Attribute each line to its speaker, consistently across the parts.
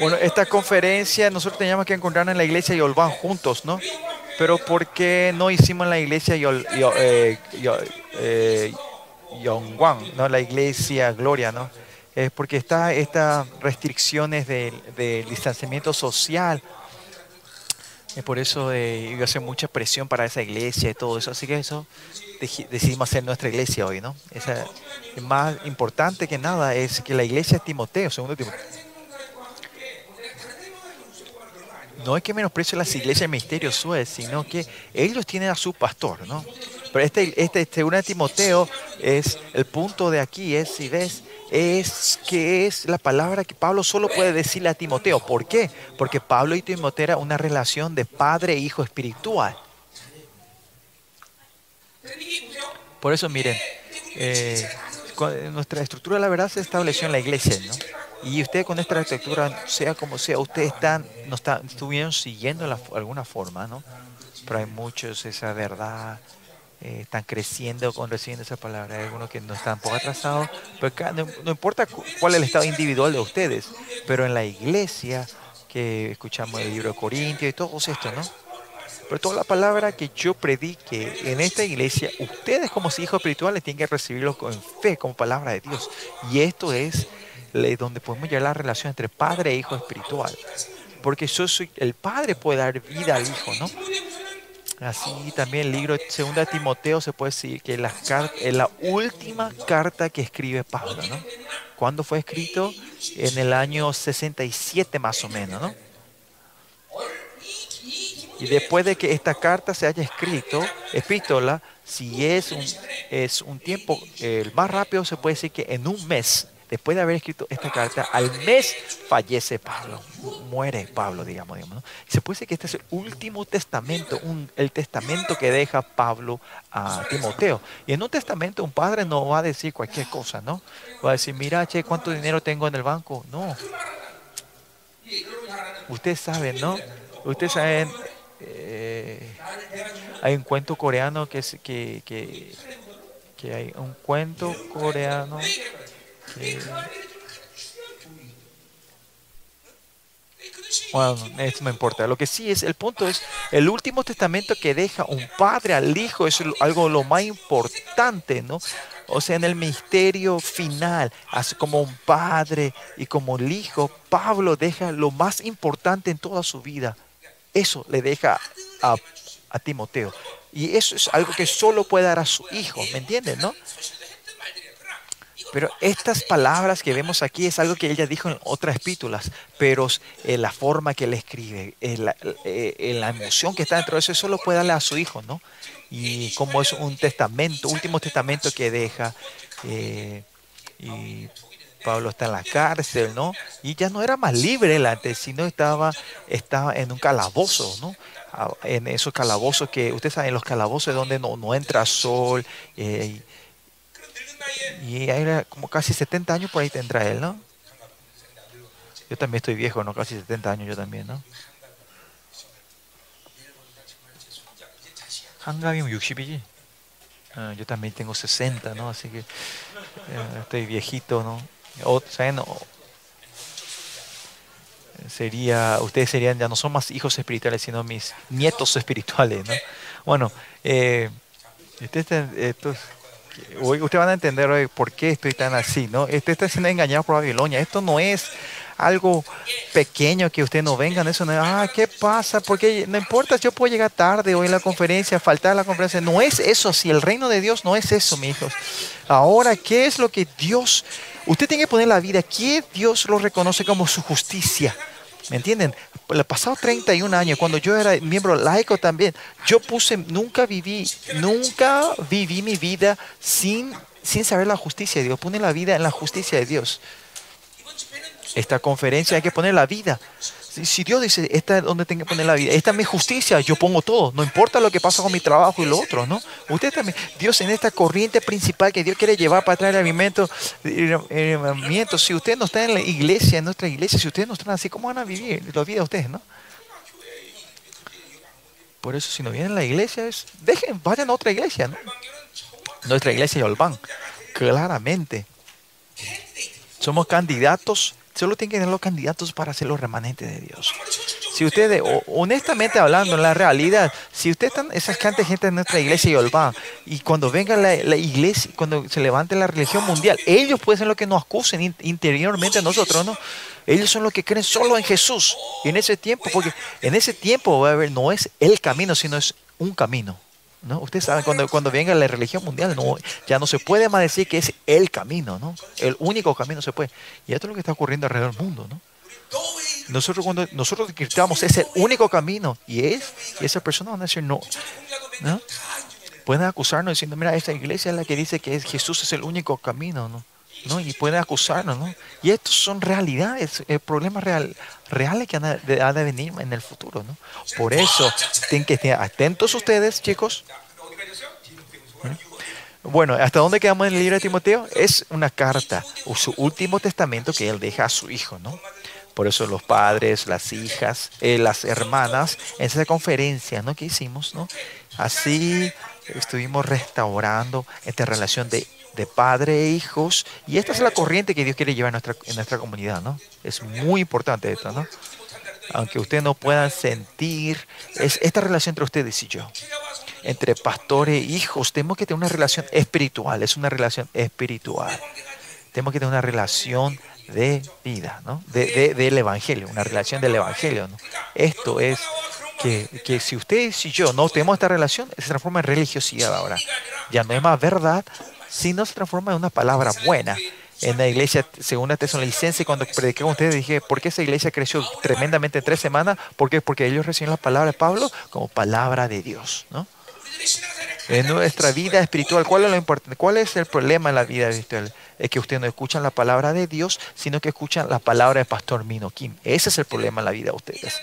Speaker 1: Bueno, esta conferencia nosotros teníamos que encontrarnos en la iglesia Yolván juntos, ¿no? Pero ¿por qué no hicimos en la iglesia Yol, Yo- eh, Yo- eh, ¿no? La iglesia Gloria, ¿no? Es porque está estas restricciones del del distanciamiento social. Es por eso eh, a hacer mucha presión para esa iglesia y todo eso. Así que eso decidimos hacer nuestra iglesia hoy, ¿no? Esa, más importante que nada es que la iglesia es Timoteo, segundo Timoteo. No es que menosprecie las iglesias de Ministerio Suez, sino que ellos tienen a su pastor, ¿no? Pero este, este segunda Timoteo es el punto de aquí, es, si ves, es que es la palabra que Pablo solo puede decirle a Timoteo. ¿Por qué? Porque Pablo y Timoteo era una relación de padre e hijo espiritual. Por eso, miren, eh, nuestra estructura, la verdad, se estableció en la iglesia, ¿no? Y ustedes con esta estructura, sea como sea, ustedes están, no están, estuvieron siguiendo la, alguna forma, ¿no? Pero hay muchos, esa verdad, eh, están creciendo con recibiendo esa palabra. Hay algunos que no están un poco atrasados, pero ca- no, no importa cu- cuál es el estado individual de ustedes, pero en la iglesia, que escuchamos el libro de Corintios y todo esto, ¿no? Pero toda la palabra que yo predique en esta iglesia, ustedes como hijos espirituales tienen que recibirlo con fe, como palabra de Dios. Y esto es donde podemos llegar a la relación entre padre e hijo espiritual. Porque yo soy, el padre puede dar vida al hijo, ¿no? Así también el libro de 2 Timoteo se puede decir que car- es la última carta que escribe Pablo, ¿no? ¿Cuándo fue escrito? En el año 67 más o menos, ¿no? Y después de que esta carta se haya escrito, epístola, si es un, es un tiempo, eh, el más rápido se puede decir que en un mes, después de haber escrito esta carta, al mes fallece Pablo, mu- muere Pablo, digamos. digamos ¿no? Se puede decir que este es el último testamento, el testamento que deja Pablo a Timoteo. Y en un testamento un padre no va a decir cualquier cosa, ¿no? Va a decir, mira, che, ¿cuánto dinero tengo en el banco? No. Ustedes saben, ¿no? Ustedes saben, eh, hay un cuento coreano que es que, que, hay un cuento coreano bueno, esto no importa. Lo que sí es, el punto es, el último testamento que deja un padre al hijo es algo lo más importante, ¿no? O sea, en el misterio final, así como un padre y como el hijo, Pablo deja lo más importante en toda su vida. Eso le deja a, a Timoteo. Y eso es algo que solo puede dar a su hijo, ¿me entienden, no? Pero estas palabras que vemos aquí es algo que ella dijo en otras epístolas, pero eh, la forma que él escribe, eh, la, eh, eh, la emoción que está dentro de eso, eso lo puede darle a su hijo, ¿no? Y como es un testamento, último testamento que deja, eh, y Pablo está en la cárcel, ¿no? Y ya no era más libre él antes, sino estaba, estaba en un calabozo, ¿no? Ah, En esos calabozos que, ustedes saben, los calabozos donde no, no entra sol, y era como casi 70 años por ahí tendrá él, ¿no? Yo también estoy viejo, ¿no? Casi 70 años yo también, ¿no? 60 ah, yo también tengo 60, ¿no? Así que eh, estoy viejito, ¿no? O, ¿saben? O, sería, ustedes serían, ya no son más hijos espirituales, sino mis nietos espirituales, ¿no? Bueno, eh, eh estos, hoy ustedes van a entender hoy por qué estoy tan así, ¿no? Usted está siendo engañado por Babilonia. Esto no es algo pequeño que usted no vengan, eso no es, ah, ¿qué pasa? Porque no importa, yo puedo llegar tarde hoy en la conferencia, faltar a la conferencia. No es eso, si el reino de Dios no es eso, mis hijos. Ahora, ¿qué es lo que Dios, usted tiene que poner la vida, ¿qué Dios lo reconoce como su justicia? ¿Me entienden? Los pasados 31 años, cuando yo era miembro laico también, yo puse, nunca viví, nunca viví mi vida sin, sin saber la justicia de Dios. Pone la vida en la justicia de Dios. Esta conferencia hay que poner la vida. Si, Dios dice, esta es donde tengo que poner la vida, esta es mi justicia, yo pongo todo. No importa lo que pasa con mi trabajo y lo otro, ¿no? Usted también, Dios en esta corriente principal que Dios quiere llevar para traer alimento, eh, eh, si usted no está en la iglesia, en nuestra iglesia, si ustedes no están así, ¿cómo van a vivir la vida ustedes, no? Por eso, si no vienen a la iglesia, es, dejen, vayan a otra iglesia, ¿no? Nuestra iglesia Yolván, claramente. Somos candidatos solo tienen que tener los candidatos para ser los remanentes de Dios. Si ustedes, honestamente hablando, en la realidad, si ustedes están, esas cantidad de gente en nuestra iglesia y y cuando venga la, iglesia, cuando se levante la religión mundial, ellos pueden ser los que nos acusen interiormente a nosotros, ¿no? Ellos son los que creen solo en Jesús. Y en ese tiempo, porque en ese tiempo va a haber, no es el camino, sino es un camino. ¿No? Ustedes saben, cuando, cuando venga la religión mundial, no, ya no se puede más decir que es el camino, ¿no? El único camino se puede. Y esto es lo que está ocurriendo alrededor del mundo, ¿no? Nosotros cuando nosotros gritamos es el único camino y es y esa persona van a decir no, ¿no? Pueden acusarnos diciendo, mira, esta iglesia es la que dice que Jesús es el único camino, ¿no? ¿No? Y pueden acusarnos, ¿no? Y estos son realidades, eh, problemas real, reales que han de, venir en el futuro, ¿no? Por eso, tienen que estar atentos ustedes, chicos. ¿Mm? Bueno, ¿hasta dónde quedamos en el libro de Timoteo? Es una carta, su último testamento que él deja a su hijo, ¿no? Por eso los padres, las hijas, eh, las hermanas, en esa conferencia ¿no? que hicimos, ¿no? así estuvimos restaurando esta relación de de padre e hijos. Y esta es la corriente que Dios quiere llevar en nuestra, en nuestra comunidad, ¿no? Es muy importante esto, ¿no? Aunque ustedes no puedan sentir, es esta relación entre ustedes y yo. Entre pastores e hijos, tenemos que tener una relación espiritual, es una relación espiritual. Tenemos que tener una relación de vida, ¿no? De, del Evangelio, una relación del Evangelio, ¿no? Esto es que, que, si ustedes y yo no tenemos esta relación, se transforma en religiosidad ahora. Ya no es más verdad, no se transforma en una palabra buena. En la iglesia, según la tesalonicense, cuando prediqué con ustedes, dije, ¿por qué esa iglesia creció tremendamente en tres semanas? ¿Por qué? Porque ellos reciben la palabra de Pablo como palabra de Dios. ¿no? En nuestra vida espiritual, ¿cuál es lo importante? ¿Cuál es el problema en la vida espiritual? Es que ustedes no escuchan la palabra de Dios, sino que escuchan la palabra del pastor Mino Kim. Ese es el problema en la vida de ustedes.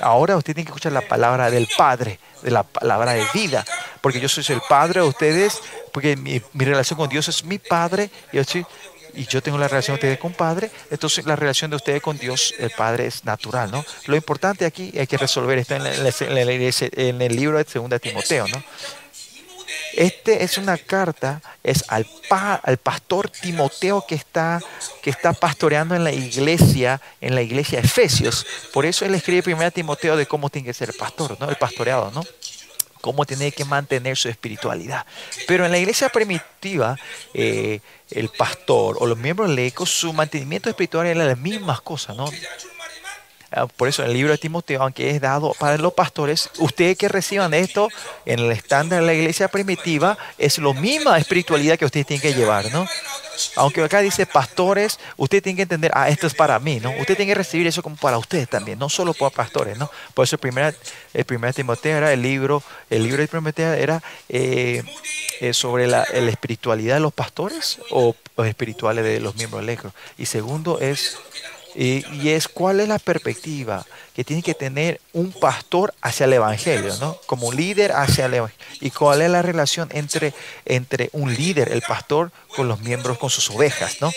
Speaker 1: Ahora ustedes tienen que escuchar la palabra del Padre, de la palabra de vida. Porque yo soy el Padre de ustedes, porque mi, relación con Dios es mi Padre, y yo, y yo tengo la relación de ustedes con Padre, entonces la relación de ustedes con Dios, el Padre, es natural, ¿no? Lo importante aquí hay que resolver, está en, en el libro de 2 Timoteo, ¿no? Este es una carta, es al, al pastor Timoteo que está, que está pastoreando en la iglesia, en la iglesia de Efesios. Por eso él escribe primero a Timoteo de cómo tiene que ser el pastor, ¿no? El pastoreado, ¿no? Cómo tiene que mantener su espiritualidad. Pero en la iglesia primitiva, eh, el pastor o los miembros laicos, su mantenimiento espiritual era las mismas cosas, ¿no? Ah, por eso en el libro de Timoteo, aunque es dado para los pastores, ustedes que reciban esto en el estándar de la iglesia primitiva, es la misma espiritualidad que ustedes tienen que llevar, ¿no? Aunque acá dice pastores, ustedes tienen que entender, ah, esto es para mí, ¿no? Ustedes tienen que recibir eso como para ustedes también, no solo para pastores, ¿no? Por eso el primer, el primer Timoteo era el libro, el libro de Timoteo era eh, eh, sobre la, espiritualidad de los pastores o los espirituales de los miembros legos. Y segundo es y, es cuál es la perspectiva que tiene que tener un pastor hacia el Evangelio, ¿no? Como líder hacia el Evangelio. Y cuál es la relación entre, entre un líder, el pastor, con los miembros, con sus ovejas, ¿no?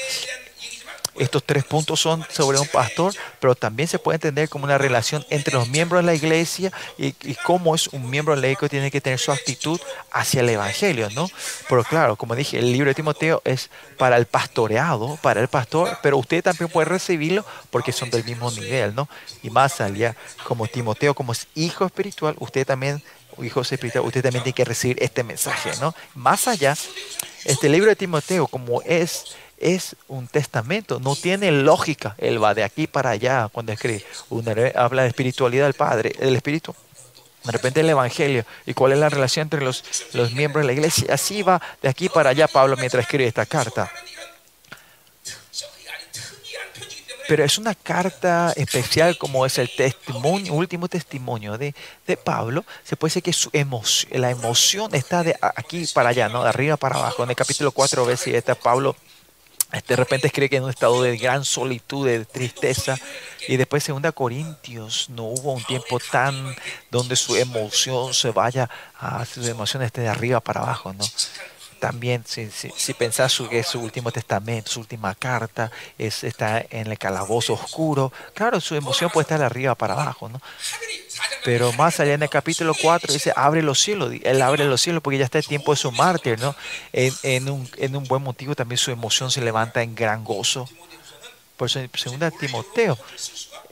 Speaker 1: Estos tres puntos son sobre un pastor, pero también se puede entender como una relación entre los miembros de la iglesia y, cómo es un miembro laico tiene que tener su actitud hacia el evangelio, ¿no? Pero claro, como dije, el libro de Timoteo es para el pastoreado, para el pastor, pero usted también puede recibirlo porque son del mismo nivel, ¿no? Y más allá, como Timoteo, como es hijo espiritual, usted también hijo espiritual, usted también tiene que recibir este mensaje, ¿no? Más allá, este libro de Timoteo, como es es un testamento, no tiene lógica. Él va de aquí para allá cuando escribe. habla de espiritualidad del Padre, del Espíritu. De repente el Evangelio y cuál es la relación entre los, los miembros de la iglesia. Así va de aquí para allá Pablo mientras escribe esta carta. Pero es una carta especial como es el testimonio, último testimonio de, de Pablo. Se puede decir que su emoción, la emoción está de aquí para allá, ¿no? de arriba para abajo. En el capítulo 4 ves si está Pablo de repente cree que en un estado de gran solitud, de tristeza. Y después, segunda Corintios, no hubo un tiempo tan donde su emoción se vaya, a sus emociones esté de arriba para abajo, ¿no? También, si, si, si pensás que su último testamento, su última carta, es, está en el calabozo oscuro, claro, su emoción puede estar de arriba para abajo, ¿no? Pero más allá en el capítulo 4 dice, abre los cielos. Él abre los cielos porque ya está el tiempo de su mártir, ¿no? En, un, en un buen motivo también su emoción se levanta en gran gozo. Por eso en 2 Timoteo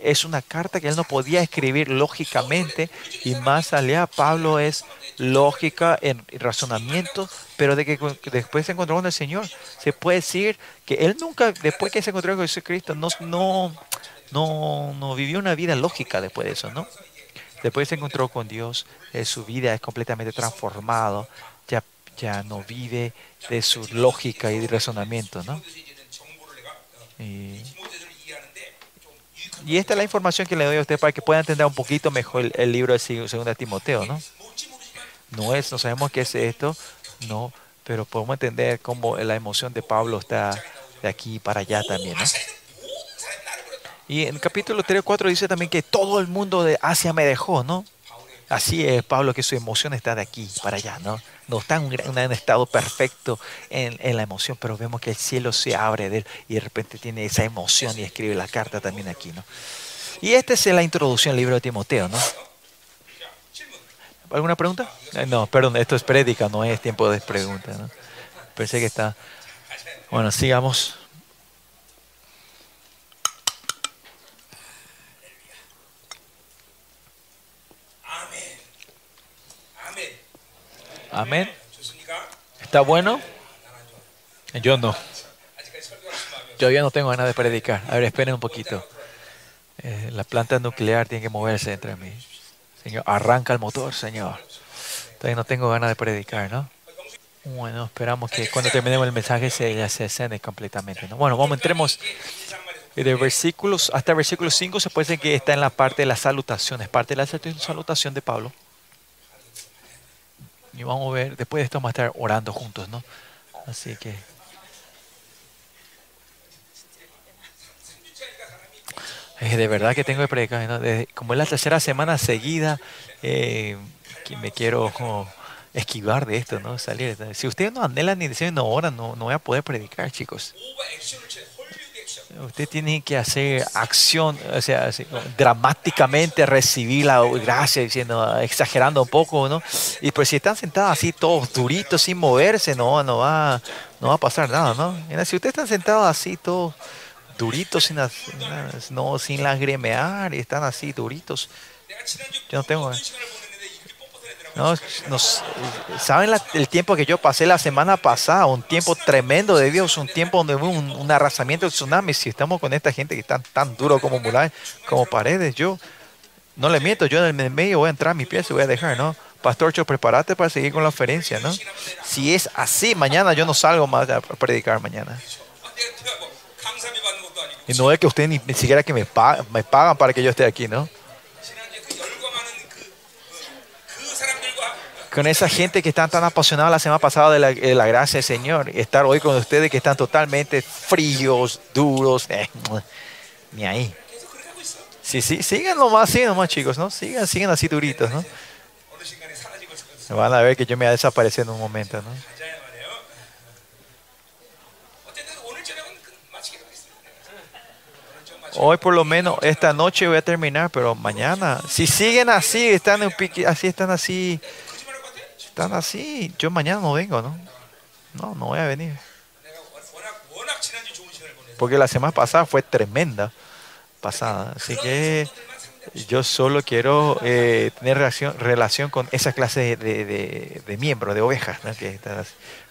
Speaker 1: es una carta que él no podía escribir lógicamente y más allá Pablo es lógica en razonamiento, pero de que después se encontró con el Señor, se puede decir que él nunca, después que se encontró con Jesucristo, no, no, no, no vivió una vida lógica después de eso, ¿no? Después se encontró con Dios, eh, su vida es completamente transformado, ya, ya no vive de su lógica y razonamiento, ¿no? Y, y, esta es la información que le doy a usted para que pueda entender un poquito mejor el, libro de 2 Timoteo, ¿no? No es, no sabemos qué es esto, no, pero podemos entender cómo la emoción de Pablo está de aquí para allá también, ¿no? Y en el capítulo 3 o 4 dice también que todo el mundo de Asia me dejó, ¿no? Así es, Pablo, que su emoción está de aquí para allá, ¿no? No está en un, estado perfecto en, la emoción, pero vemos que el cielo se abre de él y de repente tiene esa emoción y escribe la carta también aquí, ¿no? Y esta es la introducción al libro de Timoteo, ¿no? ¿Alguna pregunta? Eh, no, perdón, esto es prédica, no es tiempo de preguntas, ¿no? Pensé que está... Bueno, sigamos. Amén. ¿Está bueno? Yo no. Yo ya no tengo ganas de predicar. A ver, esperen un poquito. Eh, la planta nuclear tiene que moverse entre mí. Señor, arranca el motor, Señor. Todavía no tengo ganas de predicar, ¿no? Bueno, esperamos que cuando terminemos el mensaje se, ya se cene completamente. ¿no? Bueno, vamos, entremos de versículos, hasta versículo 5 se puede decir que está en la parte de las salutaciones, parte de la salutación de Pablo. Y vamos a ver, después de esto vamos a estar orando juntos, ¿no? Así que... De verdad que tengo que predicar, como es la tercera semana seguida, eh, que me quiero esquivar de esto, ¿no? Salir. Si ustedes no anhelan ni dicen no oran, no, no voy a poder predicar, chicos. Usted tiene que hacer acción, o sea, dramáticamente recibir la gracia, diciendo, exagerando un poco, ¿no? Y pues si están sentados así, todos duritos, sin moverse, no, no va, no va a pasar nada, ¿no? si ustedes están sentados así, todos duritos, sin, no, sin lagrimear, están así duritos, yo no tengo... No, nos, ¿Saben el tiempo que yo pasé la semana pasada? Un tiempo tremendo de Dios, un tiempo donde hubo un, arrasamiento de tsunami. Si estamos con esta gente que están tan duro como murales, como paredes, yo no le miento, yo en el medio voy a entrar a mi pie y voy a dejar, ¿no? Pastor, yo prepárate para seguir con la oferencia, ¿no? Si es así, mañana yo no salgo más a predicar mañana. Y no es que usted ni, siquiera que me pagan para que yo esté aquí, ¿no? Con esa gente que están tan apasionada la semana pasada de la, gracia del Señor, estar hoy con ustedes que están totalmente fríos, duros, eh, ni ahí. Sí, sí, sigan nomás así nomás chicos, ¿no? Sigan, sigan así duritos, ¿no? Van a ver que yo me voy a desaparecer en un momento, ¿no? Hoy por lo menos esta noche voy a terminar, pero mañana, si siguen así, están en pique, así están así están así, yo mañana no vengo, ¿no? No, no voy a venir. Porque la semana pasada fue tremenda pasada. Así que yo solo quiero eh, tener relación, relación con esa clase de, de, de miembros, de ovejas. Que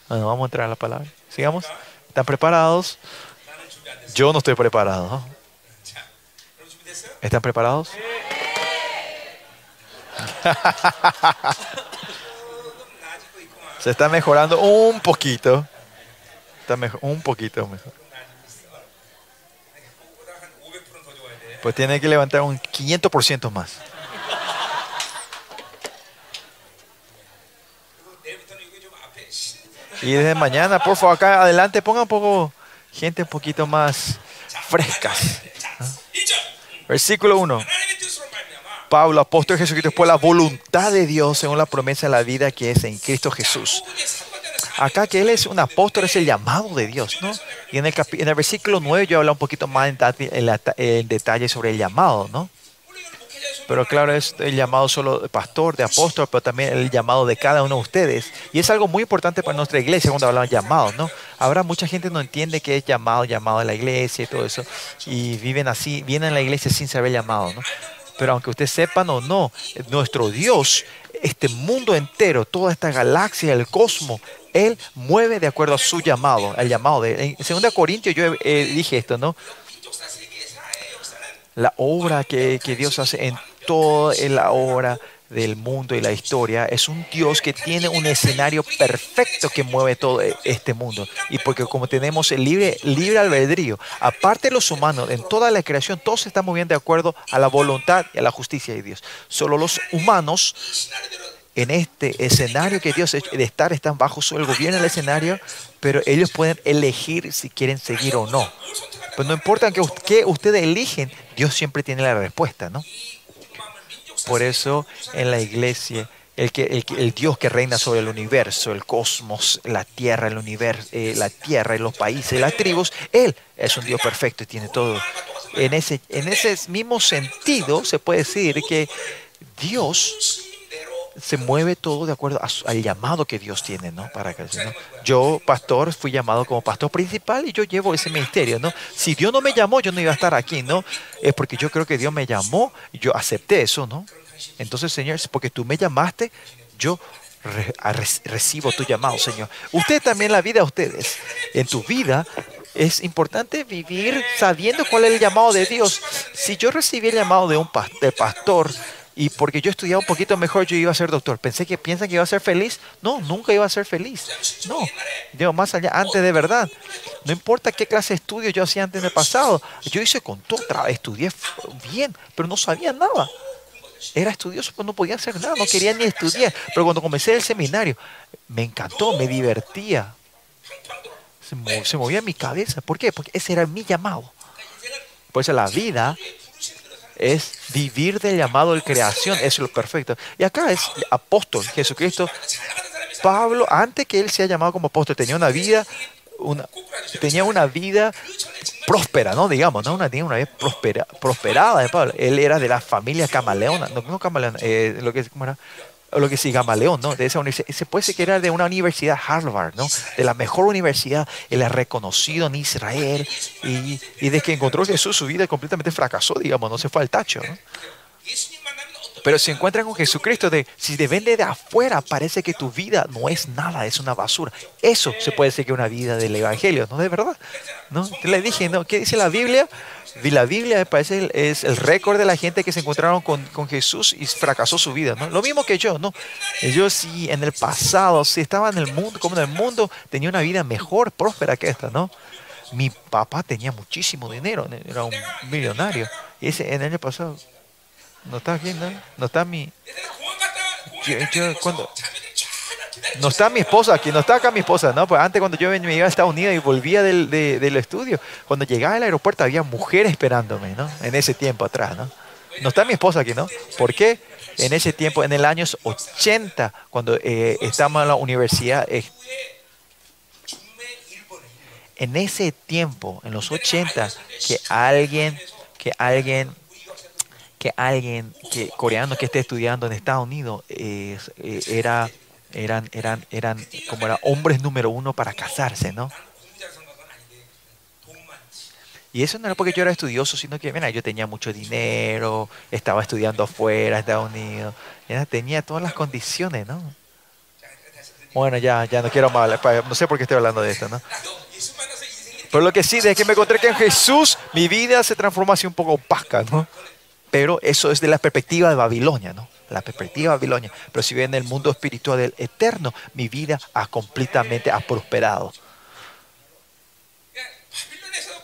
Speaker 1: bueno, vamos a entrar a la palabra. Sigamos. ¿Están preparados? Yo no estoy preparado. ¿Están preparados? Se está mejorando un poquito. Está mejor, un poquito mejor. Pues tiene que levantar un 500% más. Y desde mañana, por favor, acá adelante pongan un poco gente un poquito más frescas. Versículo 1. Pablo, apóstol de Jesucristo, por la voluntad de Dios, según la promesa de la vida que es en Cristo Jesús. Acá que Él es un apóstol, es el llamado de Dios, ¿no? Y en el, en el versículo 9 yo hablo un poquito más en, detalle sobre el llamado, ¿no? Pero claro, es el llamado solo de pastor, de apóstol, pero también el llamado de cada uno de ustedes. Y es algo muy importante para nuestra iglesia cuando hablamos de llamados, ¿no? habrá mucha gente no entiende que es llamado, llamado a la iglesia y todo eso, y viven así, vienen a la iglesia sin saber llamado, ¿no? Pero aunque ustedes sepan o no, nuestro Dios, este mundo entero, toda esta galaxia, el cosmos, Él mueve de acuerdo a su llamado, al llamado de... En 2 Corintios yo dije esto, ¿no? La obra que, que Dios hace en toda la obra del mundo y la historia es un Dios que tiene un escenario perfecto que mueve todo este mundo. Y porque como tenemos el libre, libre albedrío, aparte de los humanos, en toda la creación, todos se están moviendo de acuerdo a la voluntad y a la justicia de Dios. Solo los humanos en este escenario que Dios de estar están bajo el gobierno del escenario, pero ellos pueden elegir si quieren seguir o no. Pues no importa que ustedes eligen, Dios siempre tiene la respuesta, ¿no? Por eso en la iglesia, el, que, el, Dios que reina sobre el universo, el cosmos, la tierra, el universo, eh, la tierra los países, las tribus, Él es un Dios perfecto y tiene todo. En ese, en ese mismo sentido se puede decir que Dios se mueve todo de acuerdo al llamado que Dios tiene, ¿no? Para que, ¿no? Yo, pastor, fui llamado como pastor principal y yo llevo ese ministerio, ¿no? Si Dios no me llamó, yo no iba a estar aquí, ¿no? Es porque yo creo que Dios me llamó y yo acepté eso, ¿no? Entonces, Señor, porque tú me llamaste, yo recibo tu llamado, Señor. Usted también, la vida de ustedes, en tu vida, es importante vivir sabiendo cuál es el llamado de Dios. Si yo recibí el llamado de un pastor, y porque yo estudiaba un poquito mejor, yo iba a ser doctor. Pensé que piensan que iba a ser feliz. No, nunca iba a ser feliz. No, digo, más allá, antes de verdad. No importa qué clase de estudio yo hacía antes de pasado. Yo hice con todo, estudié bien, pero no sabía nada. Era estudioso, pero no podía hacer nada, no quería ni estudiar. Pero cuando comencé el seminario, me encantó, me divertía. Se movía mi cabeza. ¿Por qué? Porque ese era mi llamado. Por eso la vida es vivir del llamado de creación, es lo perfecto. Y acá es apóstol, Jesucristo. Pablo, antes que él sea llamado como apóstol, tenía una vida, una, tenía una vida próspera, ¿no? Digamos, ¿no? Una, una vida prosperada de Pablo. Él era de la familia camaleona, no, no camaleona, eh, lo que, ¿cómo era? Lo que sí, Gamaleón, ¿no? De esa universidad. Se puede que era de una universidad Harvard, ¿no? De la mejor universidad. Él es reconocido en Israel. Y, y desde que encontró Jesús, su vida completamente fracasó, digamos, no se fue al tacho, ¿no? Pero si encuentran con Jesucristo, de, si depende de afuera, parece que tu vida no es nada, es una basura. Eso se puede decir que una vida del Evangelio, ¿no? De verdad. ¿no? Le dije, ¿no? ¿qué dice la Biblia? La Biblia me parece es el récord de la gente que se encontraron con, con, Jesús y fracasó su vida, ¿no? Lo mismo que yo, ¿no? Yo sí, en el pasado, si estaba en el mundo, como en el mundo, tenía una vida mejor, próspera que esta, ¿no? Mi papá tenía muchísimo dinero, era un millonario. Y ese, en el año pasado, no está aquí, ¿no? No está mi... cuando... No está mi esposa aquí, no está acá mi esposa, ¿no? Pues antes cuando yo me iba a Estados Unidos y volvía del, del estudio, cuando llegaba al aeropuerto había mujeres esperándome, ¿no? En ese tiempo atrás, ¿no? No está mi esposa aquí, ¿no? ¿Por qué? En ese tiempo, en el año 80, cuando eh, estábamos en la universidad, en ese tiempo, en los 80, que alguien, que alguien que alguien que, coreano que esté estudiando en Estados Unidos eh, era, eran, eran, eran como era hombres número uno para casarse, ¿no? Y eso no era porque yo era estudioso, sino que, mira, yo tenía mucho dinero, estaba estudiando afuera, Estados Unidos, tenía todas las condiciones, ¿no? Bueno, ya, ya no quiero más, no sé por qué estoy hablando de esto, ¿no? Pero lo que sí, es que me encontré que en Jesús mi vida se transformó así un poco opaca, ¿no? Pero eso es de la perspectiva de Babilonia, ¿no? La perspectiva de Babilonia. Pero si ven el mundo espiritual del eterno, mi vida ha completamente ha prosperado.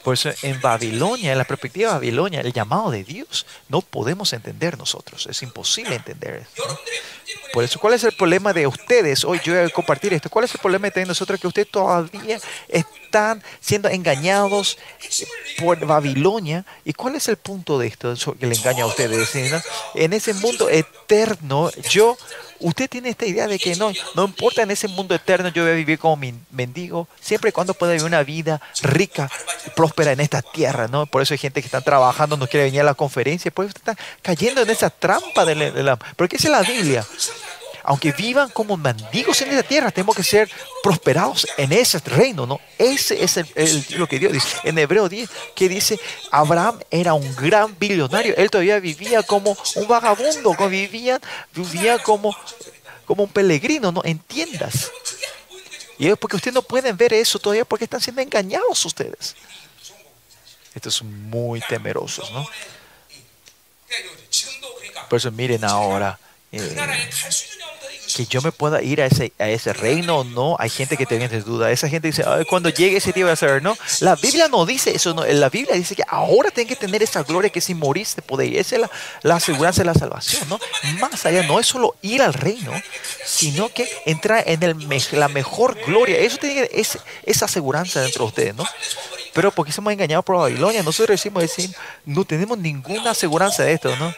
Speaker 1: Por eso en Babilonia, en la perspectiva de Babilonia, el llamado de Dios, no podemos entender nosotros. Es imposible entender. Por eso, ¿cuál es el problema de ustedes? Hoy yo voy a compartir esto. ¿Cuál es el problema de nosotros? Que ustedes todavía están siendo engañados por Babilonia. ¿Y cuál es el punto de esto que le engaña a ustedes? En ese mundo eterno, yo Usted tiene esta idea de que no, no importa en ese mundo eterno, yo voy a vivir como mendigo, siempre y cuando pueda vivir una vida rica y próspera en esta tierra, ¿no? Por eso hay gente que está trabajando, no quiere venir a la conferencia, por eso está cayendo en esa trampa de la... ¿Pero qué dice la Biblia? Aunque vivan como mendigos en esta tierra, tenemos que ser prosperados en ese reino, ¿no? Ese es lo que Dios dice. En Hebreo 10, que dice, Abraham era un gran billonario, él todavía vivía como un vagabundo, vivía, vivía como, como un peregrino, ¿no? Entiendas. Y es porque ustedes no pueden ver eso todavía porque están siendo engañados ustedes. Estos son muy temerosos, ¿no? Por eso miren ahora. Eh, que yo me pueda ir a ese, a ese reino o no, hay gente que tiene duda. Esa gente dice, cuando llegue ese día voy a saber, ¿no? La Biblia no dice eso, no. la Biblia dice que ahora tienen que tener esa gloria que si moriste poder ir. Esa es la, la aseguranza de la salvación, ¿no? Más allá, no es solo ir al reino, sino que entrar en el, la mejor gloria. Eso tiene es, esa aseguranza dentro de ustedes, ¿no? Pero porque somos engañados por Babilonia, nosotros decimos, decir, no tenemos ninguna aseguranza de esto, ¿no?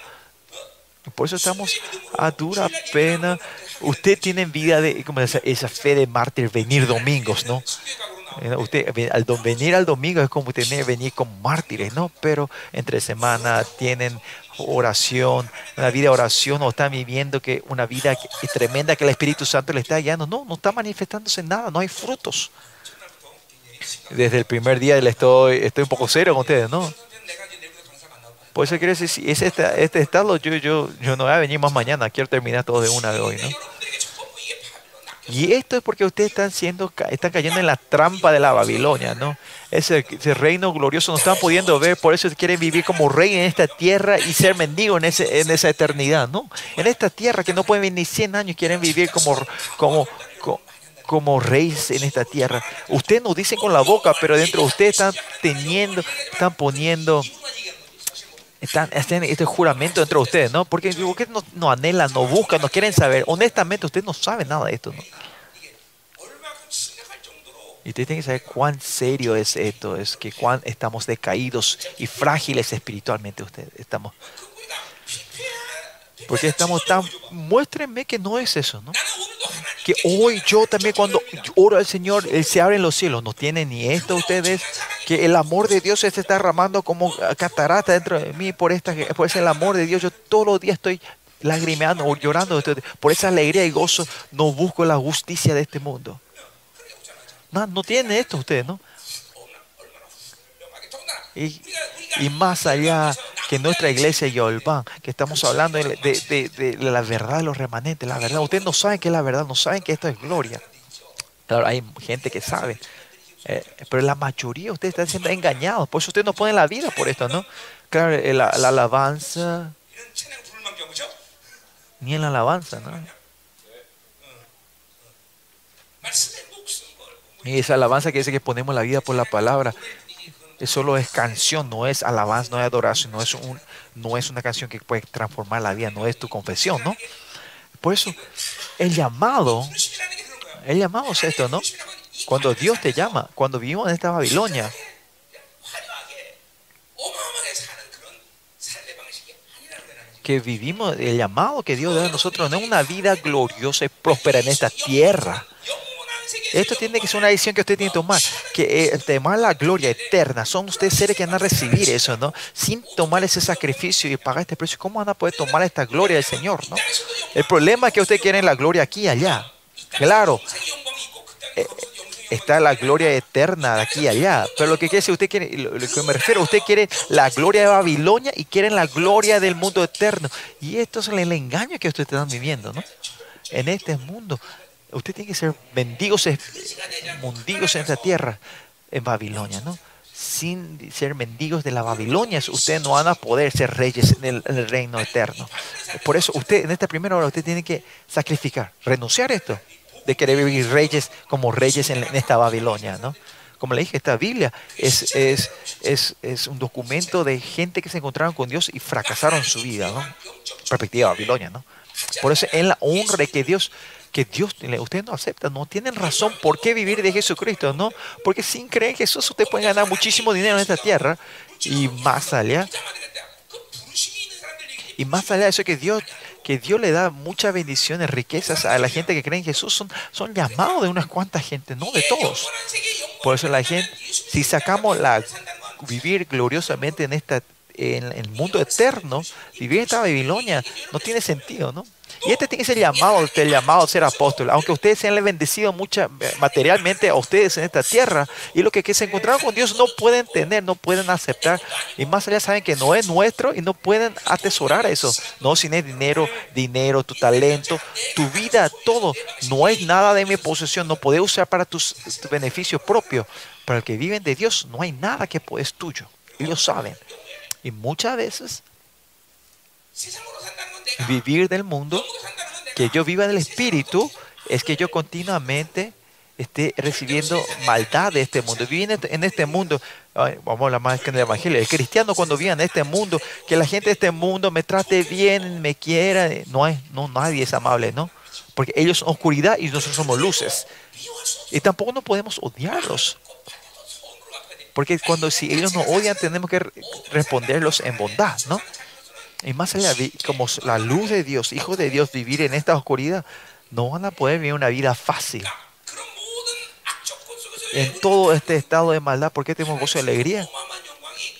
Speaker 1: Por eso estamos a dura pena. Usted tiene vida de, como esa fe de mártir, venir domingos, ¿no? Eh, usted, al venir al domingo es como tener venir como mártires, ¿no? Pero entre semana tienen oración, una vida de oración, o están viviendo que una vida tremenda que el Espíritu Santo le está guiando. No, no está manifestándose nada, no hay frutos. Desde el primer día estoy, estoy un poco serio con ustedes, ¿no? Por eso quiere decir, si es este, este estado, yo, yo, yo no voy a venir más mañana, quiero terminar todo de una de hoy, ¿no? Y esto es porque ustedes están siendo, están cayendo en la trampa de la Babilonia, ¿no? Ese, reino glorioso no están pudiendo ver, por eso quieren vivir como rey en esta tierra y ser mendigo en, ese, en esa eternidad, ¿no? En esta tierra que no pueden vivir ni 100 años, quieren vivir como, como, como, reyes en esta tierra. Ustedes no dicen con la boca, pero dentro de ustedes están teniendo, están poniendo están, este juramento entre ustedes, ¿no? Porque ustedes no, no, anhelan, no buscan, no quieren saber. Honestamente, ustedes no saben nada de esto, ¿no? Y ustedes tienen que saber cuán serio es esto, es que cuán estamos decaídos y frágiles espiritualmente ustedes. Estamos. Porque estamos tan. Muéstrenme que no es eso, ¿no? Que hoy yo también, cuando oro al Señor, Él se abren los cielos. No tienen ni esto ustedes que el amor de Dios se está derramando como catarata dentro de mí por, esta, por ese el amor de Dios. Yo todos los días estoy lagrimeando o llorando por esa alegría y gozo. No busco la justicia de este mundo. No, no tiene esto ustedes, ¿no? Y, más allá que nuestra iglesia Yolban, que estamos hablando de, de, de, la verdad de los remanentes, la verdad. Ustedes no saben que es la verdad, no saben que esto es gloria. Claro, hay gente que sabe, eh, pero la mayoría ustedes están siendo engañados. Por eso ustedes no ponen la vida por esto, ¿no? Claro, eh, la, alabanza. Ni en la alabanza, ¿no? Y esa alabanza que dice que ponemos la vida por la palabra. Solo es canción, no es alabanza, no es adoración, no es, un, no es una canción que puede transformar la vida, no es tu confesión, ¿no? Por eso, el llamado, el llamado es esto, ¿no? Cuando Dios te llama, cuando vivimos en esta Babilonia, que vivimos, el llamado que Dios da a nosotros no es una vida gloriosa y próspera en esta tierra. Esto tiene que ser una decisión que usted tiene que tomar, que eh, tomar la gloria eterna. Son ustedes seres que van a recibir eso, ¿no? Sin tomar ese sacrificio y pagar este precio, ¿cómo van a poder tomar esta gloria del Señor, ¿no? El problema es que ustedes quieren la gloria aquí y allá. Claro, eh, está la gloria eterna de aquí y allá. Pero lo que quiere decir, usted quiere, lo, que me refiero, usted quiere la gloria de Babilonia y quieren la gloria del mundo eterno. Y esto es el engaño que ustedes están viviendo, ¿no? En este mundo. Usted tiene que ser mendigos, mundigos en esta tierra, en Babilonia, ¿no? Sin ser mendigos de la Babilonia, ustedes no van a poder ser reyes en el, reino eterno. Por eso, usted en esta primera hora, usted tiene que sacrificar, renunciar a esto de querer vivir reyes como reyes en, esta Babilonia, ¿no? Como le dije, esta Biblia es, es, es, es, un documento de gente que se encontraron con Dios y fracasaron su vida, ¿no? Perspectiva Babilonia, ¿no? Por eso en la honra que Dios, que Dios, ustedes no aceptan, no tienen razón por qué vivir de Jesucristo, ¿no? Porque sin creer en Jesús ustedes pueden ganar muchísimo dinero en esta tierra y más allá. Y más allá de eso que Dios que Dios le da muchas bendiciones, riquezas a la gente que cree en Jesús, son, son llamados de unas cuantas gente, no de todos. Por eso la gente, si sacamos la vivir gloriosamente en esta en el mundo eterno, vivir en esta Babilonia no tiene sentido, ¿no? Y este tiene ese llamado, el llamado a ser apóstol. Aunque ustedes se han bendecido mucha, materialmente a ustedes en esta tierra, y lo que, que se encontraron con Dios no pueden tener, no pueden aceptar. Y más allá saben que no es nuestro y no pueden atesorar eso. No, sin el dinero, dinero, tu talento, tu vida, todo. No es nada de mi posesión, no puedes usar para tus, tu beneficio propio. Para el que viven de Dios, no hay nada que es tuyo. Ellos saben. Y muchas veces vivir del mundo, que yo viva del espíritu, es que yo continuamente esté recibiendo maldad de este mundo. Vivir en este mundo, vamos a hablar más que en el Evangelio, el cristiano cuando vive en este mundo, que la gente de este mundo me trate bien, me quiera, no hay, no, nadie es amable, ¿no? Porque ellos son oscuridad y nosotros somos luces. Y tampoco no podemos odiarlos. Porque cuando si ellos nos odian, tenemos que responderlos en bondad, ¿no? Y más allá, como la luz de Dios, hijo de Dios, vivir en esta oscuridad, no van a poder vivir una vida fácil. En todo este estado de maldad, ¿por qué tenemos gozo y alegría?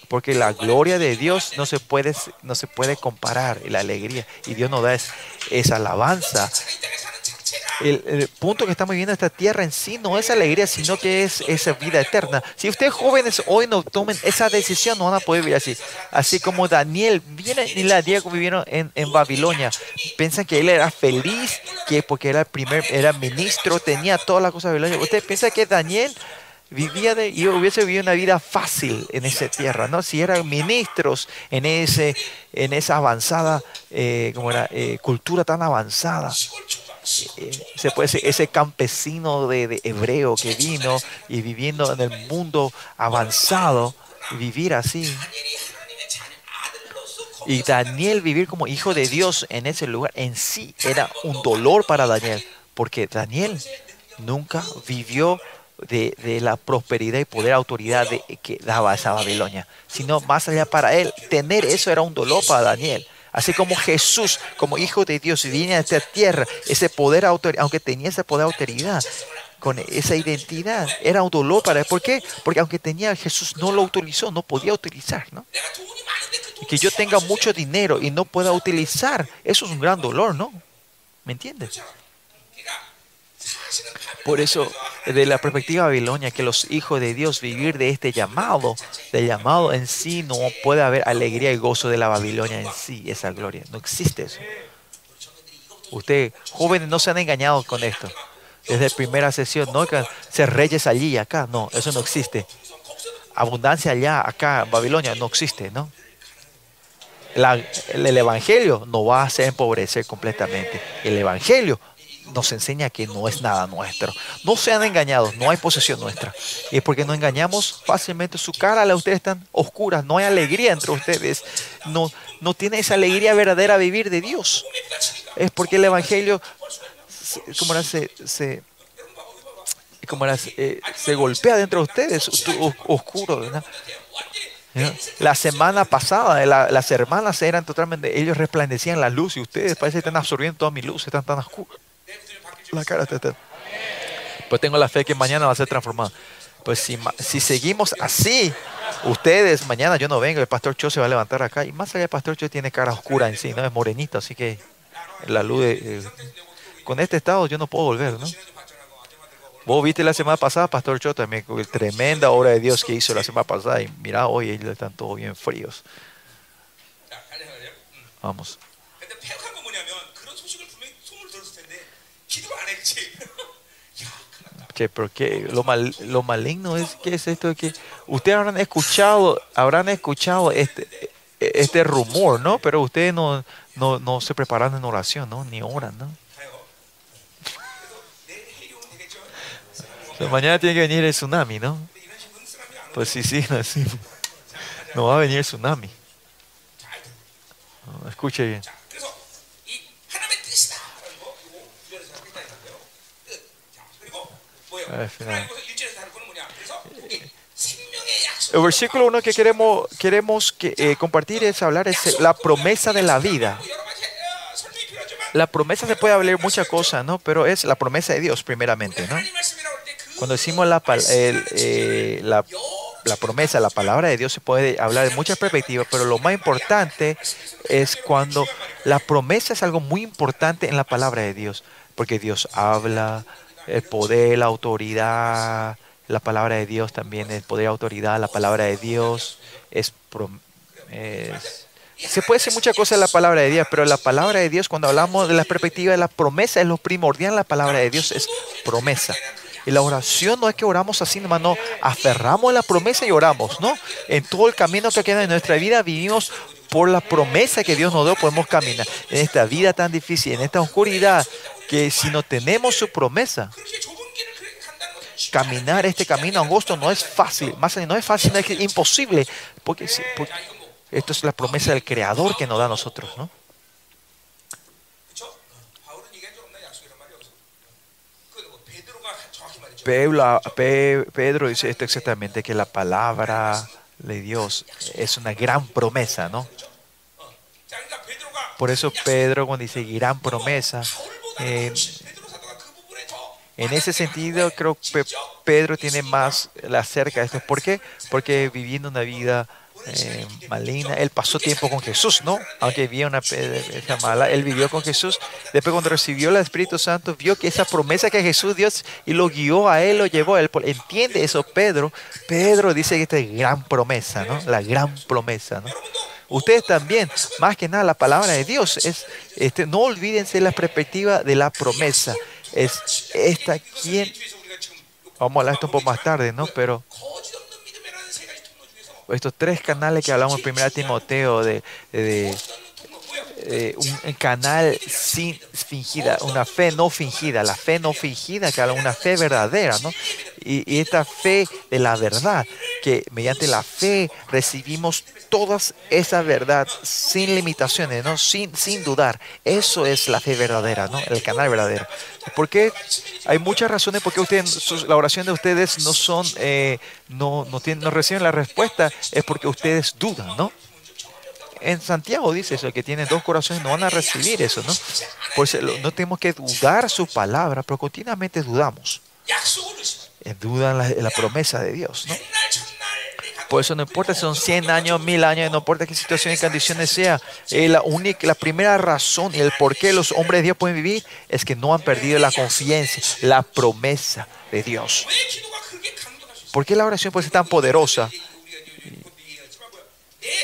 Speaker 1: Porque la gloria de Dios no se puede, no se puede comparar, la alegría. Y Dios nos da esa alabanza el, punto que estamos viviendo esta tierra en sí no es alegría, sino que es esa vida eterna. Si ustedes jóvenes hoy no tomen esa decisión, no van a poder vivir así. Así como Daniel, viene y la Diego vivieron en, en, Babilonia. Piensan que él era feliz, que porque era el primer, era ministro, tenía todas las cosas de Babilonia. Usted piensa que Daniel vivía de, y hubiese vivido una vida fácil en esa tierra, ¿no? Si eran ministros en, ese, en esa avanzada, eh, como era, eh, cultura tan avanzada. Eh, se puede ese campesino de, hebreo que vino y viviendo en el mundo avanzado, vivir así. Y Daniel vivir como hijo de Dios en ese lugar en sí era un dolor para Daniel, porque Daniel nunca vivió de, la prosperidad y poder, autoridad que daba esa Babilonia, sino más allá para él, tener eso era un dolor para Daniel. Así como Jesús, como hijo de Dios, viene a esta tierra, ese poder, aunque tenía ese poder, autoridad, con esa identidad, era un dolor para él. ¿Por qué? Porque aunque tenía Jesús, no lo utilizó, no podía utilizar. ¿no? Que yo tenga mucho dinero y no pueda utilizar, eso es un gran dolor, ¿no? ¿Me entiendes? Por eso, desde la perspectiva de Babilonia, que los hijos de Dios vivir de este llamado, del llamado en sí, no puede haber alegría y gozo de la Babilonia en sí, esa gloria. No existe eso. Ustedes, jóvenes, no se han engañado con esto. Desde primera sesión, no que ser reyes allí y acá, no, eso no existe. Abundancia allá, acá, en Babilonia, no existe, ¿no? el, el Evangelio no va a hacer empobrecer completamente. El Evangelio nos enseña que no es nada nuestro. No sean engañados, no hay posesión nuestra. Y es porque nos engañamos fácilmente, su cara a ustedes están oscuras, no hay alegría entre ustedes, no, no tiene esa alegría verdadera vivir de Dios. Es porque el Evangelio, como era, se, como era, eh, se golpea dentro de ustedes, oscuro. La semana pasada, las hermanas eran totalmente, ellos resplandecían la luz y ustedes parece que están absorbiendo toda mi luz, están tan oscuros la cara Pues tengo la fe que mañana va a ser transformado. Pues si, si seguimos así, ustedes, mañana yo no vengo, el pastor Cho se va a levantar acá. Y más allá del pastor Cho tiene cara oscura en sí, ¿no? Es morenito, así que la luz eh, con este estado yo no puedo volver, ¿no? Vos viste la semana pasada, Pastor Cho, también, tremenda obra de Dios que hizo la semana pasada. Y mira, hoy ellos están todos bien fríos. Vamos. Che, pero lo, mal, lo maligno es que es esto de que ustedes habrán escuchado, habrán escuchado este, este rumor, ¿no? Pero ustedes no, no, se preparan en oración, ¿no? Ni oran, ¿no? mañana tiene que venir el tsunami, ¿no? Pues sí, sí, no, sí. no va a venir el tsunami. escuche bien. El versículo 1 que queremos, queremos que, eh, compartir es hablar es la promesa de la vida. La promesa se puede hablar muchas cosas, ¿no? Pero es la promesa de Dios primeramente, ¿no? Cuando decimos la, eh, la, la promesa, la palabra de Dios se puede hablar de muchas perspectivas, pero lo más importante es cuando la promesa es algo muy importante en la palabra de Dios, porque Dios habla, el poder, la autoridad, la palabra de Dios también, el poder, autoridad, la palabra de Dios es, es se puede decir muchas cosas en la palabra de Dios, pero la palabra de Dios, cuando hablamos de la perspectiva de la promesa, es lo primordial. La palabra de Dios es promesa. Y la oración no es que oramos así, nomás no, aferramos la promesa y oramos, ¿no? En todo el camino que queda en nuestra vida vivimos por la promesa que Dios nos dio, podemos caminar. En esta vida tan difícil, en esta oscuridad, que si no tenemos su promesa, caminar este camino angosto no es fácil, más no es fácil, no es imposible, porque, porque esto es la promesa del Creador que nos da a nosotros, ¿no? Pedro, Pedro dice esto exactamente, que la palabra de Dios es una gran promesa, ¿no? Por eso Pedro cuando dice gran promesa, eh, en ese sentido creo que Pedro tiene más la cerca de esto. ¿Por qué? Porque viviendo una vida eh, Malina, él pasó tiempo con Jesús, ¿no? Aunque vivía una esa mala, él vivió con Jesús. Después cuando recibió el Espíritu Santo, vio que esa promesa que Jesús dio y lo guió a él, lo llevó a él. Entiende eso Pedro. Pedro dice que esta es gran promesa, ¿no? La gran promesa, ¿no? Ustedes también, más que nada, la palabra de Dios es, este, no olvídense la perspectiva de la promesa. Es esta quien, vamos a hablar esto un poco más tarde, ¿no? Pero estos tres canales que hablamos 1 Timoteo de, un canal sin fingida, una fe no fingida, la fe no fingida, que habla una fe verdadera, ¿no? Y, esta fe de la verdad, que mediante la fe recibimos toda esa verdad sin limitaciones, ¿no? Sin, sin dudar. Eso es la fe verdadera, ¿no? El canal verdadero. Porque hay muchas razones por qué ustedes, la oración de ustedes no son, eh, no, no, tienen, no reciben la respuesta, es porque ustedes dudan, ¿no? En Santiago dice eso, que tiene dos corazones no van a recibir eso, ¿no? Por eso no tenemos que dudar su palabra, pero continuamente dudamos. Dudan la, la promesa de Dios, ¿no? Por eso no importa si son 100 años, 1000 años, no importa qué situación y condiciones sea. Eh, la, única, la primera razón y el por qué los hombres de Dios pueden vivir es que no han perdido la confianza, la promesa de Dios. ¿Por qué la oración puede ser tan poderosa?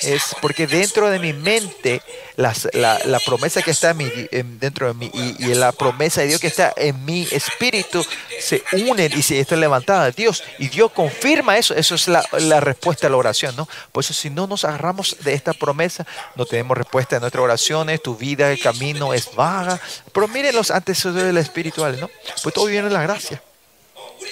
Speaker 1: Es porque dentro de mi mente la, la, promesa que está en mi, dentro de mí y, y, la promesa de Dios que está en mi espíritu se unen y se están levantadas. Dios y Dios confirma eso. Eso es la, la, respuesta a la oración, ¿no? Por eso si no nos agarramos de esta promesa, no tenemos respuesta a nuestras oraciones, tu vida, el camino es vaga. Pero miren los antecesores espirituales, ¿no? Pues todo viene de la gracia.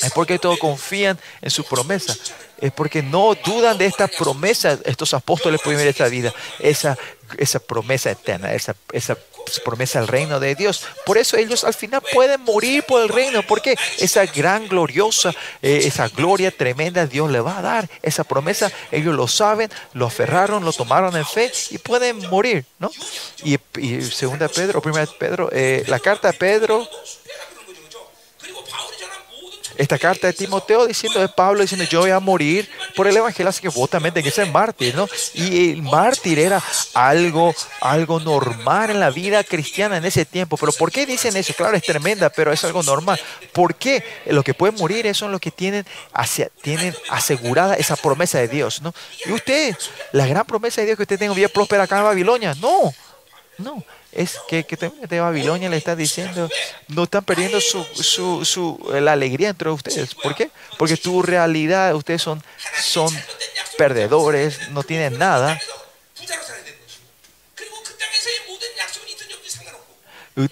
Speaker 1: Es porque todos confían en su promesa es porque no dudan de esta promesa, estos apóstoles pueden ver esta vida, esa, esa promesa eterna, esa, esa promesa del reino de Dios. Por eso ellos al final pueden morir por el reino, porque esa gran gloriosa, eh, esa gloria tremenda Dios le va a dar. Esa promesa, ellos lo saben, lo aferraron, lo tomaron en fe y pueden morir, ¿no? Y, segunda Pedro, primera Pedro, eh, la carta de Pedro esta carta de Timoteo diciendo de Pablo diciendo yo voy a morir por el evangelio así que vos también tenés que ser mártir ¿no? y el mártir era algo algo normal en la vida cristiana en ese tiempo pero ¿por qué dicen eso? claro es tremenda pero es algo normal ¿por qué? los que pueden morir son los que tienen, hacia, asegurada esa promesa de Dios ¿no? y usted la gran promesa de Dios que usted tenga vida próspera acá en Babilonia no no es que, que de Babilonia le está diciendo, no están perdiendo su, su, su, la alegría entre ustedes. ¿Por qué? Porque tu realidad, ustedes son, son perdedores, no tienen nada.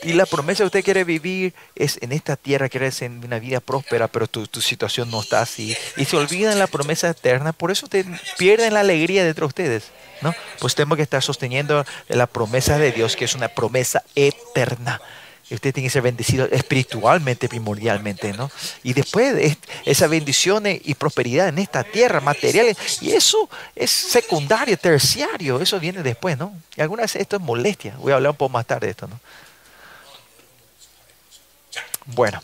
Speaker 1: Y la promesa que usted quiere vivir es en esta tierra, quiere en una vida próspera, pero tu, tu, situación no está así. Y se olvidan la promesa eterna, por eso te pierden la alegría dentro de ustedes. ¿no? Pues tenemos que estar sosteniendo la promesa de Dios, que es una promesa eterna. Y usted tiene que ser bendecido espiritualmente, primordialmente, ¿no? Y después esa bendición y prosperidad en esta tierra, materiales, y eso es secundario, terciario, eso viene después, ¿no? Y algunas veces esto es molestia. Voy a hablar un poco más tarde de esto, ¿no? Bueno.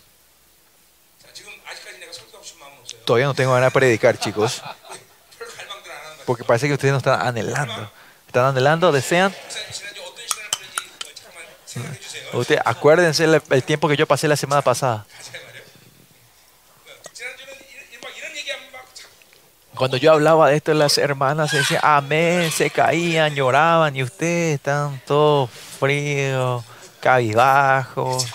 Speaker 1: Todavía no tengo ganas de predicar, chicos. Porque parece que ustedes no están anhelando. ¿Están anhelando? ¿Desean? Usted, acuérdense el, el tiempo que yo pasé la semana pasada. Cuando yo hablaba de esto, las hermanas se decían amén, se caían, lloraban, y ustedes están todos fríos, cabizbajos.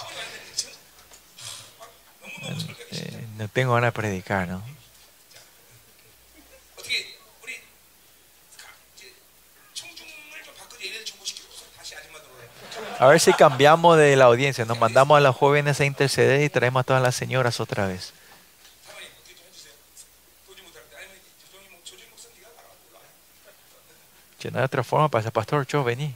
Speaker 1: No tengo ganas de predicar, ¿no? A ver si cambiamos de la audiencia, nos mandamos a las jóvenes a interceder y traemos a todas las señoras otra vez. Otra forma para pastor, yo vení.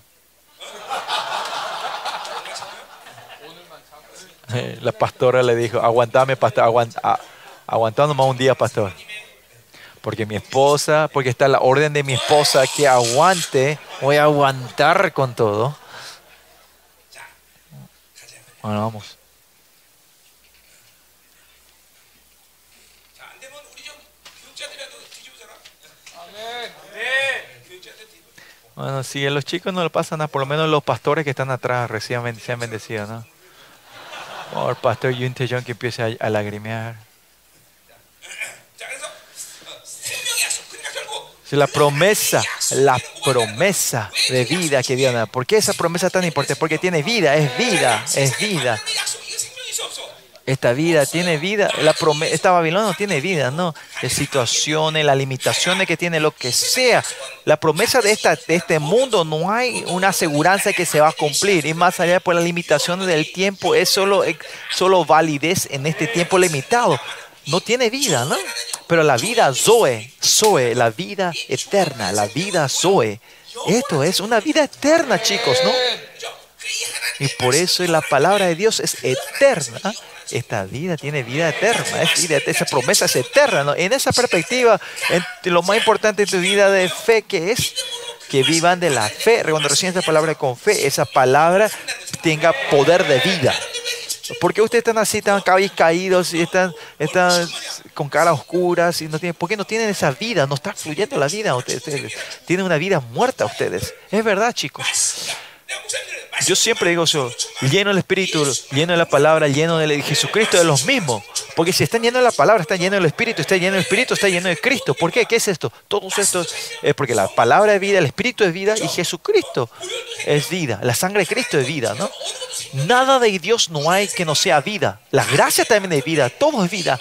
Speaker 1: La pastora le dijo, aguantame, pastor, aguanta, aguantando más un día, pastor. Porque mi esposa, porque está la orden de mi esposa que aguante, voy a aguantar con todo. Bueno, vamos. Bueno, si a los chicos no le pasan nada, por lo menos los pastores que están atrás recién ben- sean bendecidos, ¿no? O el pastor Yun que empieza a, lagrimear. La promesa, la promesa de vida que Dios da. ¿Por qué esa promesa tan importante? Porque tiene vida, es vida, es vida. Esta vida tiene vida, la esta Babilonia no tiene vida, no. Las situaciones, las limitaciones que tiene, lo que sea. La promesa de, esta, de este mundo no hay una aseguranza que se va a cumplir. Y más allá por las limitaciones del tiempo, es solo, es solo validez en este tiempo limitado. No tiene vida, ¿no? Pero la vida Zoe, Zoe, la vida eterna, la vida Zoe. Esto es una vida eterna, chicos, ¿no? Y por eso la palabra de Dios es eterna esta vida tiene vida eterna. Es esa promesa es eterna. En esa perspectiva, lo más importante en tu vida de fe que es que vivan de la fe. Cuando reciben esta palabra con fe, esa palabra tenga poder de vida. ¿Por qué ustedes están así, tan caídos y están, están con caras oscuras? Y no tienen, ¿Por qué no tienen esa vida? No está fluyendo la vida. Ustedes tienen una vida muerta ustedes. Es verdad, chicos. Yo siempre digo eso, lleno del Espíritu, lleno de la palabra, lleno de Jesucristo, de los mismos. Porque si están llenos de la palabra, están llenos del Espíritu, está lleno del Espíritu, está lleno de Cristo. ¿Por qué? ¿Qué es esto? Todos estos es porque la palabra es vida, el Espíritu es vida y Jesucristo es vida. La sangre de Cristo es vida, ¿no? Nada de Dios no hay que no sea vida. La gracia también es vida, todo es vida.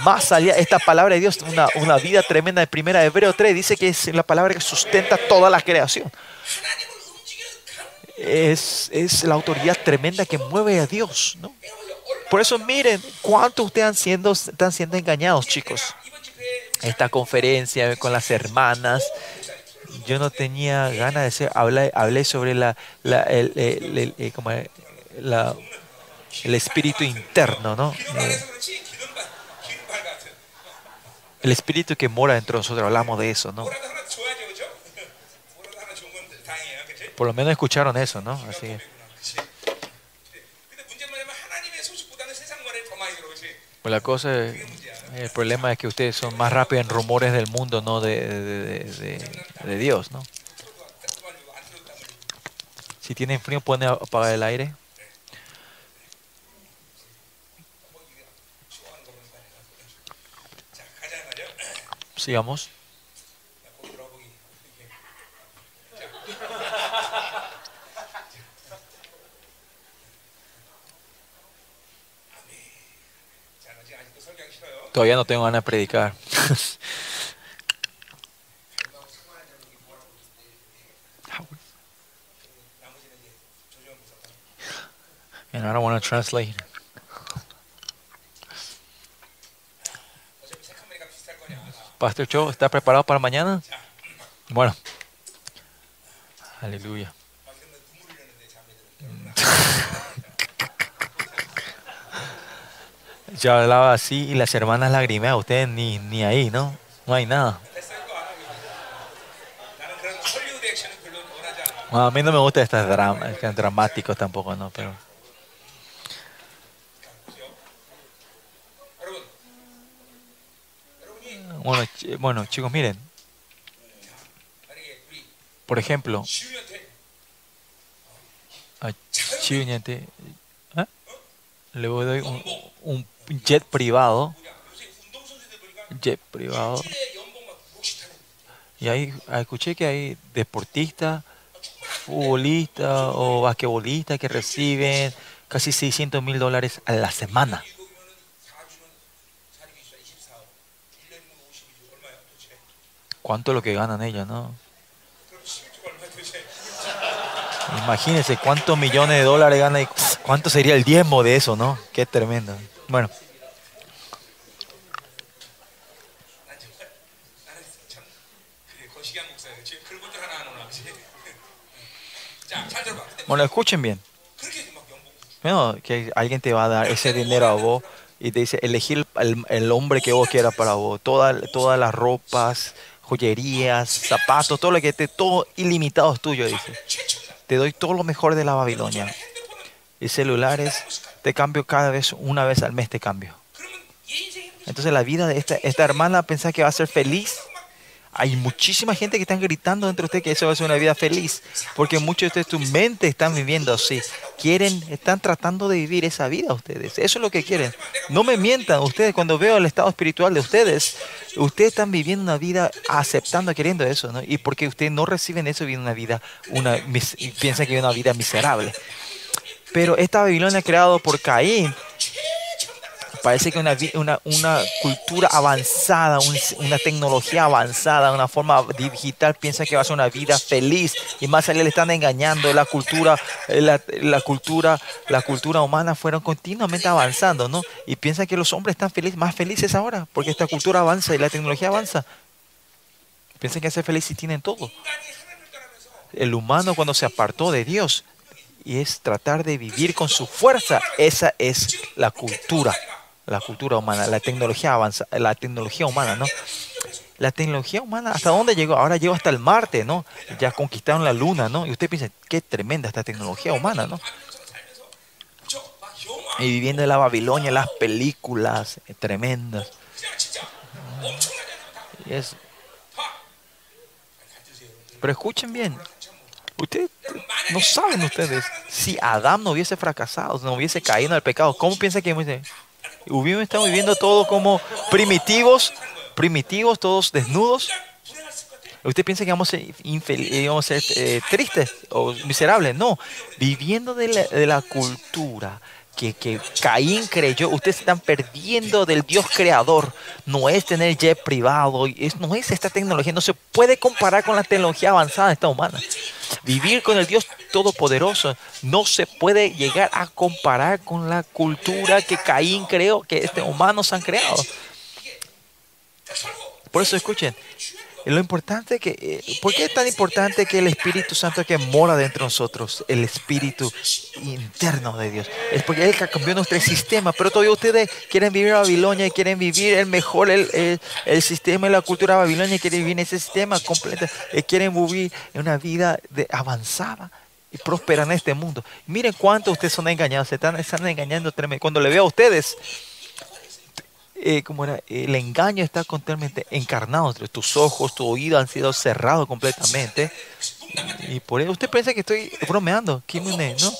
Speaker 1: Más allá, esta palabra de Dios, una, una vida tremenda de primera Hebreo 3, dice que es la palabra que sustenta toda la creación es, es la autoridad tremenda que mueve a Dios, ¿no? Por eso miren cuánto ustedes están siendo, están siendo engañados, chicos. Esta conferencia con las hermanas, yo no tenía ganas de ser, hablé, sobre la, el, el, eh, como la, el espíritu interno, ¿no? El espíritu que mora dentro de nosotros, hablamos de eso, ¿no? Por lo menos escucharon eso, ¿no? Así. que. Pues la cosa, el problema es que ustedes son más rápidos en rumores del mundo, no de, de, de Dios, ¿no? Si tienen frío, pueden apagar el aire. Sigamos. Todavía no tengo ganas de predicar. and I don't want translate. Pastor Cho, ¿está preparado para mañana? Bueno. Aleluya. yo hablaba así y las hermanas lagrimeaban. Ustedes ni, ni ahí, ¿no? No hay nada. A mí no me gusta estos dramas, tan dramáticos tampoco, ¿no? Pero... Bueno, bueno, chicos, miren. Por ejemplo, a ¿eh? le doy un, un jet privado. Jet privado. Y ahí ah, escuché que hay deportistas, futbolistas o basquetbolistas que reciben casi 600 mil dólares a la semana. ¿Cuánto es lo que ganan ellos, no? Imagínense cuántos millones de dólares gana y cuánto sería el diezmo de eso, ¿no? Qué tremendo. Bueno. Bueno, escuchen bien. No, que alguien te va a dar ese dinero a vos y te dice, elegir el, el, hombre que vos quieras para vos. Toda, todas las ropas, joyerías, zapatos, todo lo que te, todo ilimitado es tuyo, dice. Te doy todo lo mejor de la Babilonia. Y celulares, te cambio cada vez, una vez al mes te cambio. Entonces la vida de esta, esta hermana pensás que va a ser feliz. Hay muchísima gente que están gritando entre de ustedes que eso va a ser una vida feliz, porque muchos de ustedes, tu mente están viviendo así. Quieren, están tratando de vivir esa vida ustedes. Eso es lo que quieren. No me mientan ustedes, cuando veo el estado espiritual de ustedes, ustedes están viviendo una vida aceptando, queriendo eso, ¿no? Y porque ustedes no reciben eso, viven una vida, una, piensan que viven una vida miserable. Pero esta Babilonia creada por Caín parece que una, una, cultura avanzada, una tecnología avanzada, una forma digital piensa que va a ser una vida feliz y más allá le están engañando. La cultura, eh, la, cultura, la cultura humana fueron continuamente avanzando, ¿no? Y piensan que los hombres están felices, más felices ahora, porque esta cultura avanza y la tecnología avanza. Piensan que ser feliz si tienen todo. El humano cuando se apartó de Dios y es tratar de vivir con su fuerza. Esa es la cultura, la cultura humana, la tecnología avanza, la tecnología humana, ¿no? La tecnología humana, ¿hasta dónde llegó? Ahora llegó hasta el Marte, ¿no? Ya conquistaron la Luna, ¿no? Y usted piensa, qué tremenda esta tecnología humana, ¿no? Y viviendo en la Babilonia, las películas eh, tremendas. Es... Pero escuchen bien, Ustedes no saben ustedes. Si Adán no hubiese fracasado, no hubiese caído al pecado, ¿cómo piensa que hubiéramos estado viviendo todos como primitivos, primitivos, todos desnudos? ¿Usted piensa que vamos a ser, eh, vamos a ser eh, tristes o miserables? No, viviendo de la, cultura que, Caín creyó, ustedes están perdiendo del Dios creador. No es tener jet privado, no es esta tecnología, no se puede comparar con la tecnología avanzada de esta humana. Vivir con el Dios Todopoderoso no se puede llegar a comparar con la cultura que Caín creó, que este humanos han creado. Por eso escuchen, lo importante que, eh, ¿por qué es tan importante que el Espíritu Santo que mora dentro de nosotros, el Espíritu interno de Dios? Es porque Él cambió nuestro sistema, pero todavía ustedes quieren vivir en Babilonia y quieren vivir el mejor, el, el- sistema y la cultura Babilonia quieren vivir en ese sistema completo, y quieren vivir en una vida avanzada y próspera en este mundo. Miren cuánto ustedes son engañados, se están, están engañando tremendo. Cuando le veo a ustedes, eh, ¿cómo era? El engaño está continuamente encarnado entre tus ojos, tu oído han sido cerrados completamente. Y por eso usted piensa que estoy bromeando. ¿Qué me- no?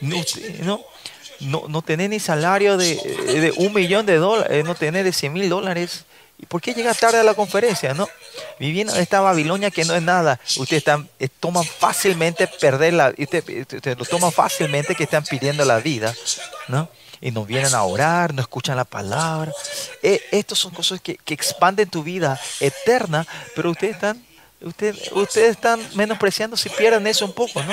Speaker 1: No, no, no, no tener ni salario de, de un millón de dólares, no tener de 100 mil dólares. ¿Y por qué llega tarde a la conferencia? no Viviendo en esta Babilonia que no es nada. Ustedes están, eh, toman fácilmente perder la ustedes, ustedes lo toman fácilmente que están pidiendo la vida. ¿no? Y no vienen a orar, no escuchan la palabra. Eh, Estas son cosas que, que expanden tu vida eterna, pero ustedes están, ustedes, ustedes están menospreciando si pierden eso un poco, ¿no?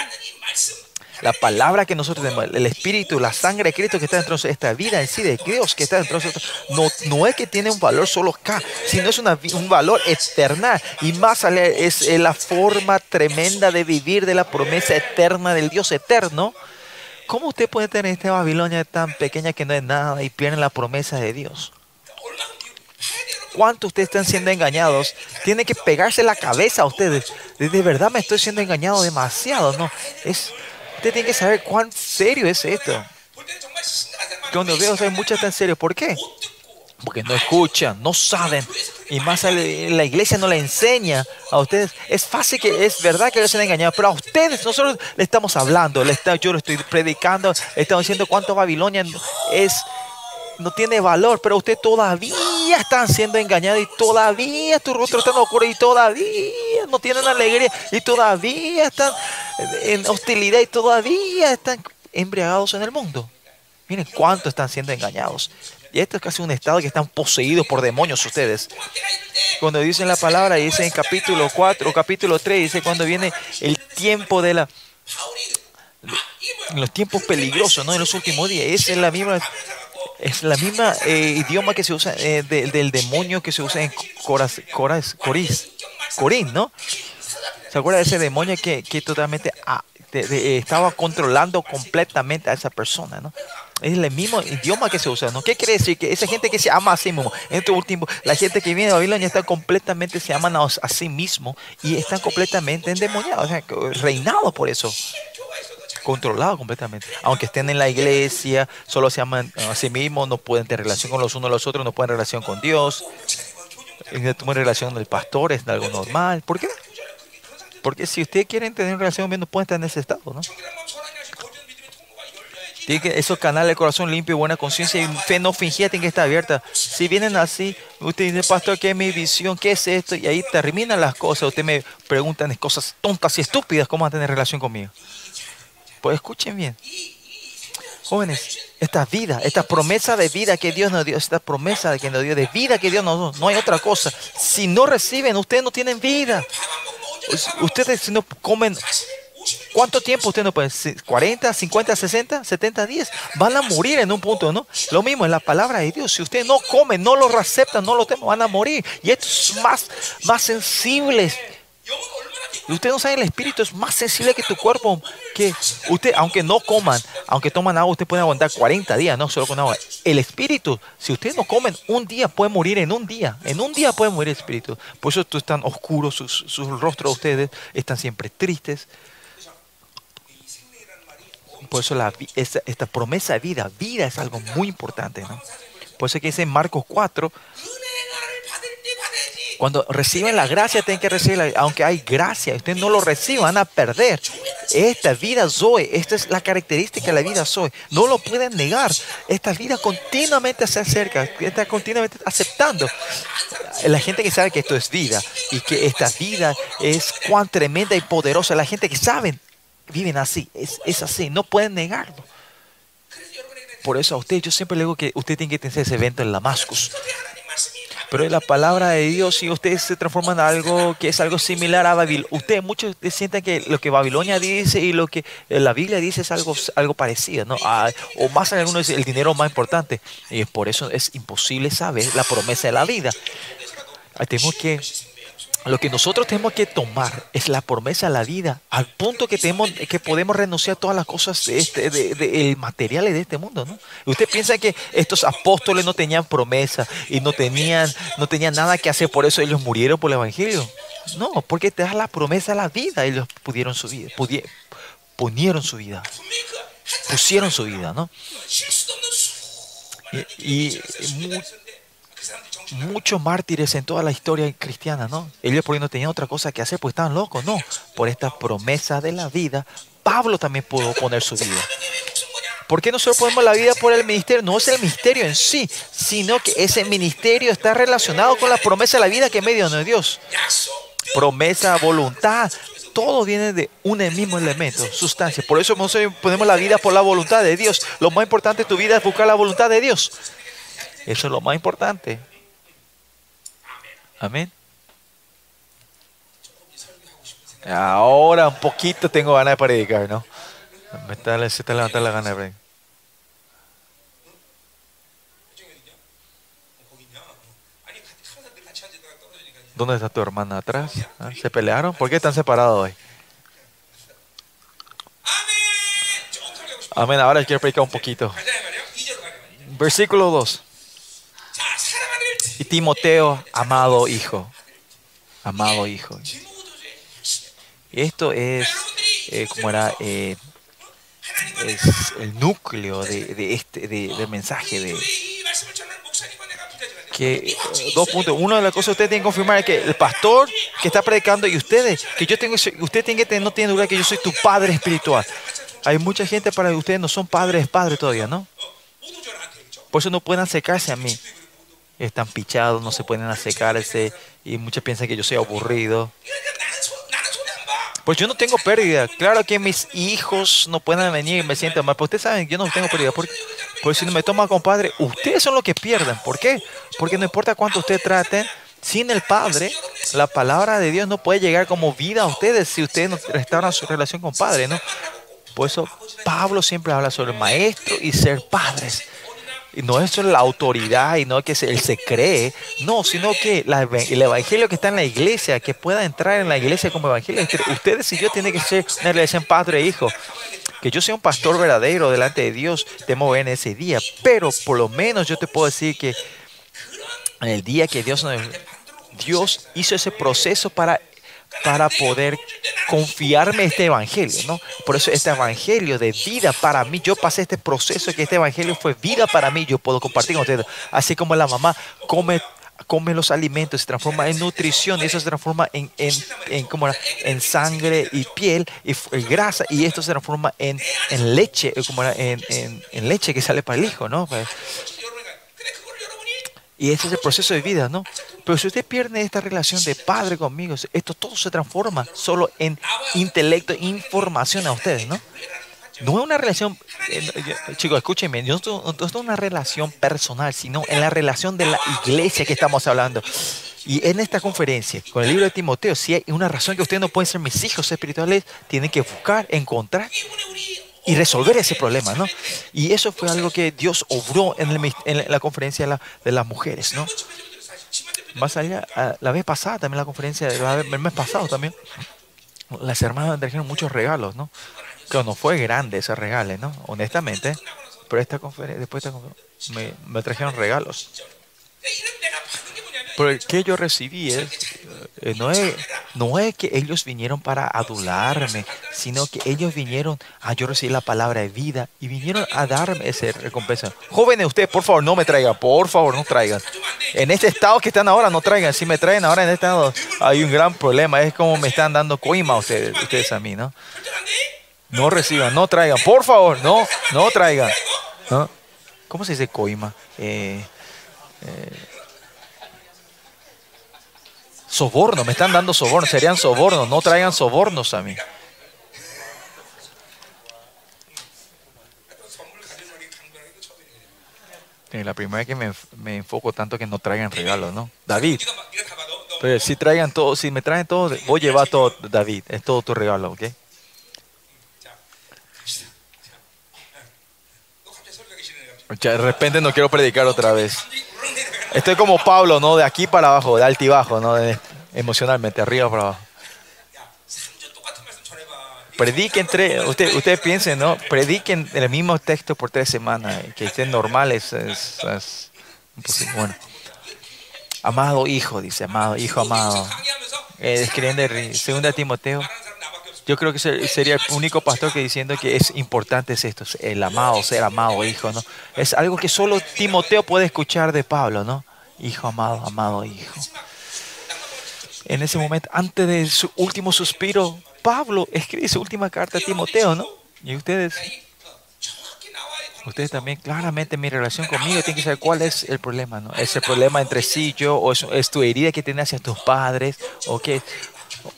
Speaker 1: La palabra que nosotros tenemos, el Espíritu, la sangre de Cristo que está dentro de nosotros, esta vida en sí de Dios que está dentro de nosotros, no, no es que tiene un valor solo acá, sino es una un valor eterna. Y más es la forma tremenda de vivir de la promesa eterna del Dios eterno. ¿Cómo usted puede tener esta Babilonia tan pequeña que no es nada y pierden la promesa de Dios? ¿Cuánto ustedes están siendo engañados? Tienen que pegarse la cabeza a ustedes. De, verdad me estoy siendo engañado demasiado, ¿no? Es, usted tiene que saber cuán serio es esto. Cuando veo, o sea, muchos tan serios. ¿Por qué? porque no escuchan, no saben, y más la iglesia no le enseña a ustedes. Es fácil que es verdad que ellos se han engañado, pero a ustedes nosotros le estamos hablando, yo le estoy predicando, le estamos diciendo cuánto Babilonia es, no tiene valor, pero ustedes todavía están siendo engañados y todavía tu rostro está en oscuro y todavía no tienen alegría y todavía están en hostilidad y todavía están embriagados en el mundo. Miren cuánto están siendo engañados. Y esto es casi un estado que están poseídos por demonios ustedes. Cuando dicen la palabra, dice en capítulo 4 o capítulo 3, dice cuando viene el tiempo de la en los tiempos peligrosos, ¿no? En los últimos días. Esa es la misma es la misma eh, idioma que se usa eh, de- del demonio que se usa en Coras, Coras, Corís, Corín, ¿no? ¿Se acuerda de ese demonio que, que totalmente ah, de- de- estaba controlando completamente a esa persona, ¿no? Es el mismo idioma que se usa, ¿no? ¿Qué quiere decir? Que esa gente que se ama a sí mismo, en este último, la gente que viene de Babilonia está completamente, se aman a, sí mismo y están completamente endemoniados, o sea, reinados por eso controlado completamente. Aunque estén en la iglesia, solo se aman a sí mismos, no pueden tener relación con los unos a los otros, no pueden tener relación con Dios. No tienen relación con el pastor, es algo normal. ¿Por qué? Porque si ustedes quieren tener relación no pueden estar en ese estado, ¿no? Esos canales de corazón limpio y buena conciencia y fe no fingida tienen que estar abierta. Si vienen así, usted dice, pastor, ¿qué es mi visión? ¿Qué es esto? Y ahí terminan las cosas. Usted me preguntan cosas tontas y estúpidas, ¿cómo van a tener relación conmigo? Pues escuchen bien. Jóvenes, esta vida, esta promesa de vida que Dios nos dio, esta promesa que nos dio, de vida que Dios nos dio, no hay otra cosa. Si no reciben, ustedes no tienen vida. Ustedes si no comen, ¿cuánto tiempo ustedes no pueden? ¿40, 50, 60, 70 días? Van a morir en un punto, ¿no? Lo mismo en la palabra de Dios. Si ustedes no comen, no lo aceptan, no lo temen, van a morir. Y esto es más, más sensible. Y ustedes no saben, el espíritu es más sensible que tu cuerpo. Que usted, aunque no coman, aunque toman agua, usted puede aguantar 40 días, no solo con agua. El espíritu, si ustedes no comen un día, puede morir en un día. En un día puede morir el espíritu. Por eso están oscuros sus, sus rostros de ustedes, están siempre tristes. Por eso la, esta, esta, promesa de vida, vida es algo muy importante. ¿no? Por eso que dice en Marcos 4, cuando reciben la gracia, tienen que recibirla. Aunque hay gracia, ustedes no lo reciben, van a perder. Esta vida Zoe, esta es la característica de la vida Zoe. No lo pueden negar. Esta vida continuamente se acerca, está continuamente aceptando. La gente que sabe que esto es vida y que esta vida es cuán tremenda y poderosa. La gente que sabe, viven así. Es, es así, no pueden negarlo. Por eso a usted, yo siempre le digo que usted tiene que tener ese evento en Damascus. Pero la palabra de Dios y ustedes se transforman en algo que es algo similar a Babilonia. Ustedes muchos sienten que lo que Babilonia dice y lo que la Biblia dice es algo, algo parecido, ¿no? Ah, o más en algunos el dinero más importante. Y por eso es imposible saber la promesa de la vida. Tenemos que lo que nosotros tenemos que tomar es la promesa de la vida, al punto que tenemos que podemos renunciar a todas las cosas de este, materiales de este mundo, ¿no? Usted piensa que estos apóstoles no tenían promesa y no tenían, no tenían nada que hacer, por eso ellos murieron por el evangelio. No, porque te da la promesa de la vida, ellos pudieron su vida, ponieron su vida, pusieron su vida, ¿no? Y, y muchos mártires en toda la historia cristiana, ¿no? Ellos porque no tenían otra cosa que hacer, pues estaban locos, no. Por esta promesa de la vida, Pablo también pudo poner su vida. ¿Por qué nosotros ponemos la vida por el ministerio? No es el ministerio en sí, sino que ese ministerio está relacionado con la promesa de la vida que medio de Dios. Promesa, voluntad, todo viene de un mismo elemento, sustancia. Por eso nosotros ponemos la vida por la voluntad de Dios. Lo más importante de tu vida es buscar la voluntad de Dios. Eso es lo más importante. Amén. Ahora un poquito tengo ganas de predicar, ¿no? Me está, se levantando la gana de. ¿Dónde está tu hermana atrás? ¿Ah? ¿Se pelearon? ¿Por qué están separados hoy? Amén. Ahora quiero predicar un poquito. Versículo 2. Y Timoteo, amado hijo. Amado hijo. Esto es, eh, como era, eh, el núcleo de, este de, del mensaje de que eh, dos puntos. Uno de las cosas que ustedes tienen que confirmar es que el pastor que está predicando y ustedes, que yo tengo, usted tiene que no tiene duda que yo soy tu padre espiritual. Hay mucha gente para que ustedes no son padres, padres todavía, ¿no? Por eso no pueden acercarse a mí. Están pichados, no se pueden acercarse y muchos piensan que yo soy aburrido. Pues yo no tengo pérdida. Claro que mis hijos no pueden venir y me sienten mal. Pero ustedes saben, yo no tengo pérdida. Porque, si no me toma como padre, ustedes son los que pierden. ¿Por qué? Porque no importa cuánto ustedes traten, sin el Padre, la palabra de Dios no puede llegar como vida a ustedes si ustedes no restauran su relación con Padre, ¿no? Por eso Pablo siempre habla sobre maestro y ser padres. Y no es la autoridad y no que él se cree, no, sino que el evangelio que está en la iglesia, que pueda entrar en la iglesia como evangelio, ustedes y yo tienen que ser una relación padre e hijo. Que yo sea un pastor verdadero delante de Dios, temo en ese día, pero por lo menos yo te puedo decir que en el día que Dios, Dios hizo ese proceso para para poder confiarme este evangelio, ¿no? Por eso este evangelio de vida para mí, yo pasé este proceso que este evangelio fue vida para mí, yo puedo compartir con ustedes, así como la mamá come come los alimentos, se transforma en nutrición y eso se transforma en, en, en, como en sangre y piel y, grasa y esto se transforma en, en leche, como en, en, leche que sale para el hijo, ¿no? Y ese es el proceso de vida, ¿no? Pero si usted pierde esta relación de padre conmigo, esto todo se transforma solo en intelecto, información a ustedes, ¿no? No es una relación, eh, chicos, escúchenme, no, no es una relación personal, sino en la relación de la iglesia que estamos hablando. Y en esta conferencia, con el libro de Timoteo, si hay una razón que ustedes no pueden ser mis hijos espirituales, tienen que buscar, encontrar y resolver ese problema, ¿no? Y eso fue algo que Dios obró en, la conferencia de, las mujeres, ¿no? Más allá, la vez pasada también la conferencia, el mes pasado también, las hermanas me trajeron muchos regalos, ¿no? No fue grande ese regalo, ¿no? Honestamente, pero esta conferencia, después me trajeron regalos. Pero el que yo recibí es, eh, no, es, no es que ellos vinieron para adularme, sino que ellos vinieron a yo la palabra de vida y vinieron a darme esa recompensa. Jóvenes, ustedes, por favor, no me traigan, por favor, no traigan. En este estado que están ahora, no traigan. Si me traen ahora en este estado, hay un gran problema. Es como me están dando coima ustedes, ustedes a mí, ¿no? No reciban, no traigan, por favor, no, no traigan. ¿Cómo se dice coima? Eh, eh, Soborno, me están dando soborno, serían sobornos, no traigan sobornos a mí. La primera vez que me, enfoco tanto que no traigan regalos, ¿no? David, pero si traigan todo, si me traen todo, voy a llevar todo, David, es todo tu regalo, ¿ok? De repente no quiero predicar otra vez. Estoy como Pablo, ¿no? De aquí para abajo, de altibajo, ¿no? De, emocionalmente, arriba para abajo. Prediquen tres, usted, ustedes piensen, ¿no? Prediquen el mismo texto por tres semanas, que estén normales, es, es Bueno. Amado hijo, dice, amado, hijo amado. Eh, escribiendo Timoteo. Yo creo que sería el único pastor que diciendo que es importante es esto, el amado, ser amado hijo, ¿no? Es algo que solo Timoteo puede escuchar de Pablo, ¿no? Hijo amado, amado hijo. En ese momento, antes de su último suspiro, Pablo escribe su última carta a Timoteo, ¿no? Y ustedes, ustedes también claramente mi relación conmigo tienen que saber cuál es el problema, ¿no? ¿Es el problema entre sí yo o es, tu herida que tienes hacia tus padres o qué?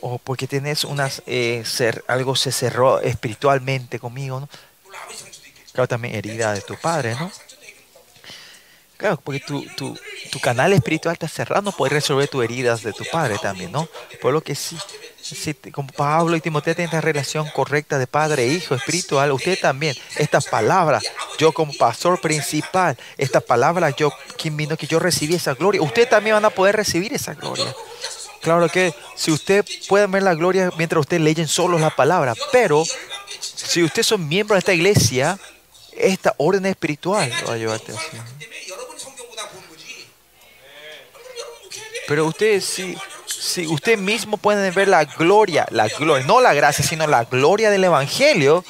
Speaker 1: O porque tienes unas, eh, ser, algo se cerró espiritualmente conmigo, ¿no? Claro, también herida de tu padre, ¿no? Claro, porque tu, tu, tu, canal espiritual está cerrado, no puedes resolver tus heridas de tu padre también, ¿no? Por lo que sí, si, como Pablo y Timoteo tienen esta relación correcta de padre e hijo espiritual, usted también, estas palabras, yo como pastor principal, estas palabras, yo, quien vino que yo recibí esa gloria, usted también van a poder recibir esa gloria. Claro que si usted puede ver la gloria mientras usted leyen solo la palabra, pero si usted son miembro de esta iglesia, esta orden espiritual va a llevarte así. Pero usted, si, usted mismo puede ver la gloria, la gloria, no la gracia, sino la gloria del Evangelio,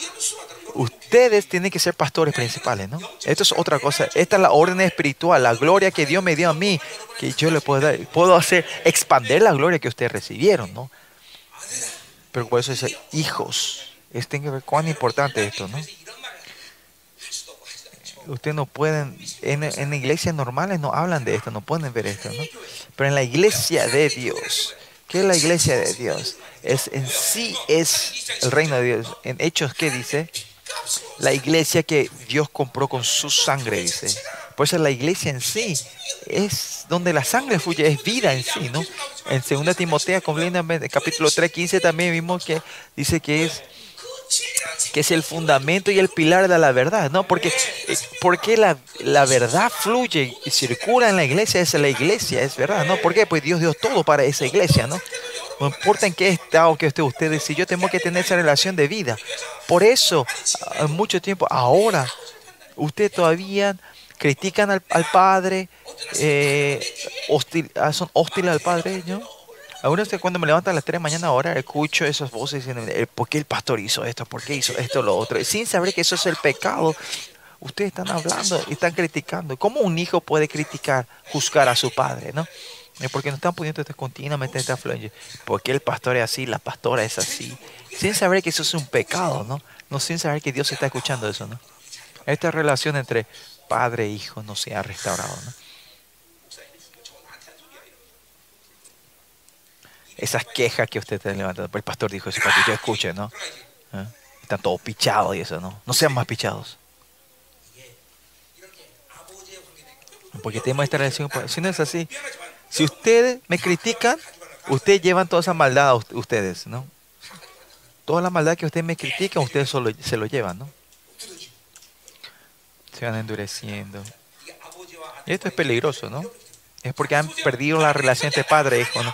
Speaker 1: ustedes tienen que ser pastores principales, ¿no? Esto es otra cosa. Esta es la orden espiritual, la gloria que Dios me dio a mí, que yo le puedo dar, puedo hacer, expander la gloria que ustedes recibieron, ¿no? Pero por eso dice, hijos, es tiene que ver cuán importante esto, ¿no? Ustedes no pueden, en, en iglesias normales no hablan de esto, no pueden ver esto, ¿no? Pero en la iglesia de Dios, ¿qué es la iglesia de Dios? Es, en sí es el reino de Dios. En Hechos, ¿qué dice? La iglesia que Dios compró con su sangre, dice. Por eso la iglesia en sí es donde la sangre fluye, es vida en sí, ¿no? En 2 Timoteo, capítulo 3, 15 también vimos que dice que es que es el fundamento y el pilar de la verdad, ¿no? Porque, eh, porque la, la, verdad fluye y circula en la iglesia, es la iglesia, es verdad, ¿no? ¿Por qué? Pues Dios dio todo para esa iglesia, ¿no? No importa en qué estado que esté usted, si yo tengo que tener esa relación de vida. Por eso, mucho tiempo, ahora, usted todavía critican al, al Padre, eh, hostil, ah, son hostiles al Padre, ¿no? Algunos cuando me levanto a las 3 de la mañana ahora escucho esas voces diciendo, eh, ¿por qué el pastor hizo esto? ¿Por qué hizo esto lo otro? sin saber que eso es el pecado, ustedes están hablando y están criticando. ¿Cómo un hijo puede criticar, juzgar a su padre? ¿no? Porque no están poniendo esto continuamente esta fluencia. ¿Por qué el pastor es así? La pastora es así. Sin saber que eso es un pecado, ¿no? No sin saber que Dios está escuchando eso, ¿no? Esta relación entre padre e hijo no se ha restaurado, ¿no? esas quejas que usted está levantando. Pues el pastor dijo eso para que yo escuche, ¿no? ¿Eh? Están todos pichados y eso, ¿no? No sean más pichados. Porque tenemos esta relación. Si no es así, si ustedes me critican, ustedes llevan toda esa maldad a ustedes, ¿no? Toda la maldad que ustedes me critican, ustedes solo, se lo llevan, ¿no? Se van endureciendo. Y esto es peligroso, ¿no? Es porque han perdido la relación entre padre e hijo, ¿no?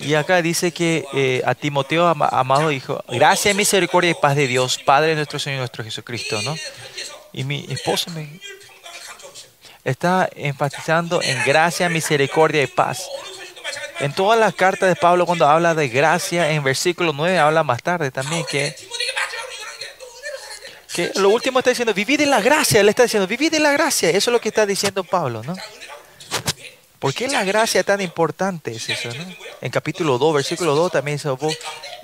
Speaker 1: Y acá dice que eh, a Timoteo, amado hijo, gracia, misericordia y paz de Dios, Padre nuestro Señor nuestro Jesucristo, ¿no? Y mi esposo me está enfatizando en gracia, misericordia y paz. En todas las cartas de Pablo, cuando habla de gracia, en versículo 9 habla más tarde también que, que lo último está diciendo, vivid en la gracia. Él está diciendo, vivid en la gracia. Eso es lo que está diciendo Pablo, ¿no? ¿Por qué la gracia tan importante es eso? En capítulo 2, versículo 2 también dice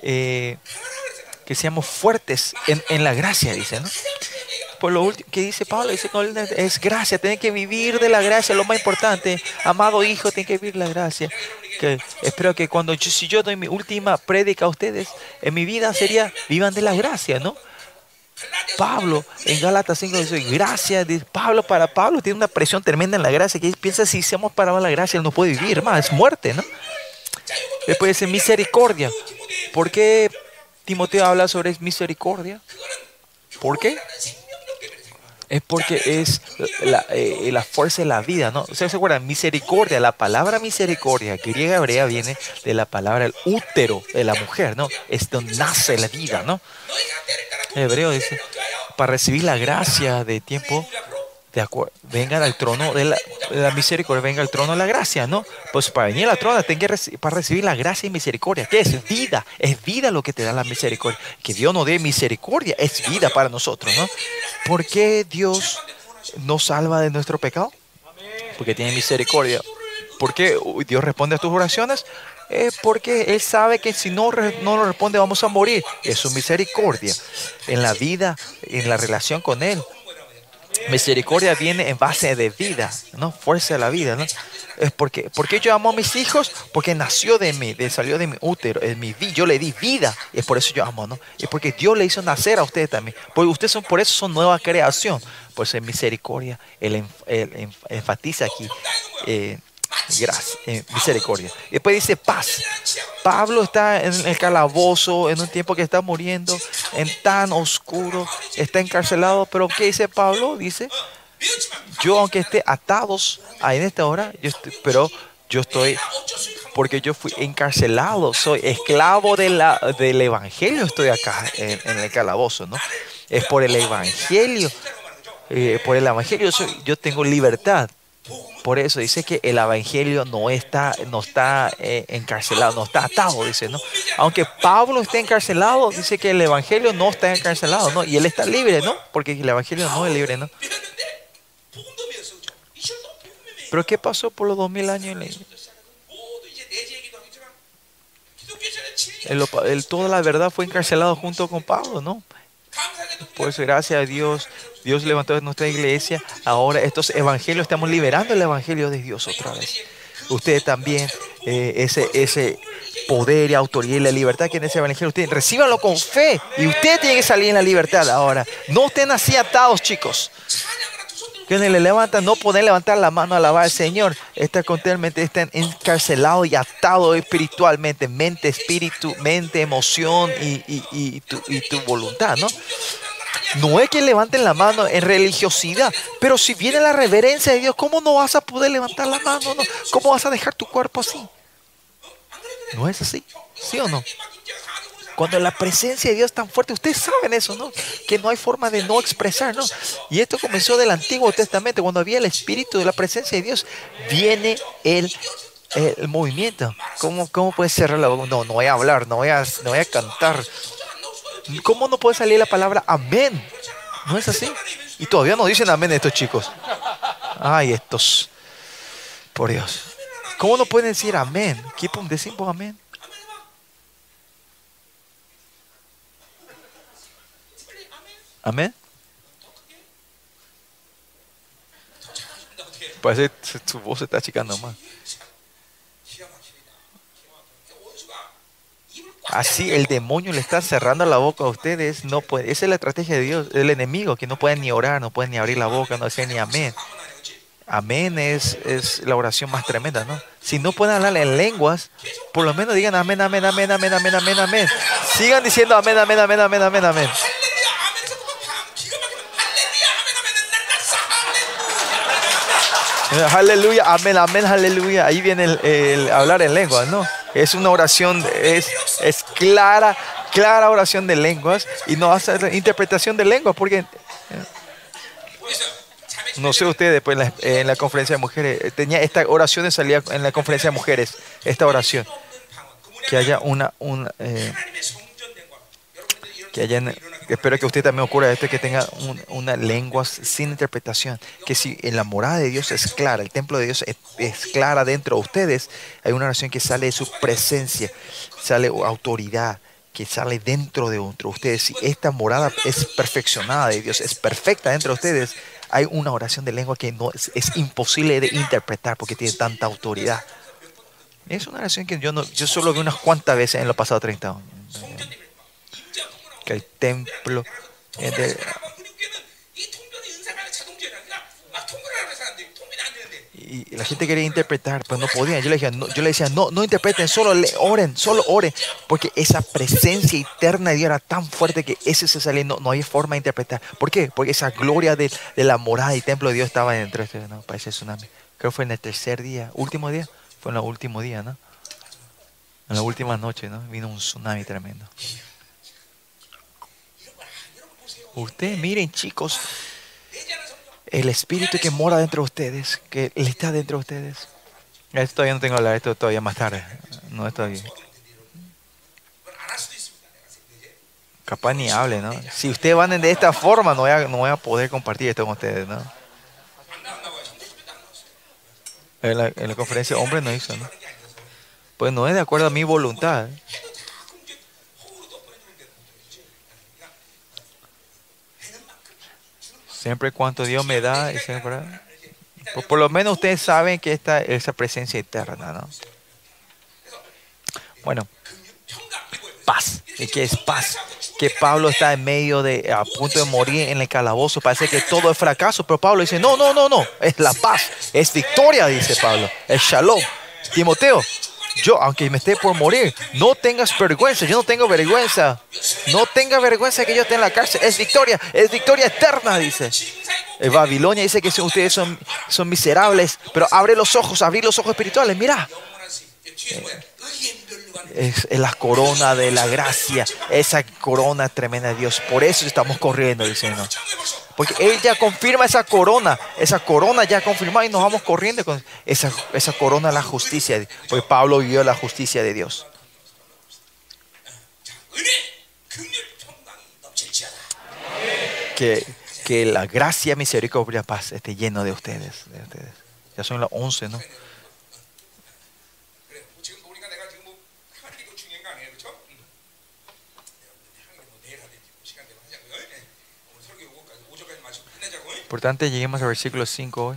Speaker 1: eh, que seamos fuertes en, en, la gracia, dice, ¿no? Por lo último que dice Pablo, dice es gracia, tienen que vivir de la gracia, lo más importante, amado hijo, tienen que vivir la gracia. Que espero que cuando yo, si yo doy mi última prédica a ustedes, en mi vida sería vivan de la gracia, ¿no? Pablo en Gálatas 5 dice, gracias, Pablo para Pablo tiene una presión tremenda en la gracia, que piensa si hacemos para la gracia, él no puede vivir más, es muerte, ¿no? Después dice misericordia. ¿Por qué Timoteo habla sobre misericordia? ¿Por qué? Es porque es la, eh, la, fuerza de la vida, ¿no? ¿Ustedes se acuerdan? Misericordia, la palabra misericordia, griega hebrea, viene de la palabra el útero de la mujer, ¿no? Es donde nace la vida, ¿no? El hebreo dice, para recibir la gracia de tiempo, de vengan al trono de la, misericordia, venga al trono de la gracia, ¿no? Pues para venir al trono, que para recibir la gracia y misericordia. ¿Qué es? Vida. Es vida lo que te da la misericordia. Que Dios nos dé misericordia es vida para nosotros, ¿no? ¿Por qué Dios nos salva de nuestro pecado? Porque tiene misericordia. ¿Por qué Dios responde a tus oraciones? Es porque Él sabe que si no, no lo responde vamos a morir. Es su misericordia en la vida, en la relación con Él. Misericordia viene en base de vida, ¿no? Fuerza de la vida, ¿no? Es porque, yo amo a mis hijos, porque nació de mí, de, salió de mi útero, es mi yo le di vida, y es por eso yo amo, ¿no? Es porque Dios le hizo nacer a ustedes también. Porque ustedes son, por eso son nueva creación. Pues en misericordia, Él, enfatiza aquí. Eh, gracia, eh, misericordia. Después dice paz. Pablo está en el calabozo en un tiempo que está muriendo, en tan oscuro, está encarcelado, pero ¿qué dice Pablo? Dice, yo aunque esté atados ahí en esta hora, pero yo estoy, porque yo fui encarcelado, soy esclavo de la, del Evangelio, estoy acá en, el calabozo, ¿no? Es por el Evangelio, eh, por el Evangelio yo tengo libertad. Por eso dice que el evangelio no está, no está eh, encarcelado, no está atado, dice, ¿no? Aunque Pablo esté encarcelado, dice que el evangelio no está encarcelado, ¿no? Y él está libre, ¿no? Porque el evangelio no es libre, ¿no? Pero ¿qué pasó por los dos mil años en la
Speaker 2: iglesia?
Speaker 1: El, el, toda la verdad fue encarcelado junto con Pablo, ¿no? Por eso, gracias a Dios, Dios levantó nuestra iglesia. Ahora estos evangelios, estamos liberando el evangelio de Dios otra vez. Usted también, eh, ese, ese poder y autoridad y la libertad que en ese evangelio usted, recíbanlo con fe. Y usted tiene que salir en la libertad ahora. No estén así atados, chicos que no le levantan, no pueden levantar la mano a alabar al Señor. Está continuamente están encarcelados y atados espiritualmente, mente, espíritu, mente, emoción y, y, y, tu, y, tu, voluntad, ¿no? No es que levanten la mano en religiosidad, pero si viene la reverencia de Dios, ¿cómo no vas a poder levantar la mano? ¿Cómo vas a dejar tu cuerpo así? ¿No es así? ¿Sí o no? Cuando la presencia de Dios es tan fuerte, ustedes saben eso, ¿no? Que no hay forma de no expresar, ¿no? Y esto comenzó del Antiguo Testamento, cuando había el Espíritu de la presencia de Dios, viene el, el movimiento. ¿Cómo, ¿Cómo puedes cerrar la boca? No, no voy a hablar, no voy a, no voy a cantar. ¿Cómo no puede salir la palabra amén? ¿No es así? Y todavía no dicen amén estos chicos. Ay, estos. Por Dios. ¿Cómo no pueden decir amén? ¿Qué decimos amén? Amén. Parece que su voz se está achicando más. Así el demonio le está cerrando la boca a ustedes. No puede, esa es la estrategia de Dios, el enemigo, que no puede ni orar, no puede ni abrir la boca, no decir ni amén. Amén es, es la oración más tremenda, ¿no? Si no pueden hablar en lenguas, por lo menos digan amén, amén, amén, amén, amén, amén, amén. Sigan diciendo amén, amén, amén, amén, amén. amén.
Speaker 2: Eh,
Speaker 1: aleluya, amén, amén, aleluya. Ahí viene el, hablar en lenguas, ¿no? Es una oración, es, es clara, clara oración de lenguas y no hace interpretación de lenguas porque...
Speaker 2: Eh,
Speaker 1: no sé ustedes, pues en la, conferencia de mujeres, eh, tenía esta oración de salida en la conferencia de mujeres, esta oración. Que haya una...
Speaker 2: una
Speaker 1: que haya espero que usted también ocurra esto, que tenga un- una lengua sin interpretación, que si en la morada de Dios es clara, el templo de Dios es, clara dentro de ustedes, hay una oración que sale de su presencia, sale autoridad, que sale dentro de de ustedes. Si esta morada es perfeccionada de Dios, es perfecta dentro de ustedes, hay una oración de lengua que es imposible de interpretar porque tiene tanta autoridad. Es una oración que yo, no, yo solo vi unas cuantas veces en los pasados 30 años que el templo y la gente quería interpretar, pero no podían. Yo le decía, no, yo le decía, no, no interpreten, solo le oren, solo oren, porque esa presencia eterna de Dios era tan fuerte que ese se salía, no, no hay forma de interpretar. ¿Por qué? Porque esa gloria de, la morada y templo de Dios estaba dentro de este, no, parece tsunami. Creo que fue en el tercer día, último día, fue en el último día, ¿no? En la última noche, ¿no? Vino un tsunami tremendo. Ustedes miren, chicos, el espíritu que mora dentro de ustedes, que está dentro de ustedes. Esto todavía no tengo que hablar, esto todavía más tarde. No estoy. Capaz ni hable, ¿no? Si ustedes van de esta forma, no voy a, no voy a poder compartir esto con ustedes, ¿no? En la, en la conferencia, hombre no hizo, ¿no? Pues no es de acuerdo a mi voluntad. Siempre cuanto Dios me da, por, por, lo menos ustedes saben que está esa presencia eterna, ¿no? Bueno, paz. ¿Y qué es paz? Que Pablo está en medio de, a punto de morir en el calabozo. Parece que todo es fracaso, pero Pablo dice, no, no, no, no, es la paz, es victoria, dice Pablo, es shalom. Timoteo, yo, aunque me esté por morir, no tengas vergüenza, yo no tengo vergüenza. No tenga vergüenza que yo esté en la cárcel, es victoria, es victoria eterna, dice. En Babilonia dice que ustedes son, son miserables, pero abre los ojos, abrir los ojos espirituales, mira.
Speaker 2: 영
Speaker 1: es, la corona de la gracia, esa corona tremenda de Dios. Por eso estamos corriendo,
Speaker 2: diciendo.
Speaker 1: Porque Él ya confirma esa corona, esa corona ya confirmada y nos vamos corriendo con esa, esa corona la justicia. Porque Pablo vivió la justicia de Dios. Que, que la gracia, misericordia, paz esté lleno de ustedes, de ustedes. Ya son las 11, ¿no? Importante, lleguemos al versículo 5 hoy.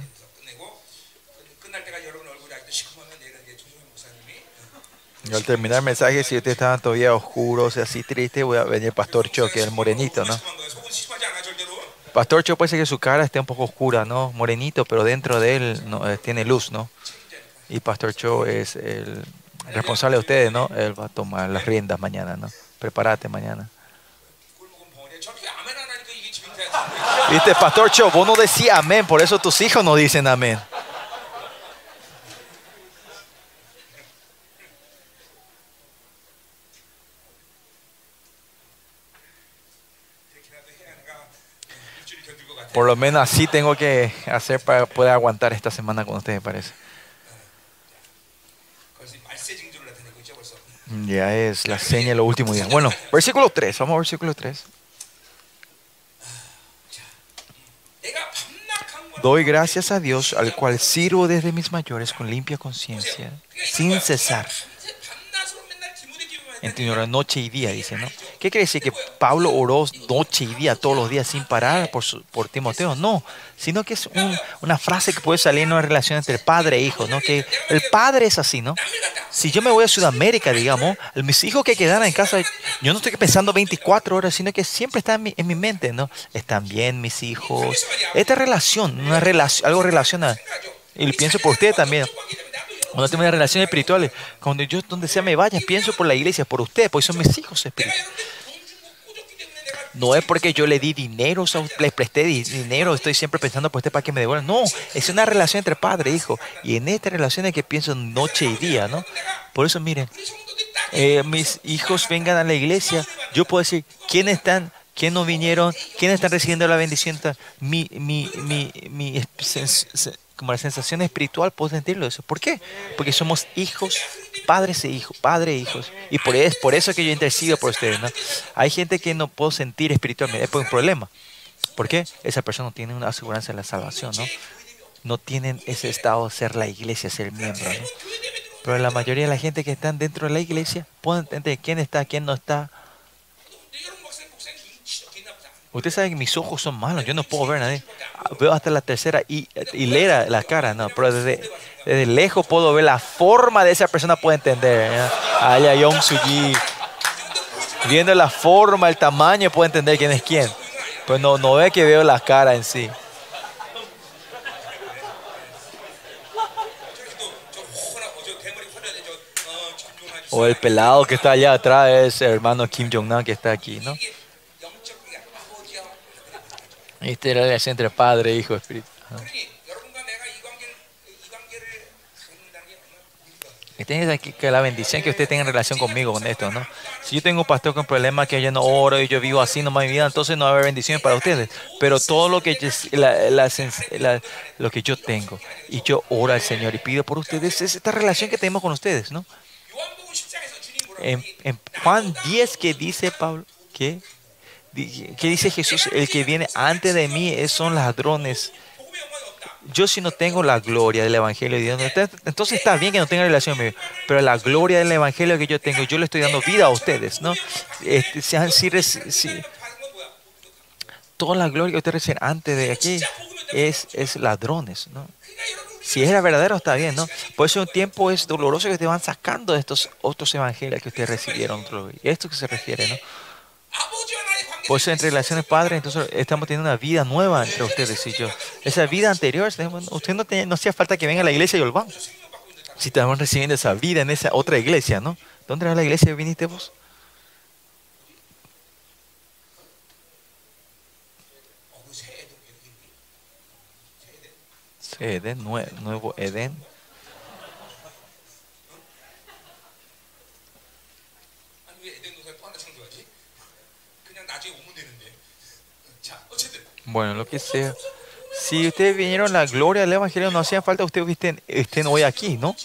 Speaker 1: Y al terminar el mensaje, si ustedes estaban todavía oscuros y así tristes, voy a venir el pastor Cho, que es el morenito, ¿no? Pastor Cho puede ser que su cara esté un poco oscura, ¿no? Morenito, pero dentro de él no, eh, tiene luz, ¿no? Y Pastor Cho es el responsable de ustedes, ¿no? Él va a tomar las riendas mañana, ¿no? Prepárate mañana. Viste, Pastor Cho, vos no decís amén, por eso tus hijos no dicen amén. Por lo menos así tengo que hacer para poder aguantar esta semana con ustedes, parece. Ya es la seña de los últimos días. Bueno, versículo 3, vamos a versículo 3. Doy gracias a Dios al cual sirvo desde mis mayores con limpia conciencia, sin cesar. Entiendo la noche y día, dice, ¿no? ¿Qué quiere decir que Pablo oró noche y día, todos los días, sin parar por, su, por Timoteo? No, sino que es un, una frase que puede salir en una relación entre padre e hijo, ¿no? Que el padre es así, ¿no? Si yo me voy a Sudamérica, digamos, mis hijos que quedaran en casa, yo no estoy pensando 24 horas, sino que siempre está en mi, en mi mente, ¿no? Están bien mis hijos. Esta relación, una relación, algo relacional. Y pienso por usted también. Cuando tengo una relación espiritual, cuando yo donde sea me vaya, pienso por la iglesia, por usted, porque son mis hijos espirituales. No es porque yo le di dinero, les presté di- dinero, estoy siempre pensando por usted para que me devuelvan. No, es una relación entre padre e hijo. Y en esta relación es que pienso noche y día, ¿no? Por eso, miren, eh, mis hijos vengan a la iglesia, yo puedo decir, ¿quiénes están? ¿Quién no vinieron? ¿Quiénes están recibiendo la bendición? Mi, mi, mi, mi como la sensación espiritual, puedo sentirlo eso. ¿Por qué? Porque somos hijos, padres e hijos, padre e hijos. Y por, es por eso que yo intercedo por ustedes. ¿no? Hay gente que no puedo sentir espiritualmente, es un problema. ¿Por qué? Esa persona no tiene una aseguranza de la salvación, ¿no? No tienen ese estado de ser la iglesia, ser miembro. Pero la mayoría de la gente que están dentro de la iglesia pueden entender quién está, quién no está. Ustedes saben que mis ojos son malos, yo no puedo ver nadie. Veo hasta la tercera hilera la cara, no, pero desde, desde, lejos puedo ver la forma de esa persona, puedo entender. Allá Yong Suji, viendo la forma, el tamaño, puedo entender quién es quién. Pues no, no ve que veo la cara en sí. O el pelado que está allá atrás es hermano Kim Jong-un que está aquí, ¿no? Esta es la relación entre Padre, e Hijo, Espíritu. Ajá. Tienes aquí que la bendición que ustedes tengan relación conmigo con esto, ¿no? Si yo tengo un pastor con problemas que yo no oro y yo vivo así nomás mi vida, entonces no va a haber bendiciones para ustedes. Pero todo lo que, yo, la, la, la, lo que yo tengo y yo oro al Señor y pido por ustedes es esta relación que tenemos con ustedes, ¿no? En, en Juan 10 que dice Pablo que ¿Qué dice Jesús? El que viene antes de mí son ladrones. Yo si no tengo la gloria del Evangelio de Dios, entonces está bien que no tenga relación conmigo, pero la gloria del Evangelio que yo tengo, yo le estoy dando vida a ustedes, ¿no? Este, sean, si, si, toda la gloria que ustedes reciben antes de aquí es, es ladrones, ¿no? si era verdadero está bien, ¿no? Por eso un tiempo es doloroso que te van sacando de estos otros evangelios que ustedes recibieron. Otro, esto que se refiere, ¿no? Por eso en relaciones padres, entonces estamos teniendo una vida nueva entre ustedes y yo. Esa vida anterior, usted no, tenía, no hacía falta que venga a la iglesia y volvamos. Si estamos recibiendo esa vida en esa otra iglesia, ¿no? ¿Dónde era la iglesia que viniste vos? Edén, nuevo Edén. Bueno, lo que sea. Si ustedes vinieron la gloria del Evangelio, no hacía falta ustedes estén, estén hoy aquí, ¿no?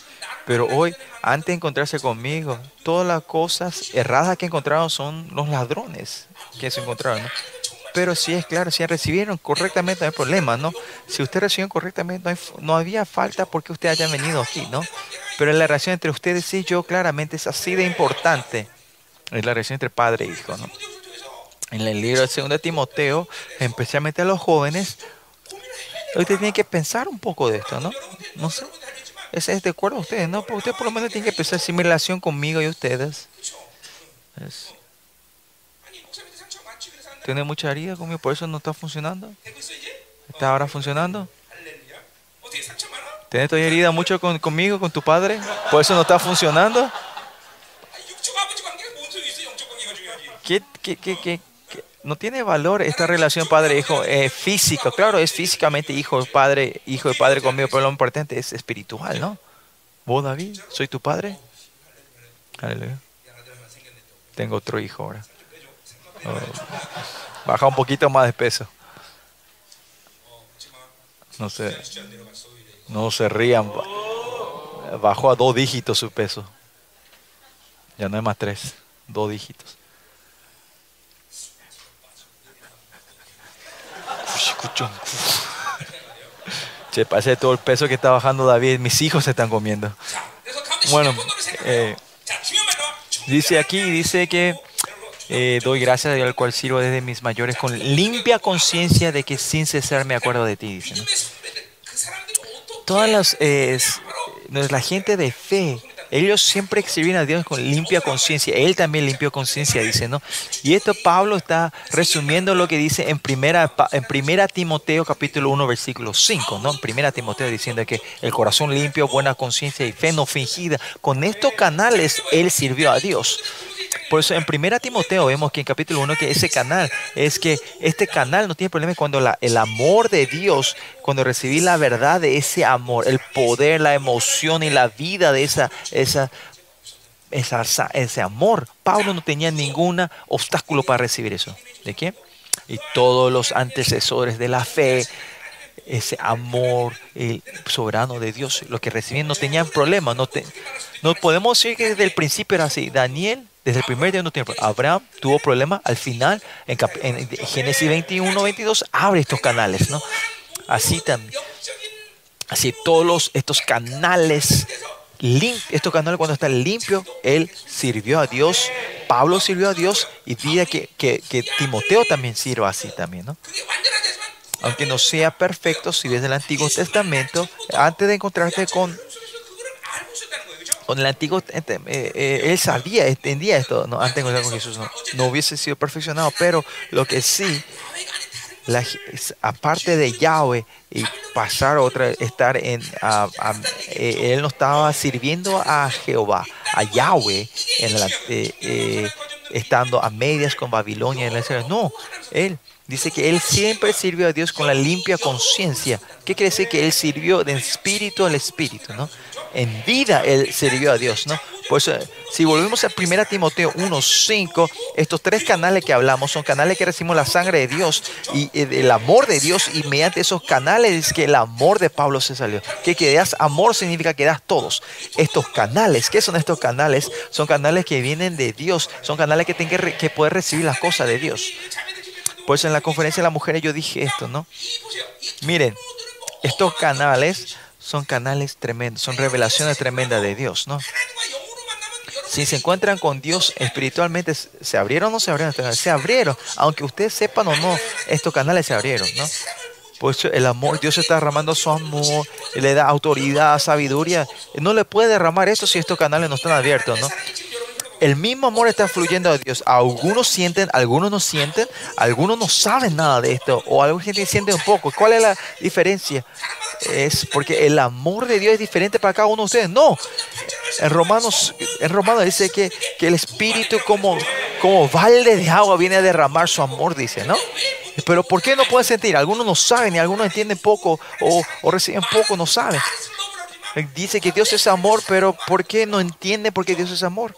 Speaker 1: Pero hoy, antes de encontrarse conmigo, todas las cosas erradas que encontraron son los ladrones que se encontraron, ¿no? Pero sí es claro, si recibieron correctamente no hay problema, ¿no? Si ustedes recibieron correctamente no, no había falta porque ustedes hayan venido aquí, ¿no? Pero la relación entre ustedes y yo claramente es así de importante. Es la relación entre padre e hijo, ¿no? en el libro del segundo Timoteo, especialmente a los jóvenes, usted tiene que pensar un poco de esto, ¿no? No sé. Es, de acuerdo a ustedes, ¿no? Ustedes por lo menos tienen que pensar sin relación conmigo y ustedes. Es. Tiene mucha herida conmigo, por eso no está funcionando. ¿Está ahora funcionando? ¿Tienes todavía herida mucho con, conmigo, con tu padre? ¿Por eso no está funcionando? ¿Qué, qué, qué, qué, no tiene valor esta relación padre-hijo eh, física. Claro, es físicamente hijo, padre, hijo y padre conmigo, pero lo importante es espiritual, ¿no? Vos, David, soy tu padre. Aleluya. Tengo otro hijo ahora. Oh. Baja un poquito más de peso. No se, no se rían. Bajó a dos dígitos su peso. Ya no hay más tres, dos dígitos. Se pasé todo el peso que está bajando David. Mis hijos se están comiendo. Bueno, eh, dice aquí, dice que eh, doy gracias al cual sirvo desde mis mayores con limpia conciencia de que sin cesar me acuerdo de ti. Dice, ¿no? Todas las, eh, la gente de fe ellos siempre sirven a Dios con limpia conciencia. Él también limpió conciencia, dice, ¿no? Y esto Pablo está resumiendo lo que dice en primera, en primera Timoteo capítulo 1 versículo 5, ¿no? En primera Timoteo diciendo que el corazón limpio, buena conciencia y fe no fingida. Con estos canales él sirvió a Dios. Por eso en primera Timoteo vemos que en capítulo 1 que ese canal es que este canal no tiene problema cuando el amor de Dios, cuando recibí la verdad de ese amor, el poder, la emoción y la vida de esa, esa, esa, ese amor. Pablo no tenía ningún obstáculo para recibir eso. ¿De quién? Y todos los antecesores de la fe, ese amor el soberano de Dios, lo que recibían no tenían problemas. No, te, no podemos decir que desde el principio era así. Daniel desde el primer día no tiene problema. Abraham tuvo problemas. Al final, en, en, Génesis 21, 22, abre estos canales, ¿no? Así también. Así todos los, estos canales estos canales cuando están limpios, él sirvió a Dios, Pablo sirvió a Dios y pide que, que, Timoteo también sirva así también, ¿no? Aunque no sea perfecto, si ves el Antiguo Testamento, antes de encontrarte con, con el Antiguo eh, eh, él sabía, entendía esto, ¿no? antes de con Jesús, no, no hubiese sido perfeccionado, pero lo que sí la- aparte de Yahweh y pasar otra estar en eh, él no estaba sirviendo a Jehová a Yahweh en la- eh, eh, estando a medias con Babilonia en no él dice que él siempre sirvió a Dios con la limpia conciencia. Qué quiere decir que él sirvió de espíritu al espíritu no en vida él sirvió a Dios no pues eh, si volvemos a 1 Timoteo 1.5, estos tres canales que hablamos son canales que recibimos la sangre de Dios y eh, el amor de Dios y mediante esos canales es que el amor de Pablo se salió. Que, que das amor significa que das todos. Estos canales, ¿qué son estos canales? Son canales que vienen de Dios, son canales que tienen que, poder recibir las cosas de Dios. Pues en la conferencia de las mujeres yo dije esto, ¿no? Miren, estos canales son canales tremendos, son revelaciones tremendas de Dios, ¿no? Si se encuentran con Dios espiritualmente, ¿se abrieron o no se abrieron? Se abrieron, aunque ustedes sepan o no, estos canales se abrieron, ¿no? Por eso el amor, Dios está derramando su amor, le da autoridad, sabiduría. No le puede derramar esto si estos canales no están abiertos, ¿no? El mismo amor está fluyendo a Dios. Algunos sienten, algunos no sienten, algunos no saben nada de esto, o alguna gente siente un poco. ¿Cuál es la diferencia? Es porque el amor de Dios es diferente para cada uno de ustedes. No. En Romanos, en Romanos dice que, que el Espíritu como, como balde de agua viene a derramar su amor, dice, ¿no? Pero ¿por qué no pueden sentir? Algunos no saben y algunos entienden poco o, reciben poco, no saben. Dice que Dios es amor, pero ¿por qué no entiende por qué Dios es amor?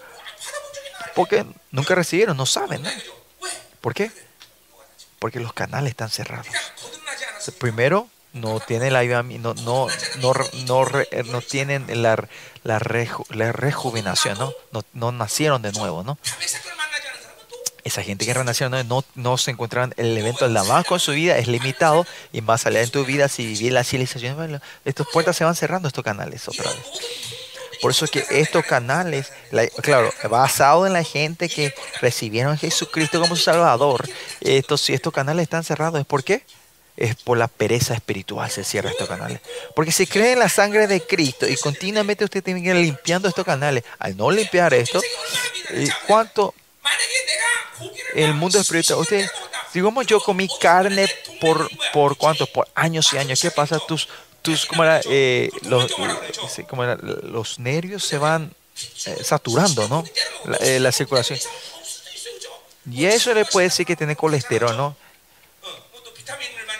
Speaker 1: Porque nunca recibieron, no saben. ¿no? ¿Por qué? Porque los canales están cerrados. Primero, no tienen la no, no, no, eh, no, tienen la, la, rejuvenación, ¿no? ¿no? nacieron de nuevo, ¿no? Esa gente que renació no, no se encuentran el evento del Damasco en su vida, es limitado y más allá en tu vida, si vivís la civilización, bueno, estas puertas se van cerrando, estos canales otra vez. Por eso es que estos canales, claro, basado en la gente que recibieron a Jesucristo como su Salvador, estos, si estos canales están cerrados, ¿es por qué? es por la pereza espiritual se cierran estos canales. Porque si cree en la sangre de Cristo y continuamente usted tiene que ir limpiando estos canales, al no limpiar esto, ¿cuánto el mundo espiritual? Usted, digamos yo comí carne por, por cuántos, por años y años, ¿qué pasa? Tus, tus, eh, ¿cómo era? Los, nervios se van eh, saturando, ¿no? Eh, la, circulación. Y eso le puede decir que tiene colesterol, ¿no?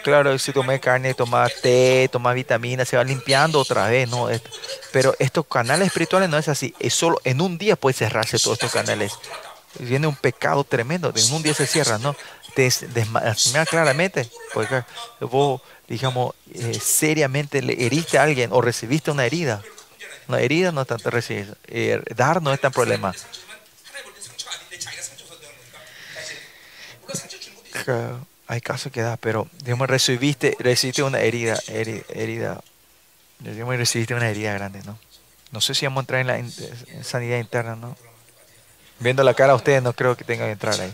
Speaker 1: Claro, si toma carne, toma té, toma vitaminas, se va limpiando otra vez, ¿no? Pero estos canales espirituales no es así. Es solo en un día puede cerrarse todos estos canales. Viene un pecado tremendo. En un día se cierran, ¿no? desmarcar claramente, porque vos, digamos, eh, seriamente le heriste a alguien o recibiste una herida. Una herida no es tanto recibir, eh, dar no es tan problema. Hay casos que da, pero digamos, recibiste, recibiste una herida, herida, herida recibiste una herida grande, ¿no? No sé si vamos a entrar en la sanidad interna, ¿no? Viendo la cara a ustedes, no creo que tengan que entrar ahí.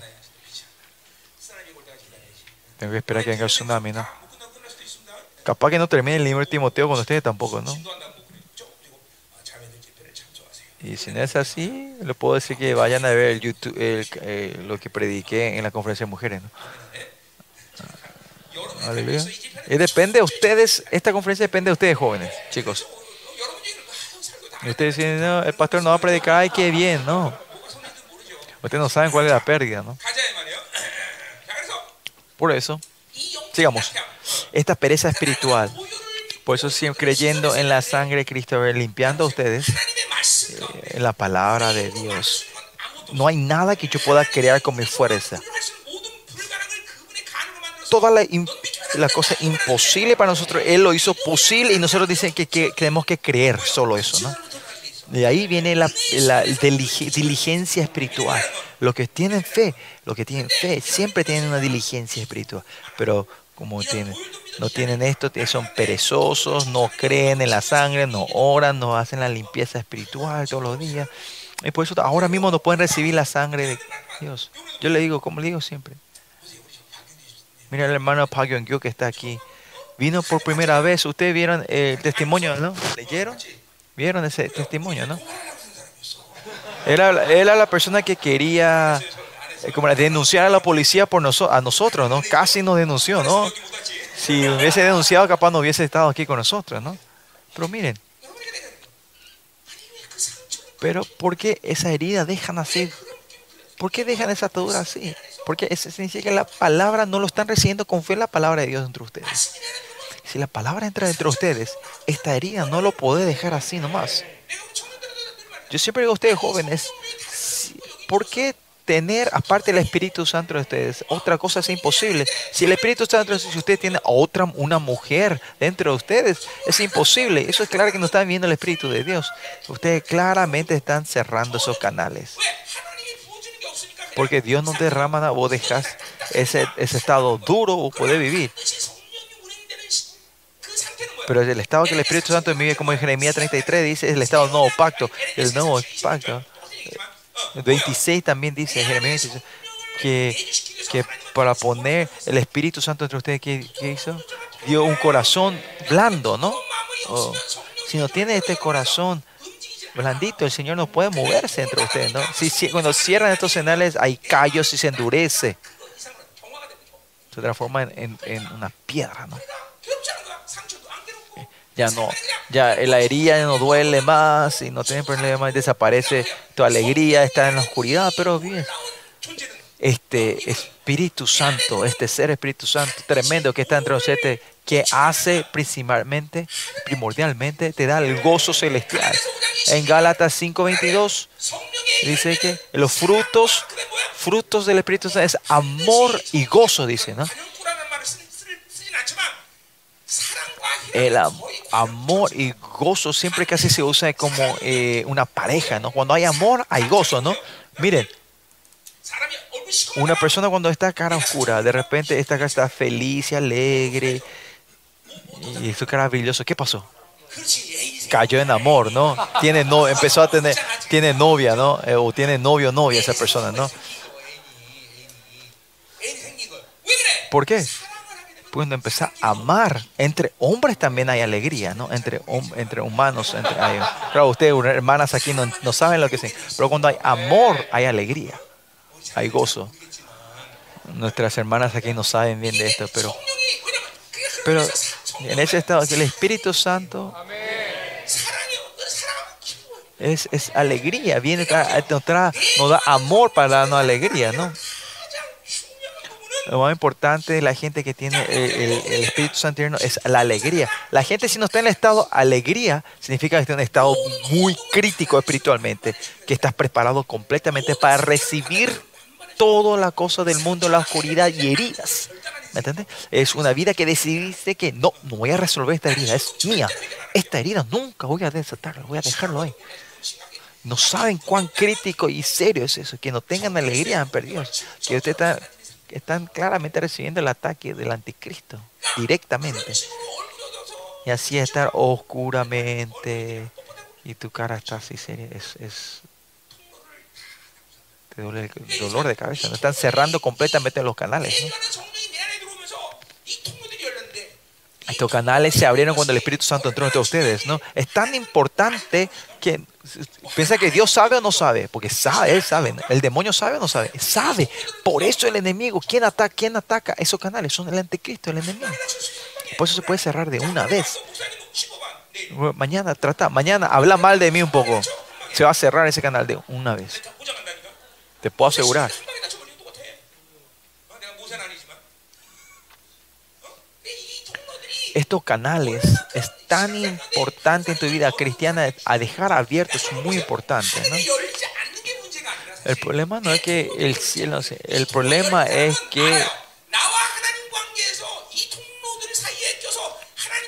Speaker 1: Tengo que esperar que venga el tsunami, ¿no? Capaz que no termine el libro de Timoteo con ustedes tampoco, ¿no? Y si no es así, le puedo decir que vayan a ver YouTube, eh, lo que prediqué en la conferencia de mujeres. ¿no?
Speaker 2: Ah,
Speaker 1: aleluya. Y depende de ustedes, esta conferencia depende de ustedes jóvenes, chicos. Y ustedes dicen, no, el pastor no va a predicar, ay, qué bien, ¿no? Ustedes no saben cuál es la pérdida, ¿no? Por eso, sigamos. Esta pereza espiritual. Por eso, siempre creyendo en la sangre de Cristo, limpiando a ustedes eh, la palabra de Dios. No hay nada que yo pueda crear con mi fuerza. Toda la, la cosa imposible para nosotros, Él lo hizo posible y nosotros dicen que, que tenemos que creer solo eso, ¿no? De ahí viene la, la dilige- diligencia espiritual. Los que tienen fe, los que tienen fe, siempre tienen una diligencia espiritual. Pero como tienen, no tienen esto, son perezosos, no creen en la sangre, no oran, no hacen la limpieza espiritual todos los días. Y por eso ahora mismo no pueden recibir la sangre de Dios. Yo le digo, como le digo siempre. Mira el hermano Pagyongyo que está aquí. Vino por primera vez. Ustedes vieron el testimonio, ¿no? ¿Leyeron? Vieron ese testimonio, ¿no? Era, era la persona que quería eh, como denunciar a la policía por noso a nosotros, ¿no? Casi nos denunció, ¿no? Si hubiese denunciado, capaz no hubiese estado aquí con nosotros, ¿no? Pero miren. Pero ¿por qué esa herida dejan así? ¿Por qué dejan esa atadura así? Porque eso significa que la palabra no lo están recibiendo, confía en la palabra de Dios entre ustedes. Si la palabra entra entre ustedes, esta herida no lo puede dejar así nomás. Yo siempre digo a ustedes jóvenes, ¿por qué tener aparte el Espíritu Santo de ustedes? Otra cosa es imposible. Si el Espíritu Santo, si usted tiene otra, una mujer dentro de ustedes, es imposible. Eso es claro que no están viendo el Espíritu de Dios. Ustedes claramente están cerrando esos canales. Porque Dios no derrama, nada vos dejas ese, ese estado duro, vos podés vivir. Pero el estado que el Espíritu Santo envía, como en Jeremías 33 dice, es el estado del nuevo pacto. El nuevo pacto. 26 también dice, Jeremías que, que para poner el Espíritu Santo entre ustedes, ¿qué, hizo? Dio un corazón blando, ¿no? Si no tiene este corazón blandito, el Señor no puede moverse entre ustedes, ¿no? Si, cuando cierran estos cenales hay callos y se endurece. Se transforma en, en una piedra, ¿no? ya no, ya la herida no duele más y no tienes problemas, desaparece tu alegría, está en la oscuridad, pero bien. Este Espíritu Santo, este ser Espíritu Santo tremendo que está entre nosotros, que hace principalmente, primordialmente, te da el gozo celestial. En Gálatas 5:22 dice que los frutos, frutos del Espíritu Santo es amor y gozo, dice, ¿no? el amor y gozo siempre casi se usa como eh, una pareja, ¿no? Cuando hay amor, hay gozo, ¿no? Miren, una persona cuando está cara oscura, de repente esta cara está feliz y alegre, y esto es maravilloso. ¿Qué pasó? Cayó en amor, ¿no? Tiene no, empezó a tener, tiene novia, ¿no? Eh, o tiene novio o novia esa persona, ¿no? ¿Por qué? pudiendo empezar a amar. Entre hombres también hay alegría, ¿no? Entre, hom entre humanos. Entre, hay, claro, ustedes, hermanas aquí, no, no saben lo que es. Pero cuando hay amor, hay alegría, hay gozo. Nuestras hermanas aquí no saben bien de esto, pero, pero en ese estado, que el Espíritu Santo es, es alegría, viene, nos, da amor para darnos alegría, ¿no? lo más importante de la gente que tiene eh, el, el Espíritu Santo es la alegría. La gente si no está en el estado alegría, significa que está en un estado muy crítico espiritualmente, que estás preparado completamente para recibir toda la cosa del mundo, la oscuridad y heridas. ¿Me entiendes? Es una vida que decidiste que no, no voy a resolver esta herida, es mía. Esta herida nunca voy a desatarla, voy a dejarlo ahí. No saben cuán crítico y serio es eso. Que no tengan alegría, han perdido. Que usted está están claramente recibiendo el ataque del anticristo directamente. Y así estar oscuramente y tu cara está así seria. Es, es, te duele dolor de cabeza. No están cerrando completamente los canales. Estos canales se abrieron cuando el Espíritu Santo entró entre ustedes, ¿no? Es tan importante que piensa que Dios sabe o no sabe, porque sabe, él sabe, el demonio sabe o no sabe, sabe. Por eso el enemigo, ¿quién ataca? ¿Quién ataca? Esos canales son el anticristo, el enemigo. Por eso se puede cerrar de una vez. Mañana trata, mañana habla mal de mí un poco. Se va a cerrar ese canal de una vez. Te puedo asegurar. estos canales es tan importante en tu vida cristiana a dejar abierto es muy importante. El problema no es que el cielo, el problema es que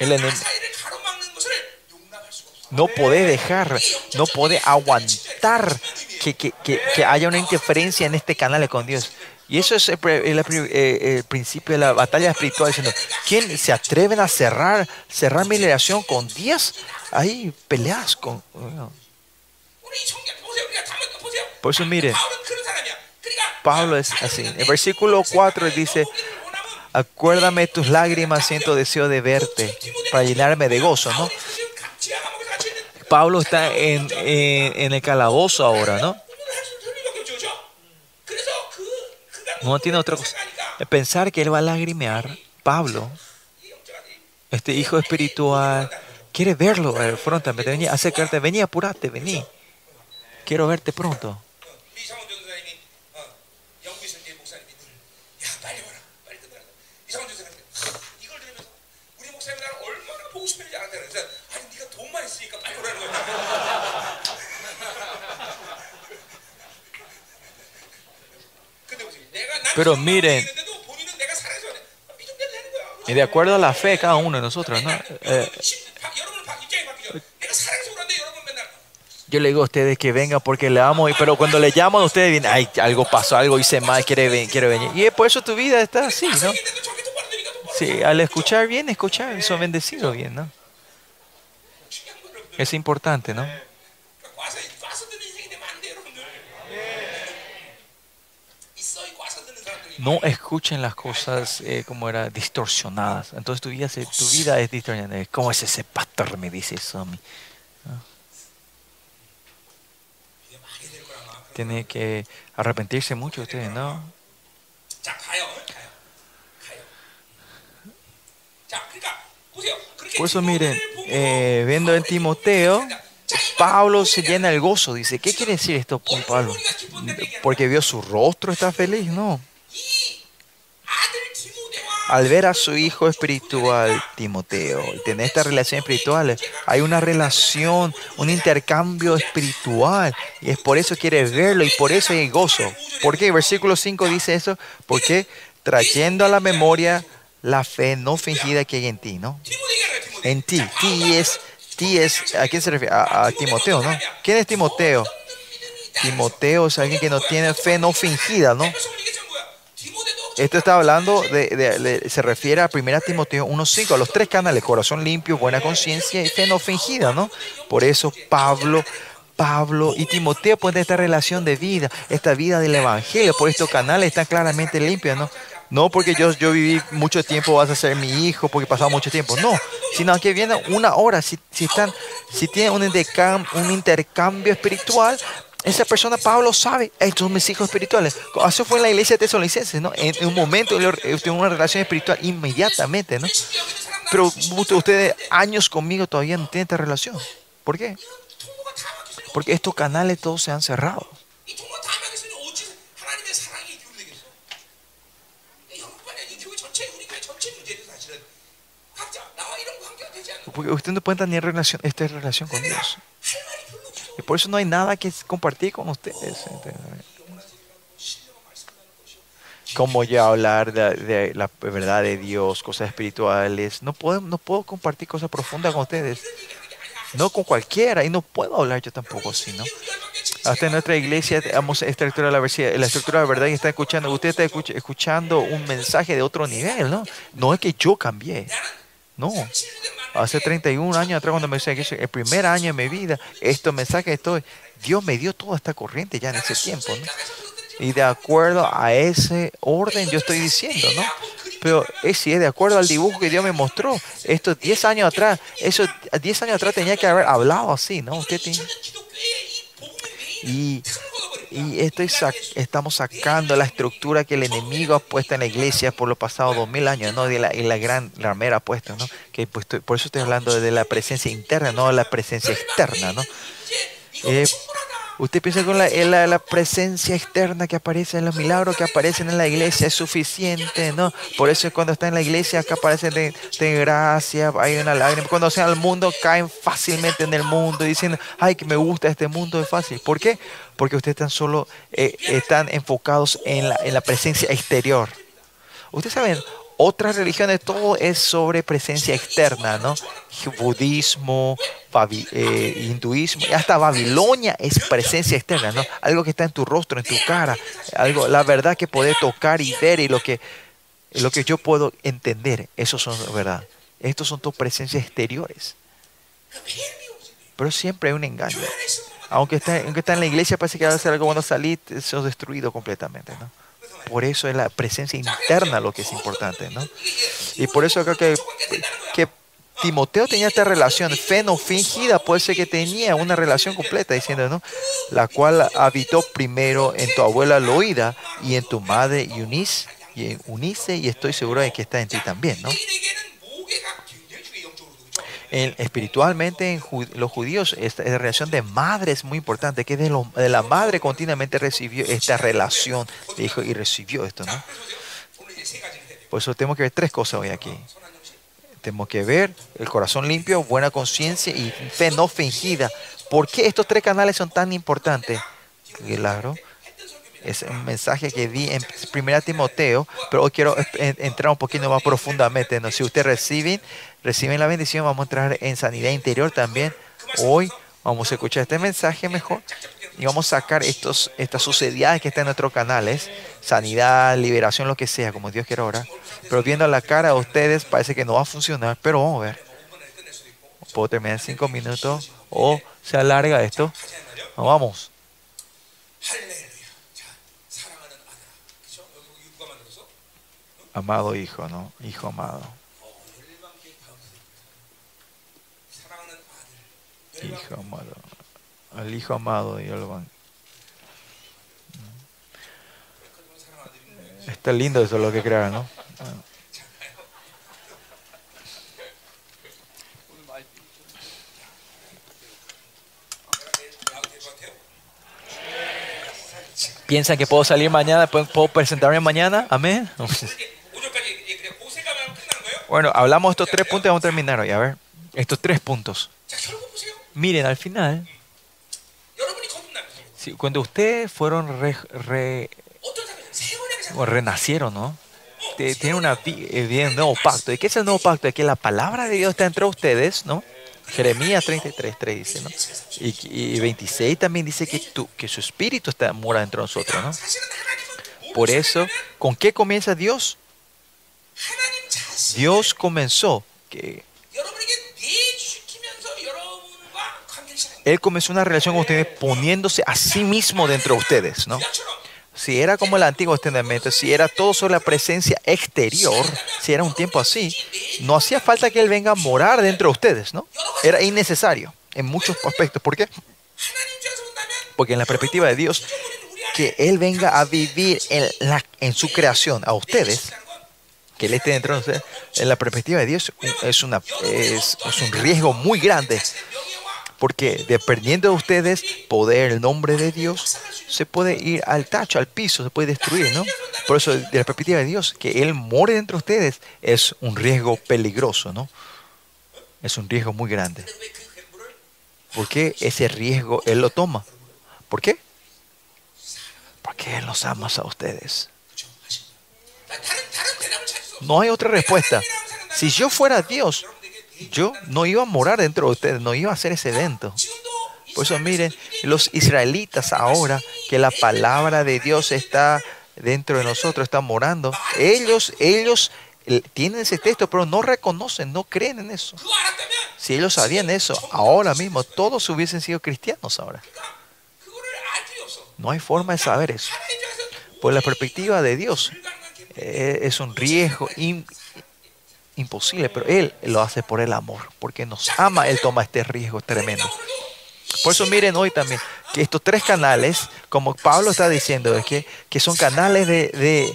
Speaker 1: el
Speaker 2: enemigo
Speaker 1: no puede dejar, no puede aguantar que, que, que, que haya una interferencia en este canal con Dios. Y eso es el, el, eh, el, principio de la batalla espiritual, diciendo, ¿quién se atreven a cerrar, cerrar mi relación con 10? Ahí peleas con... Bueno. Por eso mire, Pablo es así. En versículo 4 dice, acuérdame tus lágrimas, siento deseo de verte, para llenarme de gozo, ¿no? Pablo está en, en, en el calabozo ahora, ¿no? No tiene otra cosa. Pensar que él va a lagrimear, Pablo, este hijo espiritual, quiere verlo eh, prontamente. Vení, acércate, vení, apurate, vení. Quiero verte pronto. Pero miren, y de acuerdo a la fe cada uno de nosotros, ¿no? Eh, yo le digo a ustedes que vengan porque le amo, pero cuando le llaman a ustedes, vienen, ay, algo pasó, algo hice mal, quiere, quiere venir. Y por eso tu vida está así, ¿no? Sí, al escuchar bien, escuchar, son bendecidos bien, ¿no? Es importante, ¿no? no escuchen las cosas eh, como era distorsionadas. Entonces tu vida, tu vida es distorsionada. ¿Cómo es ese pastor? Me dice eso Tiene que arrepentirse mucho ustedes, ¿no? Por eso miren, eh, viendo en Timoteo, Pablo se llena el gozo. Dice, ¿qué quiere decir esto, Pablo? Porque vio su rostro, está feliz, ¿no? al ver a su hijo espiritual, Timoteo, y tener esta relación espiritual, hay una relación, un intercambio espiritual, y es por eso quiere verlo y por eso hay gozo. ¿Por qué? Versículo 5 dice eso, porque trayendo a la memoria la fe no fingida que hay en ti, ¿no? En ti, ti es, ti es, ¿a quién se refiere? A, a Timoteo, ¿no? ¿Quién es Timoteo? Timoteo es alguien que no tiene fe no fingida, ¿no? Esto está hablando de, se refiere a 1 Timoteo 1.5, a los tres canales, corazón limpio, buena conciencia y fe no fingida, ¿no? Por eso Pablo, Pablo y Timoteo pueden esta relación de vida, esta vida del Evangelio, por estos canales están claramente limpios, ¿no? No porque yo, yo viví mucho tiempo, vas a ser mi hijo, porque he pasado mucho tiempo, no, sino que viene una hora, si, si, están, si tienen un, un intercambio espiritual, esa persona Pablo sabe, estos son mis hijos espirituales. Eso fue en la iglesia de Tesalonicenses, ¿no? En, un momento eh, tuvo una relación espiritual inmediatamente, ¿no? Pero ustedes años conmigo todavía no tienen esta relación. ¿Por qué? Porque estos canales todos se han cerrado. Porque usted no puede tener relación, esta es relación con Dios. Y por eso no hay nada que compartir con ustedes. Como ya hablar de, de, la verdad de Dios, cosas espirituales. No puedo, no puedo compartir cosas profundas con ustedes. No con cualquiera. Y no puedo hablar yo tampoco sino Hasta en nuestra iglesia tenemos esta estructura de la, verdad, la estructura de la verdad y está escuchando. Usted está escuchando un mensaje de otro nivel, ¿no? No es que yo cambié. No. Hace 31 años atrás, cuando me decía que el primer año de mi vida, estos mensajes estoy, Dios me dio toda esta corriente ya en ese tiempo, ¿no? Y de acuerdo a ese orden, yo estoy diciendo, ¿no? Pero es si es de acuerdo al dibujo que Dios me mostró. Estos 10 años atrás, esos 10 años atrás tenía que haber hablado así, ¿no? Usted tiene- y, y estoy sac- estamos sacando la estructura que el enemigo ha puesto en la iglesia por los pasados dos mil años, ¿no? De la, y la gran ramera ha ¿no? Que pues, por eso estoy hablando de la presencia interna, no la presencia externa, ¿no? Eh, usted piensa con la, la, presencia externa que aparece en los milagros que aparecen en la iglesia es suficiente, ¿no? Por eso cuando está en la iglesia acá aparecen de, de gracia, hay una lágrima. Cuando sean al mundo caen fácilmente en el mundo diciendo, ay, que me gusta este mundo, es fácil. ¿Por qué? Porque ustedes están solo, eh, están enfocados en la, en la presencia exterior. Ustedes saben, otras religiones todo es sobre presencia externa, ¿no? Budismo, eh, hinduismo, hasta Babilonia es presencia externa, ¿no? Algo que está en tu rostro, en tu cara, algo, la verdad que puedes tocar y ver y lo que, lo que yo puedo entender, eso son verdad. Estos son tus presencias exteriores, pero siempre hay un engaño. Aunque está, aunque está en la iglesia, parece que va a hacer algo cuando salir, eso es destruido completamente, ¿no? Por eso es la presencia interna lo que es importante, ¿no? Y por eso acá que, Timoteo tenía esta relación, fe no fingida, puede ser que tenía una relación completa, diciendo, ¿no? La cual habitó primero en tu abuela Loida y en tu madre Eunice, y Unice, y estoy seguro de que está en ti también, ¿no? espiritualmente en los judíos esta, relación de madre es muy importante, que de, lo, de, la madre continuamente recibió esta relación de hijo y recibió esto, ¿no? Por eso tenemos que ver tres cosas hoy aquí. Tenemos que ver el corazón limpio, buena conciencia y fe no fingida. ¿Por qué estos tres canales son tan importantes? Claro, es un mensaje que di en 1 Timoteo, pero hoy quiero en- entrar un poquito más profundamente. ¿no? Si ustedes reciben, reciben la bendición, vamos a entrar en sanidad interior también. Hoy vamos a escuchar este mensaje mejor y vamos a sacar estos, estas sucedidades que están en nuestros canales, sanidad, liberación, lo que sea, como Dios quiera ahora. Pero viendo la cara de ustedes parece que no va a funcionar, pero vamos a ver. Puedo terminar en cinco minutos o se alarga esto. Vamos. amado hijo, ¿no? Hijo amado. Hijo amado. Al hijo amado de Yolvan. Está lindo eso lo que crean, ¿no? ¿Piensan que puedo salir mañana? ¿Puedo presentarme mañana? Amén. Bueno, hablamos de estos tres puntos y vamos a terminar hoy. A ver, estos tres puntos. Miren, al final, si, cuando ustedes fueron re, re, o renacieron, ¿no? Tienen una eh, un nuevo pacto. ¿Y qué es el nuevo pacto? Es que la palabra de Dios está entre ustedes, ¿no? Jeremías 33, 3 dice, ¿no? Y, y 26 también dice que, tú, que su espíritu está mora entre nosotros, ¿no? Por eso, ¿con qué comienza Dios? Dios comenzó que Él comenzó una relación con ustedes poniéndose a sí mismo dentro de ustedes, ¿no? Si era como el Antiguo Testamento, si era todo sobre la presencia exterior, si era un tiempo así, no hacía falta que Él venga a morar dentro de ustedes, ¿no? Era innecesario en muchos aspectos. ¿Por qué? Porque en la perspectiva de Dios, que Él venga a vivir en su creación a ustedes, que él esté dentro. Entonces, en la perspectiva de Dios es, es, un riesgo muy grande. Porque dependiendo de ustedes, poder, el nombre de Dios, se puede ir al tacho, al piso, se puede destruir, ¿no? Por eso, de la perspectiva de Dios, que Él more dentro de ustedes es un riesgo peligroso, ¿no? Es un riesgo muy grande. ¿Por qué ese riesgo Él lo toma? ¿Por qué? Porque Él los ama a ustedes. No hay otra respuesta. Si yo fuera Dios, yo no iba a morar dentro de ustedes, no iba a hacer ese evento. Por eso miren, los israelitas ahora que la palabra de Dios está dentro de nosotros, está morando, ellos, ellos eh, tienen ese texto, pero no reconocen, no creen en eso. Si ellos sabían eso, ahora mismo todos hubiesen sido cristianos ahora. No hay forma de saber eso. Por la perspectiva de Dios, es un riesgo im- imposible, pero Él lo hace por el amor, porque nos ama, Él toma este riesgo tremendo. Por eso miren hoy también que estos tres canales, como Pablo está diciendo, es que, que son canales de, de-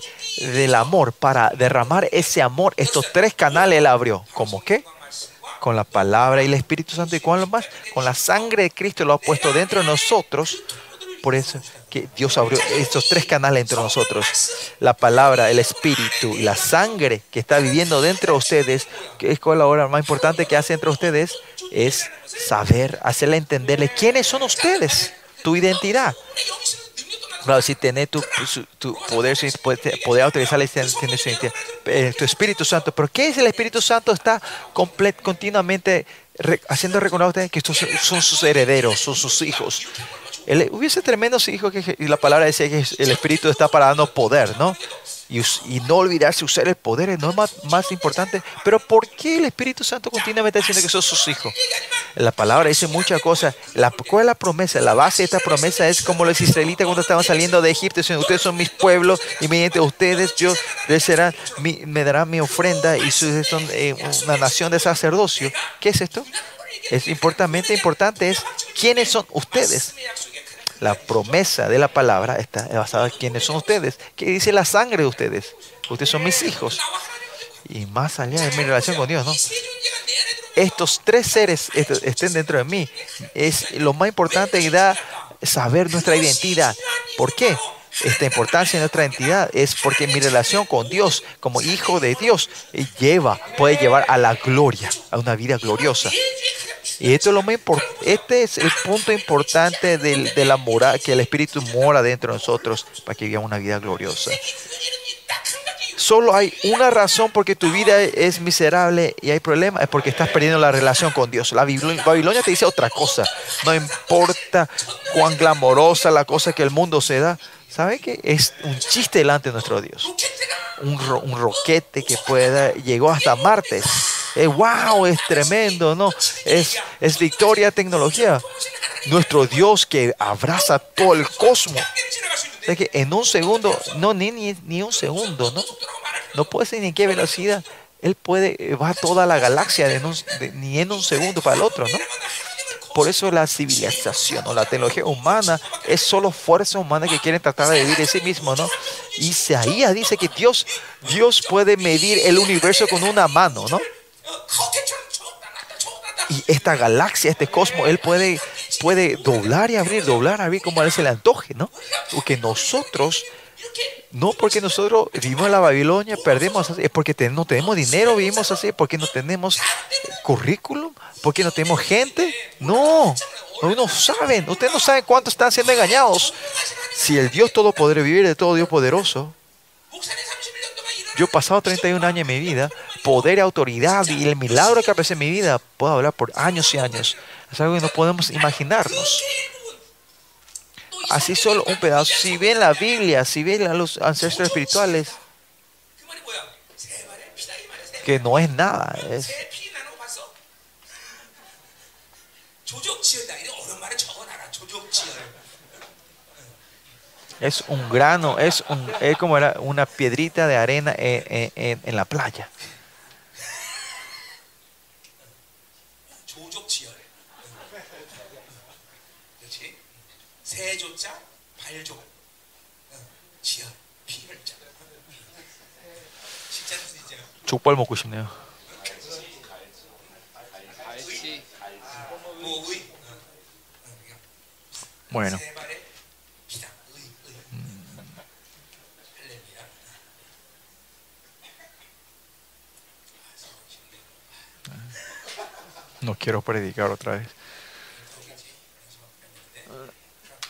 Speaker 1: del amor, para derramar ese amor, estos tres canales Él abrió. ¿Cómo qué? Con la palabra y el Espíritu Santo y con lo más, con la sangre de Cristo lo ha puesto dentro de nosotros. Por eso que Dios abrió estos tres canales entre nosotros. La palabra, el espíritu y la sangre que está viviendo dentro de ustedes, que es la obra más importante que hace entre ustedes, es saber, hacerle entenderle quiénes son ustedes, tu identidad. Claro, si tenés tu, su, tu poder, poder autorizar eh, tu Espíritu Santo. ¿Pero qué es el Espíritu Santo? Está complet, continuamente haciendo recordar a ustedes que estos son sus herederos, son sus hijos. El- hubiese tremendo si dijo que la palabra decía que el Espíritu está para darnos poder, ¿no? Y, no olvidarse usar el poder, es más, importante. Pero ¿por qué el Espíritu Santo continuamente está diciendo que son sus hijos? La palabra dice muchas cosas. La, ¿Cuál es la promesa? La base de esta promesa es como los israelitas cuando estaban saliendo de Egipto, diciendo, ustedes son mis pueblos y mediante ustedes yo les será me darán mi ofrenda y son eh, una nación de sacerdocio. ¿Qué es esto? Es importante, importante es quiénes son ustedes. La promesa de la palabra está basada en quiénes son ustedes. ¿Qué dice la sangre de ustedes? Ustedes son mis hijos. Y más allá de mi relación con Dios, ¿no? Estos tres seres estén dentro de mí. Es lo más importante que da saber nuestra identidad. ¿Por qué? esta importancia en nuestra entidad es porque mi relación con Dios como hijo de Dios lleva, puede llevar a la gloria, a una vida gloriosa. Y esto es lo más este es el punto importante de, de la moral, que el Espíritu mora dentro de nosotros para que vivamos una vida gloriosa. Solo hay una razón porque tu vida es miserable y hay problemas, es porque estás perdiendo la relación con Dios. La Babilonia te dice otra cosa. No importa cuán glamorosa la cosa que el mundo se da, ¿Sabe qué? Es un chiste delante de nuestro Dios. Un, un roquete que pueda, llegó hasta martes. Eh, ¡Wow! Es tremendo, ¿no? Es, es victoria tecnología. Nuestro Dios que abraza todo el cosmos. De que en un segundo, no, ni, ni, ni un segundo, ¿no? No puede ser ni qué velocidad. Él puede, va toda la galaxia de, un, ni en un segundo para el otro, ¿no? Por eso la civilización o la tecnología humana es solo fuerza humana que quieren tratar de vivir de sí mismo, ¿no? Isaías dice que Dios, Dios puede medir el universo con una mano, ¿no? Y esta galaxia, este cosmos, Él puede, puede doblar y abrir, doblar y abrir como a Él se le antoje, ¿no? Porque nosotros no, porque nosotros vivimos en la Babilonia, perdemos, es porque no tenemos dinero, vivimos así, porque no tenemos currículum, porque no tenemos gente. No, no saben, ustedes no saben cuánto están siendo engañados. Si el Dios Todopoderoso vivir de todo Dios poderoso, yo he pasado 31 años en mi vida, poder, autoridad y el milagro que aparece en mi vida, puedo hablar por años y años. Es algo que no podemos imaginarnos así solo un pedazo. Si ven la Biblia, si ven a los ancestros espirituales, que no es nada. Es, un grano, es, un, es como era una piedrita de arena en, en la playa. 족발 먹고 싶네요.
Speaker 2: 뭐 의.
Speaker 1: Bueno,
Speaker 2: 세 발의 피다. 의, 의. 할렐루야.
Speaker 1: no quiero predicar otra vez.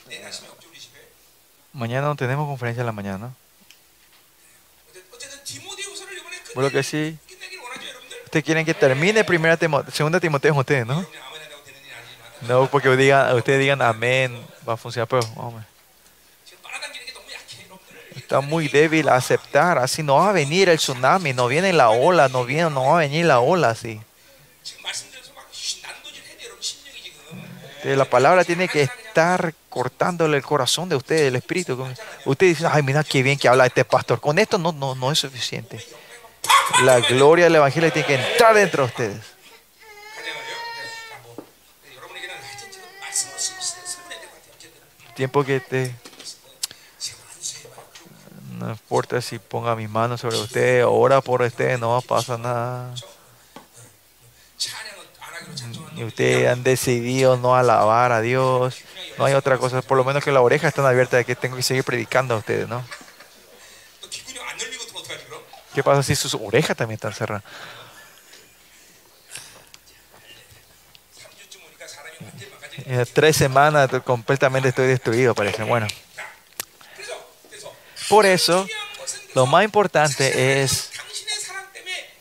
Speaker 2: 내일 아침에 없죠 우리 집에.
Speaker 1: Mañana no tenemos conferencia en la mañana. Por lo que sí, ustedes quieren que termine primera Timoteo, segunda Timoteo con ustedes, ¿no? No, porque digan, ustedes digan amén, va a funcionar, pero
Speaker 2: hombre.
Speaker 1: Está muy débil a aceptar, así no va a venir el tsunami, no viene la ola, no viene, no va a venir la ola así. La palabra tiene que estar cortándole el corazón de ustedes, el espíritu. Ustedes dicen, ay, mira qué bien que habla este pastor. Con esto no, no, no es suficiente. La gloria del Evangelio tiene que entrar dentro de ustedes. Tiempo que te. No importa si ponga mis manos sobre usted, ora por usted, no pasa nada. Y ustedes han decidido no alabar a Dios. No hay otra cosa, por lo menos que las orejas están abiertas de que tengo que seguir predicando a ustedes, ¿no? ¿Qué pasa si sus orejas también están cerradas? En tres semanas completamente estoy destruido, parece. Bueno. Por eso, lo más importante es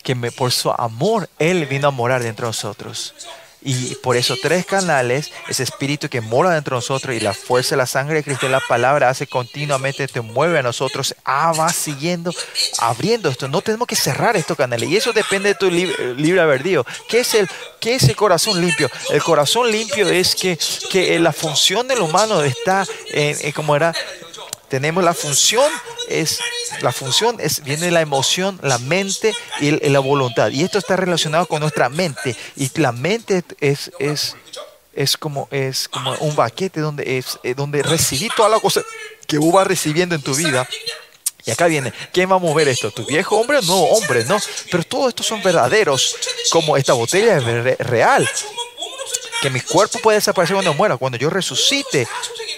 Speaker 1: que por su amor Él vino a morar dentro de nosotros. Y por eso tres canales, ese espíritu que mora dentro de nosotros y la fuerza la sangre de Cristo la palabra hace continuamente, te mueve a nosotros, ah, va siguiendo, abriendo esto. No tenemos que cerrar estos canales. Y eso depende de tu lib- libre albedrío. ¿Qué es, el, ¿Qué es el corazón limpio? El corazón limpio es que, que la función del humano está en, en como era, tenemos la función es la función es viene la emoción la mente y, la voluntad y esto está relacionado con nuestra mente y la mente es es es como es como un baquete donde es eh, donde recibí toda la cosa que vos vas recibiendo en tu vida y acá viene, ¿quién va a mover esto? ¿Tu viejo hombre o nuevo hombre? No, pero todos estos son verdaderos, como esta botella es re- real, que mi cuerpo puede desaparecer cuando muera. Cuando yo resucite,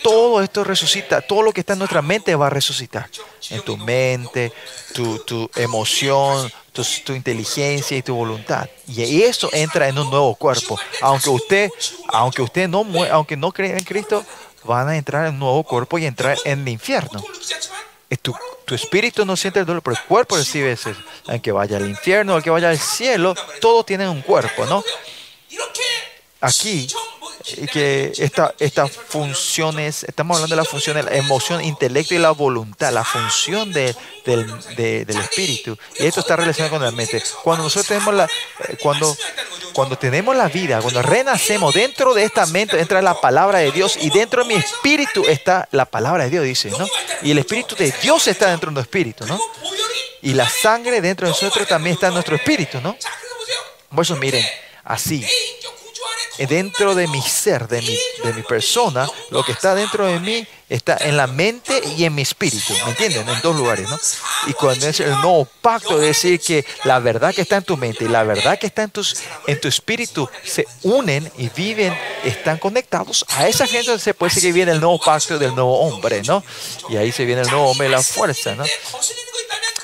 Speaker 1: todo esto resucita, todo lo que está en nuestra mente va a resucitar. En tu mente, tu, tu emoción, tu, tu, inteligencia y tu voluntad. Y eso entra en un nuevo cuerpo. Aunque usted, aunque usted no, aunque no crea en Cristo, van a entrar en un nuevo cuerpo y entrar en el infierno. Tu, tu, espíritu no siente el dolor, pero el cuerpo recibe ese. Aunque vaya al infierno, al que vaya al cielo, todos tienen un cuerpo, ¿no? aquí eh, que estas esta funciones, estamos hablando de la función de la emoción, intelecto y la voluntad, la función de, del, del, espíritu. Y esto está relacionado con la mente. Cuando nosotros tenemos la, eh, cuando, cuando tenemos la vida, cuando renacemos, dentro de esta mente entra la palabra de Dios y dentro de mi espíritu está la palabra de Dios, dice, ¿no? Y el espíritu de Dios está dentro de nuestro espíritu, ¿no? Y la sangre dentro de nosotros también está en nuestro espíritu, ¿no? Por eso miren, así eh, dentro de mi ser, de mi, de mi persona, lo que está dentro de mí está en la mente y en mi espíritu, ¿me entienden? En dos lugares, ¿no? Y cuando es el nuevo pacto, es decir que la verdad que está en tu mente y la verdad que está en, tus, en tu espíritu se unen y viven, están conectados. A esa gente se puede decir que viene el nuevo pacto del nuevo hombre, ¿no? Y ahí se viene el nuevo hombre, la fuerza, ¿no?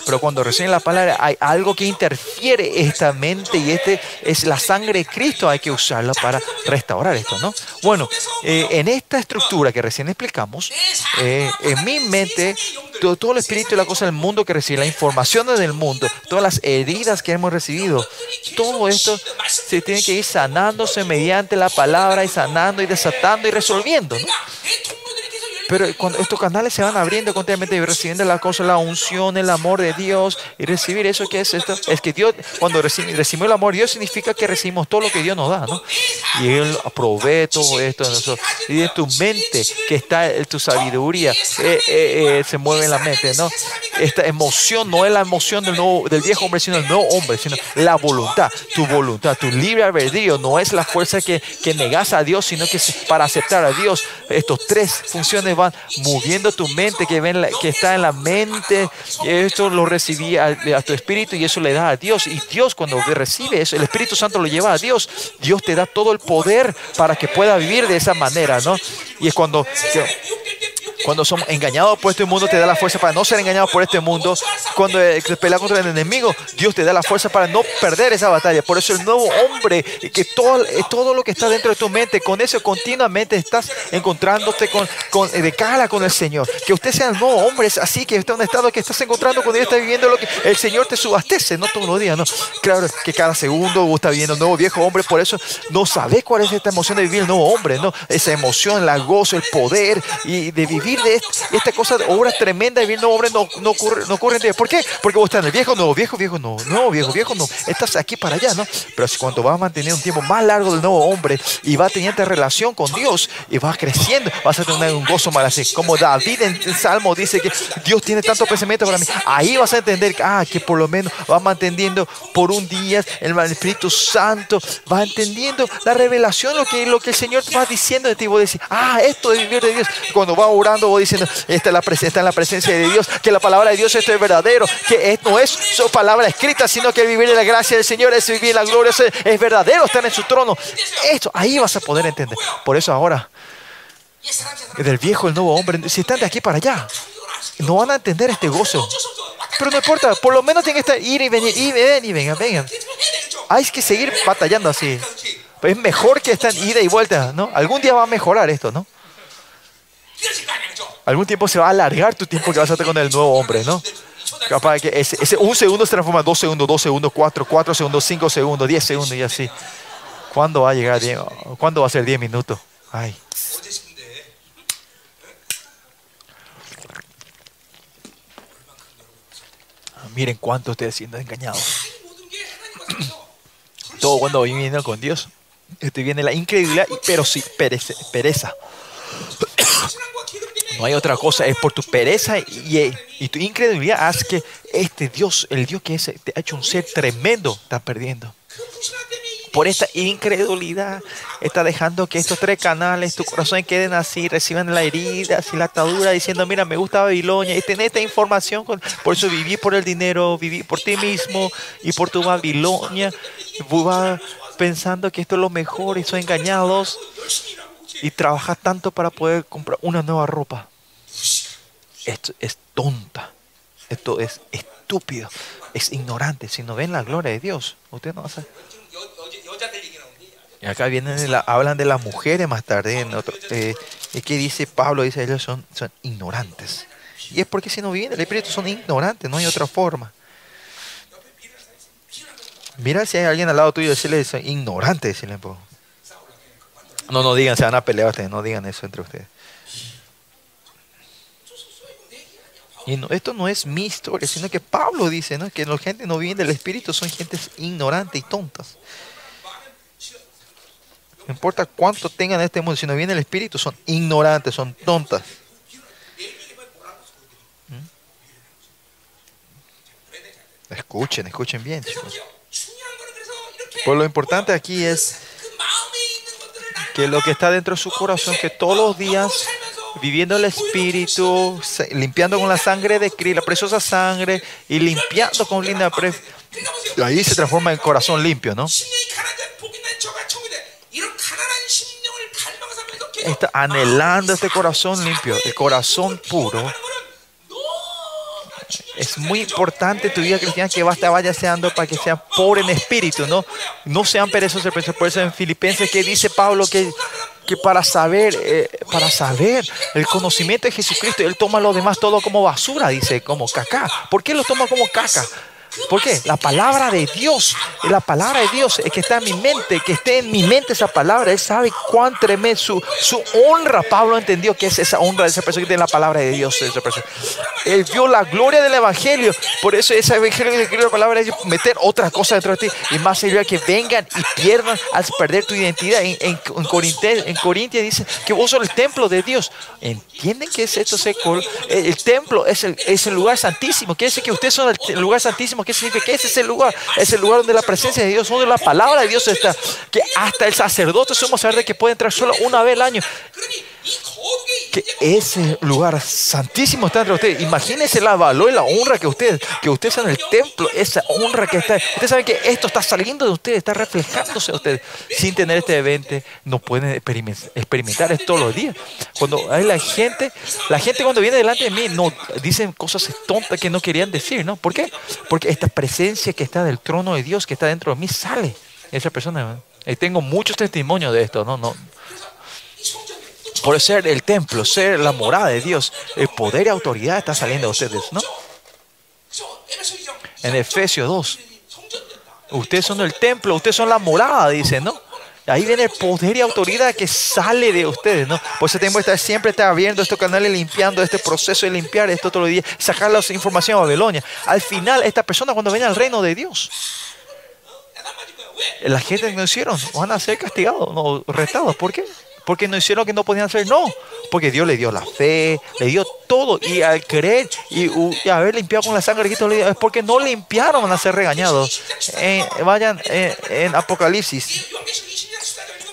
Speaker 1: Pero cuando reciben la palabra hay algo que interfiere esta mente y este es la sangre de Cristo, hay que usarla para restaurar esto, ¿no? Bueno, eh, en esta estructura que recién explicamos, eh, en mi mente todo, todo el espíritu y la cosa del mundo que recibe, la información del mundo, todas las heridas que hemos recibido, todo esto se tiene que ir sanándose mediante la palabra y sanando y desatando y resolviendo. ¿no? Pero cuando estos canales se van abriendo continuamente y recibiendo la cosa, la unción, el amor de Dios y recibir eso, ¿qué es esto? Es que Dios, cuando recibimos, el amor Dios, significa que recibimos todo lo que Dios nos da, ¿no? Y Él provee todo esto de nosotros. Y de tu mente, que está en tu sabiduría, eh, eh, eh, se mueve en la mente, ¿no? Esta emoción no es la emoción del, nuevo, del viejo hombre, sino del nuevo hombre, sino la voluntad, tu voluntad, tu libre albedrío. No es la fuerza que, que negas a Dios, sino que para aceptar a Dios. Estos tres funciones van moviendo tu mente, que, ven la- que está en la mente. Esto lo recibí a, a tu espíritu y eso le da a Dios. Y Dios cuando recibe eso, el Espíritu Santo lo lleva a Dios. Dios te da todo el poder para que pueda vivir de esa manera, ¿no? Y es cuando... cuando somos engañados por este mundo, te da la fuerza para no ser engañados por este mundo. Cuando eh, peleas contra el enemigo, Dios te da la fuerza para no perder esa batalla. Por eso el nuevo hombre, que todo, eh, todo lo que está dentro de tu mente, con eso continuamente estás encontrándote con, con- eh, de cara con el Señor. Que usted sea el nuevo hombre, es así, que está en un estado que estás encontrando cuando Dios está viviendo lo que el Señor te subastece, no todos los días, ¿no? Claro que cada segundo vos estás viviendo un nuevo viejo hombre, por eso no sabes cuál es esta emoción de vivir el nuevo hombre, ¿no? Esa emoción, la gozo, el poder y de vivir de est- esta cosa, de obras tremendas de vivir nuevo hombre no, no ocurre, no ocurre en ti. ¿Por qué? Porque vos estás en el viejo, nuevo, viejo, viejo, no, nuevo, viejo, viejo, no. Estás aquí para allá, ¿no? Pero si cuando vas a mantener un tiempo más largo del nuevo hombre y vas esta relación con Dios y vas creciendo, vas a tener un gozo más así. Como David en el Salmo dice que Dios tiene tanto pensamiento para mí. Ahí vas a entender ah, que por lo menos vas manteniendo por un día el Espíritu Santo, vas entendiendo la revelación, lo que, lo que el Señor va diciendo de ti. Vos decís, ah, esto es vivir de Dios. Cuando vas orando, alabando, vos diciendo, esta en la presencia de Dios, que la palabra de Dios esto es verdadero, que no es su palabra escrita, sino que vivir en la gracia del Señor es vivir en la gloria, es, verdadero estar en su trono. Esto, ahí vas a poder entender. Por eso ahora, del viejo el nuevo hombre, si están de aquí para allá, no van a entender este gozo. Pero no importa, por lo menos tienen que estar, ir y venir, y ven y vengan, vengan. Hay que seguir batallando así. Es mejor que están ida y vuelta, ¿no? Algún día va a mejorar esto, ¿no? Algún tiempo se va a alargar tu tiempo que vas a estar con el nuevo hombre, ¿no? Capaz que ese, ese un segundo se transforma en dos segundos, dos segundos, cuatro, cuatro segundos, cinco segundos, diez segundos y así. ¿Cuándo va a llegar? ¿Cuándo va a ser diez minutos? Ay.
Speaker 2: Ah,
Speaker 1: miren cuánto ustedes siendo engañados. Todo cuando viviendo con Dios. Este viene la incredulidad, pero sí pereza. No hay otra cosa, es por tu pereza eh, y, tu incredulidad haz que este Dios, el Dios que es, te ha hecho un ser tremendo, está perdiendo. Por esta incredulidad está dejando que estos tres canales, tu corazón queden así, reciban la herida, así la atadura, diciendo, mira, me gusta Babilonia, y tener esta información, por eso viví por el dinero, viví por ti mismo y por tu Babilonia, pensando que esto es lo mejor y son engañados y trabajas tanto para poder comprar una nueva ropa. Esto es tonta. Esto es estúpido. Es ignorante. Si no ven la gloria de Dios, usted no va a saber. Y acá vienen hablan de las mujeres más tarde. Es eh, que dice Pablo, dice ellos son, son ignorantes. Y es porque si no viven el Espíritu son ignorantes, no hay otra forma. Mira si hay alguien al lado tuyo y decirle, ignorante, decirle, po. No, no digan, se van a pelear ustedes, no digan eso entre ustedes. Y no, esto no es mi historia, sino que Pablo dice ¿no? que la gente no viene del Espíritu, son gentes ignorantes y tontas. No importa cuánto tengan en este mundo, si no viene el Espíritu, son ignorantes, son tontas. Escuchen, escuchen bien. Pues lo importante aquí es que lo que está dentro de su corazón, que todos los días viviendo el Espíritu, limpiando con la sangre de Cristo, la preciosa sangre, y limpiando con linda pre... Ahí se transforma en corazón limpio, ¿no? Está anhelando este corazón limpio, el corazón puro. Es muy importante tu vida cristiana que basta vaya seando para que sean pobre en espíritu, ¿no? No sean perezosos. Por eso en Filipenses que dice Pablo que, que para saber, eh, para saber el conocimiento de Jesucristo, él toma lo demás todo como basura, dice, como caca. ¿Por qué lo toma como caca? ¿Por qué? La palabra de Dios, la palabra de Dios es que está en mi mente, que esté en mi mente esa palabra. Él sabe cuán tremendo su, su honra. Pablo entendió que es esa honra de esa persona que tiene la palabra de Dios. Esa persona. Él vio la gloria del evangelio. Por eso ese evangelio que la palabra es meter otra cosa dentro de ti. Y más sería que vengan y pierdan al perder tu identidad. En, en, en, Corintia, dice que vos sos el templo de Dios. ¿Entienden qué es esto? El, el templo es el, es el lugar santísimo. Quiere decir que ustedes son el lugar santísimo ¿Qué significa? Ese es el lugar, es el lugar donde la presencia de Dios, donde la palabra de Dios está. Que hasta el sacerdote somos saber de que puede entrar solo una vez al año. Que ese lugar santísimo está entre ustedes. Imagínense la valor y la honra que ustedes, que ustedes en el templo, esa honra que está. Ustedes saben que esto está saliendo de ustedes, está reflejándose a ustedes. Sin tener este evento, no pueden experimentar esto todos los días. Cuando hay la gente, la gente cuando viene delante de mí, no dicen cosas tontas que no querían decir, ¿no? ¿Por qué? Porque esta presencia que está del trono de Dios, que está dentro de mí, sale. Esa persona. Y tengo muchos testimonios de esto, ¿no? no por ser el templo, ser la morada de Dios, el poder y autoridad está saliendo de ustedes, ¿no? En Efesios 2. Ustedes son el templo, ustedes son la morada, dice, ¿no? Ahí viene el poder y autoridad que sale de ustedes, ¿no? Por tenemos que estar siempre estar viendo estos canales, limpiando este proceso de limpiar esto todos los días, sacar la información a Babilonia. Al final, esta persona cuando viene al reino de Dios, la gente no hicieron van a ser castigados, no restados. ¿Por qué? Porque no hicieron que no podían hacer, no, porque Dios le dio la fe, le dio todo, y al creer y, haber limpiado con la sangre de es porque no limpiaron, a ser regañados. vayan en Apocalipsis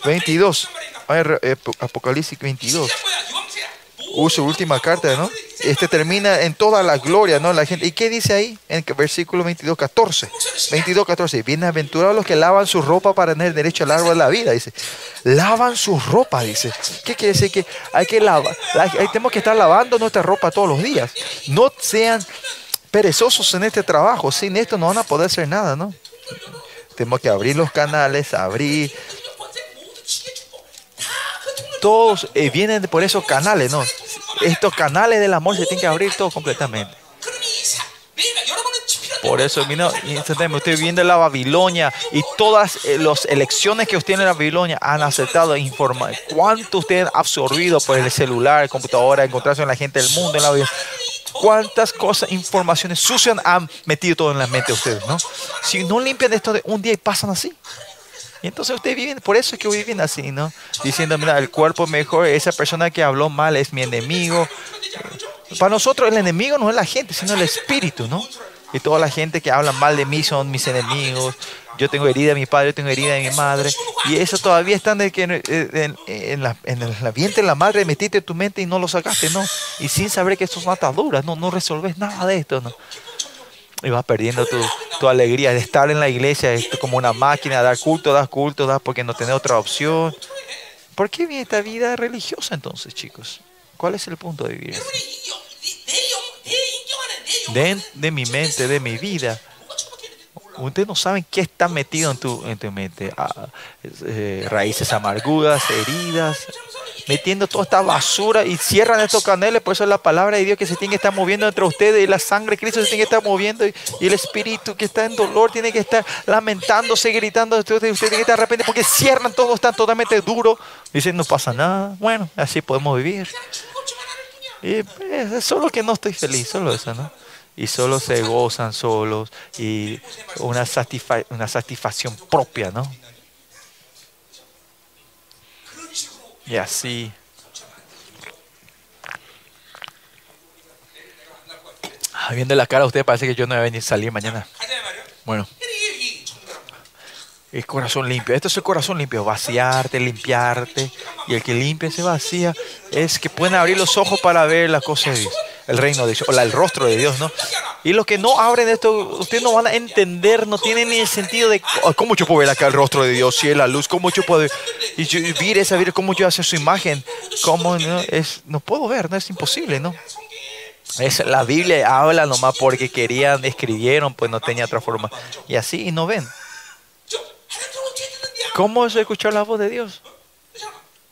Speaker 1: 22, eh, Apocalipsis 22 su última carta, ¿no? Este termina en toda la gloria, ¿no? La gente. ¿Y qué dice ahí? En el versículo 22, 14. 22, 14. Bienaventurados los que lavan su ropa para tener derecho al árbol de la vida, dice. Lavan su ropa, dice. ¿Qué quiere decir? Que hay que lavar. Tenemos que estar lavando nuestra ropa todos los días. No sean perezosos en este trabajo. Sin esto no van a poder hacer nada, ¿no? Tenemos que abrir los canales, abrir todos eh, vienen por esos canales, ¿no? Estos canales del amor se tienen que abrir todos completamente. Por eso, mira, usted viendo la Babilonia y todas eh, las elecciones que usted tiene en la Babilonia han aceptado informar. ¿Cuánto usted ha absorbido por el celular, el computadora, encontrarse con la gente del mundo en la Babilonia? ¿Cuántas cosas, informaciones sucias han metido todo en la mente de ustedes, no? Si no limpian esto un día y pasan así. Y entonces ustedes viven, por eso es que viven así, ¿no? Diciendo, mira, el cuerpo mejor, esa persona que habló mal es mi enemigo. Para nosotros el enemigo no es la gente, sino el espíritu, ¿no? Y toda la gente que habla mal de mí son mis enemigos. Yo tengo herida de mi padre, yo tengo herida de mi madre. Y eso todavía está de que en, en, la, en el la madre metiste tu mente y no lo sacaste, ¿no? Y sin saber que esto es una atadura, no, no resolves nada de esto, ¿no? Y vas perdiendo tu, tu, alegría de estar en la iglesia es como una máquina, dar culto, dar culto, dar porque no tenés otra opción. ¿Por qué viene esta vida religiosa entonces, chicos? ¿Cuál es el punto de vivir? De, de mi mente, de mi vida. Ustedes no saben qué está metido en tu, en tu mente. Ah, eh, raíces amargudas, heridas, metiendo toda esta basura y cierran estos canales. Por eso es la palabra de Dios que se tiene que estar moviendo entre ustedes y la sangre de Cristo se tiene que estar moviendo y, el espíritu que está en dolor tiene que estar lamentándose, gritando. Ustedes tienen que estar de repente porque cierran todo, están totalmente duro. Dicen, no pasa nada. Bueno, así podemos vivir. Y pues, es solo que no estoy feliz, solo eso, ¿no? Y solo se gozan solos y una, satisfacción propia, ¿no? Y así. Ah, viendo la cara, usted parece que yo no voy a venir a salir mañana. Bueno. El corazón limpio. Esto es el corazón limpio. Vaciarte, limpiarte. Y el que limpia se vacía es que pueden abrir los ojos para ver las cosas de Dios el reino de Dios, o la, el rostro de Dios, ¿no? Y los que no abren esto, ustedes no van a entender, no tienen ni el sentido de cómo yo puedo ver acá el rostro de Dios, si es la luz, cómo yo puedo y yo, ver esa, ver cómo yo hacer su imagen, cómo no, es, no puedo ver, no es imposible, ¿no? Es, la Biblia habla nomás porque querían, escribieron, pues no tenía otra forma. Y así, y no ven. ¿Cómo es escuchar la voz de Dios?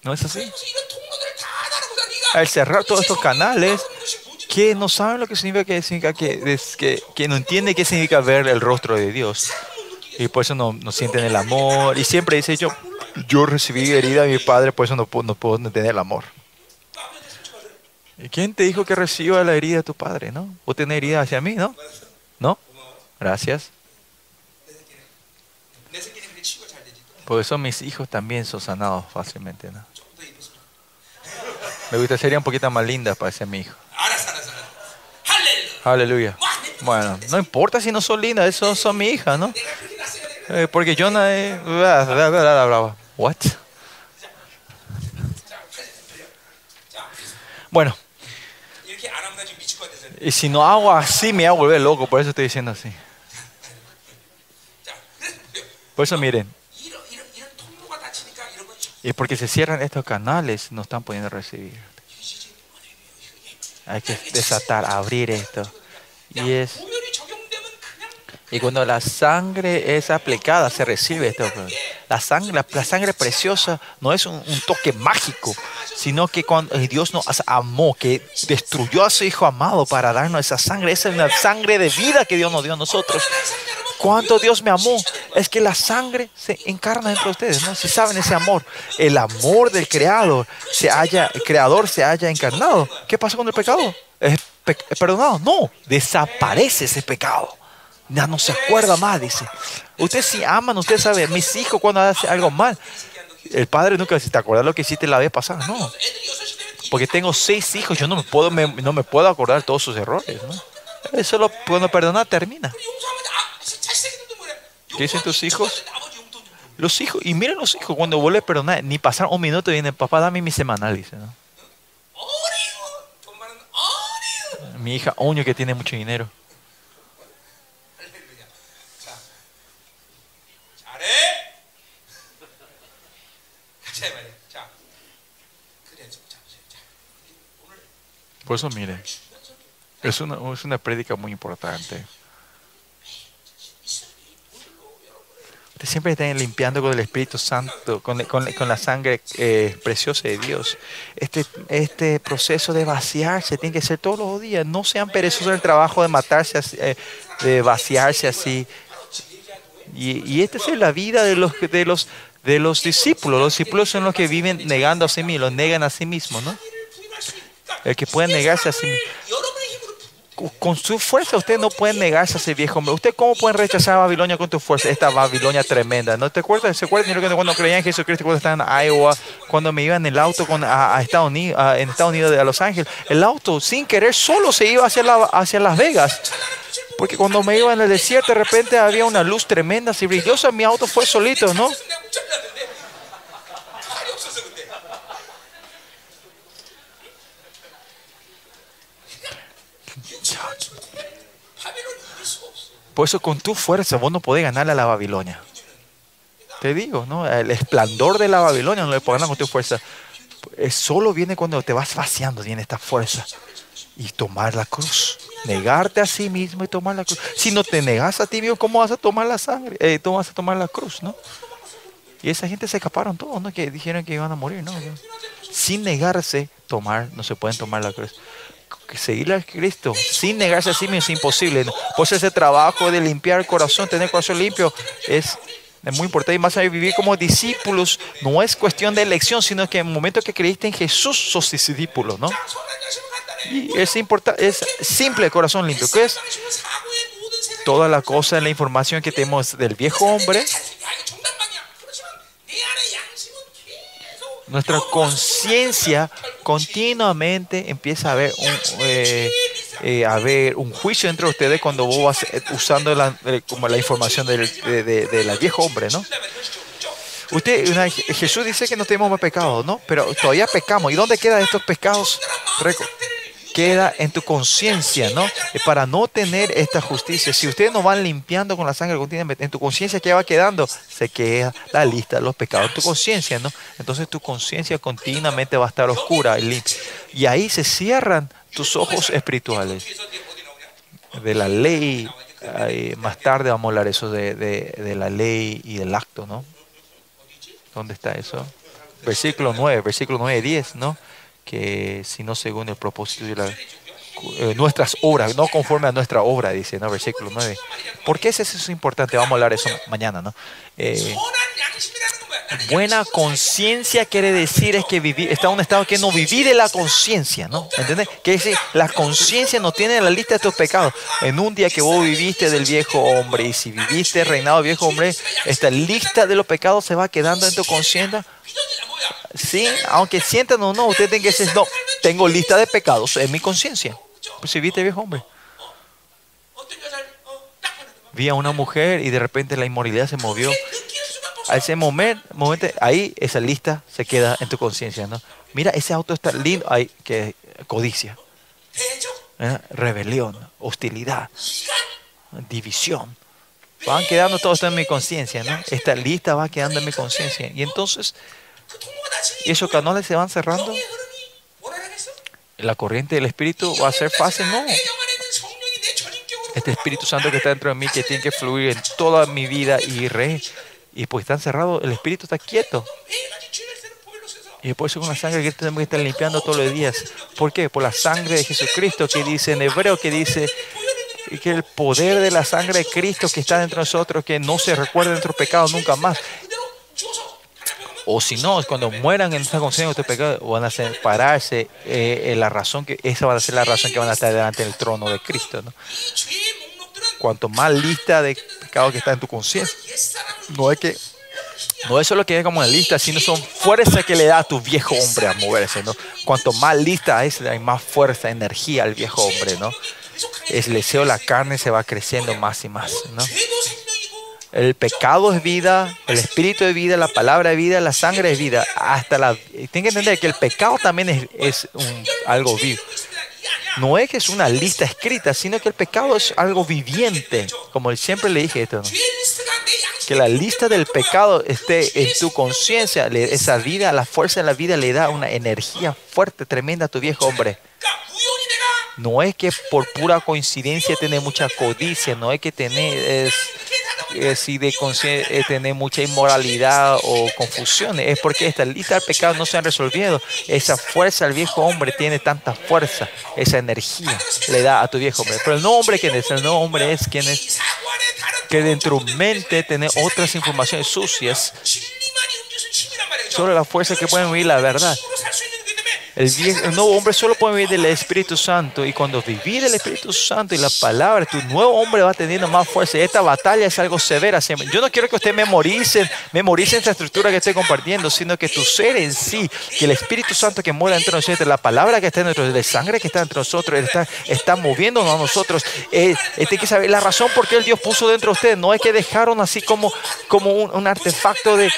Speaker 1: ¿No es así? Al cerrar todos estos canales, que no saben lo que significa, que, significa que, que, no entienden qué significa ver el rostro de Dios. Y por eso no, no sienten el amor. Y siempre dice yo, yo recibí herida de mi padre, por eso no, no puedo tener el amor. ¿Y quién te dijo que reciba la herida de tu padre? ¿No? ¿Vos tenés herida hacia mí? ¿No? ¿No? Gracias. Por eso mis hijos también son sanados fácilmente. ¿no? Me gustaría un poquito más linda para ser mi hijo. Aleluya. Bueno, no importa si no son lindas, eso son mi hija, ¿no? Eh, porque Jonah es... What? Bueno. Y si no hago así, me voy a volver loco, por eso estoy diciendo así. Por eso miren. Y porque se cierran estos canales, no están pudiendo recibir. Hay que desatar, abrir esto. Y es. Y cuando la sangre es aplicada, se recibe esto. La sangre, la, sangre preciosa no es un, un, toque mágico, sino que cuando eh, Dios nos amó, que destruyó a su Hijo amado para darnos esa sangre. Esa es la sangre de vida que Dios nos dio a nosotros cuánto Dios me amó. Es que la sangre se encarna dentro de ustedes, ¿no? Si saben ese amor, el amor del creador se haya, el creador se haya encarnado. ¿Qué pasa con el pecado? ¿Es eh, perdonado? No, desaparece ese pecado. Ya no se acuerda más, dice. Ustedes si aman, ustedes saben, mis hijos cuando hacen algo mal, el padre nunca dice, ¿te acuerdas lo que hiciste la vez pasada? No. Porque tengo seis hijos, yo no me puedo, me, no me puedo acordar todos sus errores, ¿no? Eso lo, cuando perdona termina. ¿Qué dicen tus hijos? Los hijos, y miren los hijos, cuando vuelve a perdonar, ni pasar un minuto viene, papá, dame mi semanal, dice. ¿no? Mi hija, oño que tiene mucho dinero. Por eso, miren, es una, es una prédica muy importante. siempre están limpiando con el Espíritu Santo, con, con, la sangre eh, preciosa de Dios. Este, este proceso de vaciarse tiene que ser todos los días. No sean perezosos en el trabajo de matarse, así, eh, de vaciarse así. Y, y, esta es la vida de los, de, los, de los discípulos. Los discípulos son los que viven negando a sí mismos, los negan a sí mismos, ¿no? El que puede negarse a sí mismo con su fuerza usted no puede negarse a ese viejo hombre. ¿Usted cómo puede rechazar a Babilonia con tu fuerza? Esta Babilonia tremenda. ¿No te acuerdas? ¿Se acuerdan cuando creían en Jesucristo, cuando estaban en Iowa, cuando me iba en el auto con, a, Estados Unidos, en Estados Unidos, a Los Ángeles? El auto, sin querer, solo se iba hacia, la, hacia Las Vegas. Porque cuando me iba en el desierto, de repente había una luz tremenda, así brillosa. Mi auto fue solito, ¿no? Por eso, con tu fuerza, vos no podés ganarle a la Babilonia. Te digo, ¿no? El esplendor de la Babilonia no le podés ganar con tu fuerza. Solo viene cuando te vas vaciando, viene esta fuerza. Y tomar la cruz. Negarte a sí mismo y tomar la cruz. Si no te negas a ti mismo, ¿cómo vas a tomar la sangre? Eh, ¿Cómo vas a tomar la cruz, no? Y esa gente se escaparon todos, ¿no? Que dijeron que iban a morir, ¿no? Sin negarse, tomar, no se pueden tomar la cruz seguir a Cristo, sin negarse a sí mismo, es imposible. Pues ese trabajo de limpiar el corazón, tener el corazón limpio, es es muy importante y más vivir como discípulos no es cuestión de elección, sino que en el momento que creíste en Jesús sos discípulos, ¿no? Y es importante, es simple el corazón limpio, que es toda la cosa, la información que tenemos del viejo hombre, nuestra conciencia continuamente empieza a ver un, eh, eh, a ver un juicio entre ustedes cuando vos vas eh, usando la, como la información del, de, la viejo hombre, ¿no? Usted, Jesús dice que no tenemos más pecados, ¿no? Pero todavía pecamos. ¿Y dónde quedan estos pecados? queda en tu conciencia, ¿no? Eh, para no tener esta justicia. Si ustedes no van limpiando con la sangre que tienen en tu conciencia, ¿qué va quedando? Se queda la lista de los pecados en tu conciencia, ¿no? Entonces tu conciencia continuamente va a estar oscura y limpia. Y ahí se cierran tus ojos espirituales. De la ley, más tarde vamos a hablar eso de, de, de la ley y del acto, ¿no? ¿Dónde está eso? Versículo 9, versículo 9 y 10, ¿no? que sino según el propósito de la, eh, nuestras obras, no conforme a nuestra obra, dice, ¿no? Versículo 9. ¿Por qué eso es importante? Vamos a hablar eso mañana, ¿no? Eh, buena conciencia quiere decir es que viví, está en un estado que no viví de la conciencia, ¿no? ¿Entendés? Que decir, la conciencia no tiene la lista de tus pecados. En un día que vos viviste del viejo hombre y si viviste reinado viejo hombre, esta lista de los pecados se va quedando en tu conciencia Sí, aunque sientan o no, usted tiene que decir, no, tengo lista de pecados en mi conciencia. Pues ¿Percibiste, viejo hombre? Vi a una mujer y de repente la inmoralidad se movió. A ese momento, momento ahí esa lista se queda en tu conciencia, ¿no? Mira, ese auto está lindo, ay, que codicia. ¿eh? Rebelión, hostilidad, división van quedando todo esto en mi conciencia, ¿no? Esta lista va quedando en mi conciencia. Y entonces y esos canales se van cerrando, la corriente del Espíritu va a ser fácil, no. Este Espíritu Santo que está dentro de mí, que tiene que fluir en toda mi vida y re, y pues están cerrados, el Espíritu está quieto. Y por eso con la sangre que tenemos que estar limpiando todos los días. ¿Por qué? Por la sangre de Jesucristo que dice en hebreo, que dice que el poder de la sangre de Cristo que está dentro de nosotros, que no se recuerda nuestros pecados nunca más, o si no, cuando mueran en esa conciencia de pecado, van a separarse. Eh, eh, la razón que, esa va a ser la razón que van a estar delante del trono de Cristo. ¿no? Cuanto más lista de pecado que está en tu conciencia, no es que no es solo que es como una lista, sino son fuerzas que le da a tu viejo hombre a moverse, ¿no? Cuanto más lista es, hay más fuerza, energía al viejo hombre, ¿no? El deseo de la carne se va creciendo más y más, ¿no? El pecado es vida, el espíritu es vida, la palabra es vida, la sangre es vida. Hasta la. Tienen que entender que el pecado también es, algo vivo. No es que es una lista escrita, sino que el pecado es algo viviente. Como siempre le dije esto. Que la lista del pecado esté en tu conciencia. Esa vida, la fuerza de la vida le da una energía fuerte, tremenda a tu viejo hombre. No es que por pura coincidencia tener mucha codicia, no es que tener es eh, si de eh, tener mucha inmoralidad o confusiones, es porque esta lista de pecados no se han resolvido. Esa fuerza, el viejo hombre tiene tanta fuerza, esa energía le da a tu viejo hombre. Pero el nuevo hombre, ¿quién es? El nuevo hombre es quien es que dentro de mente tiene otras informaciones sucias sobre la fuerza que pueden vivir la verdad. El, nuevo hombre solo puede vivir del Espíritu Santo. Y cuando vivir el Espíritu Santo y la palabra, tu nuevo hombre va teniendo más fuerza. Y esta batalla es algo severa. Yo no quiero que usted memorice, memorice esta estructura que estoy compartiendo, sino que tu ser en sí, que el Espíritu Santo que mora entre nosotros, la palabra que está en nosotros, la sangre que está entre nosotros, está, está moviéndonos a nosotros. Eh, eh que saber la razón por qué el Dios puso dentro de usted. No es que dejaron así como, como un artefacto de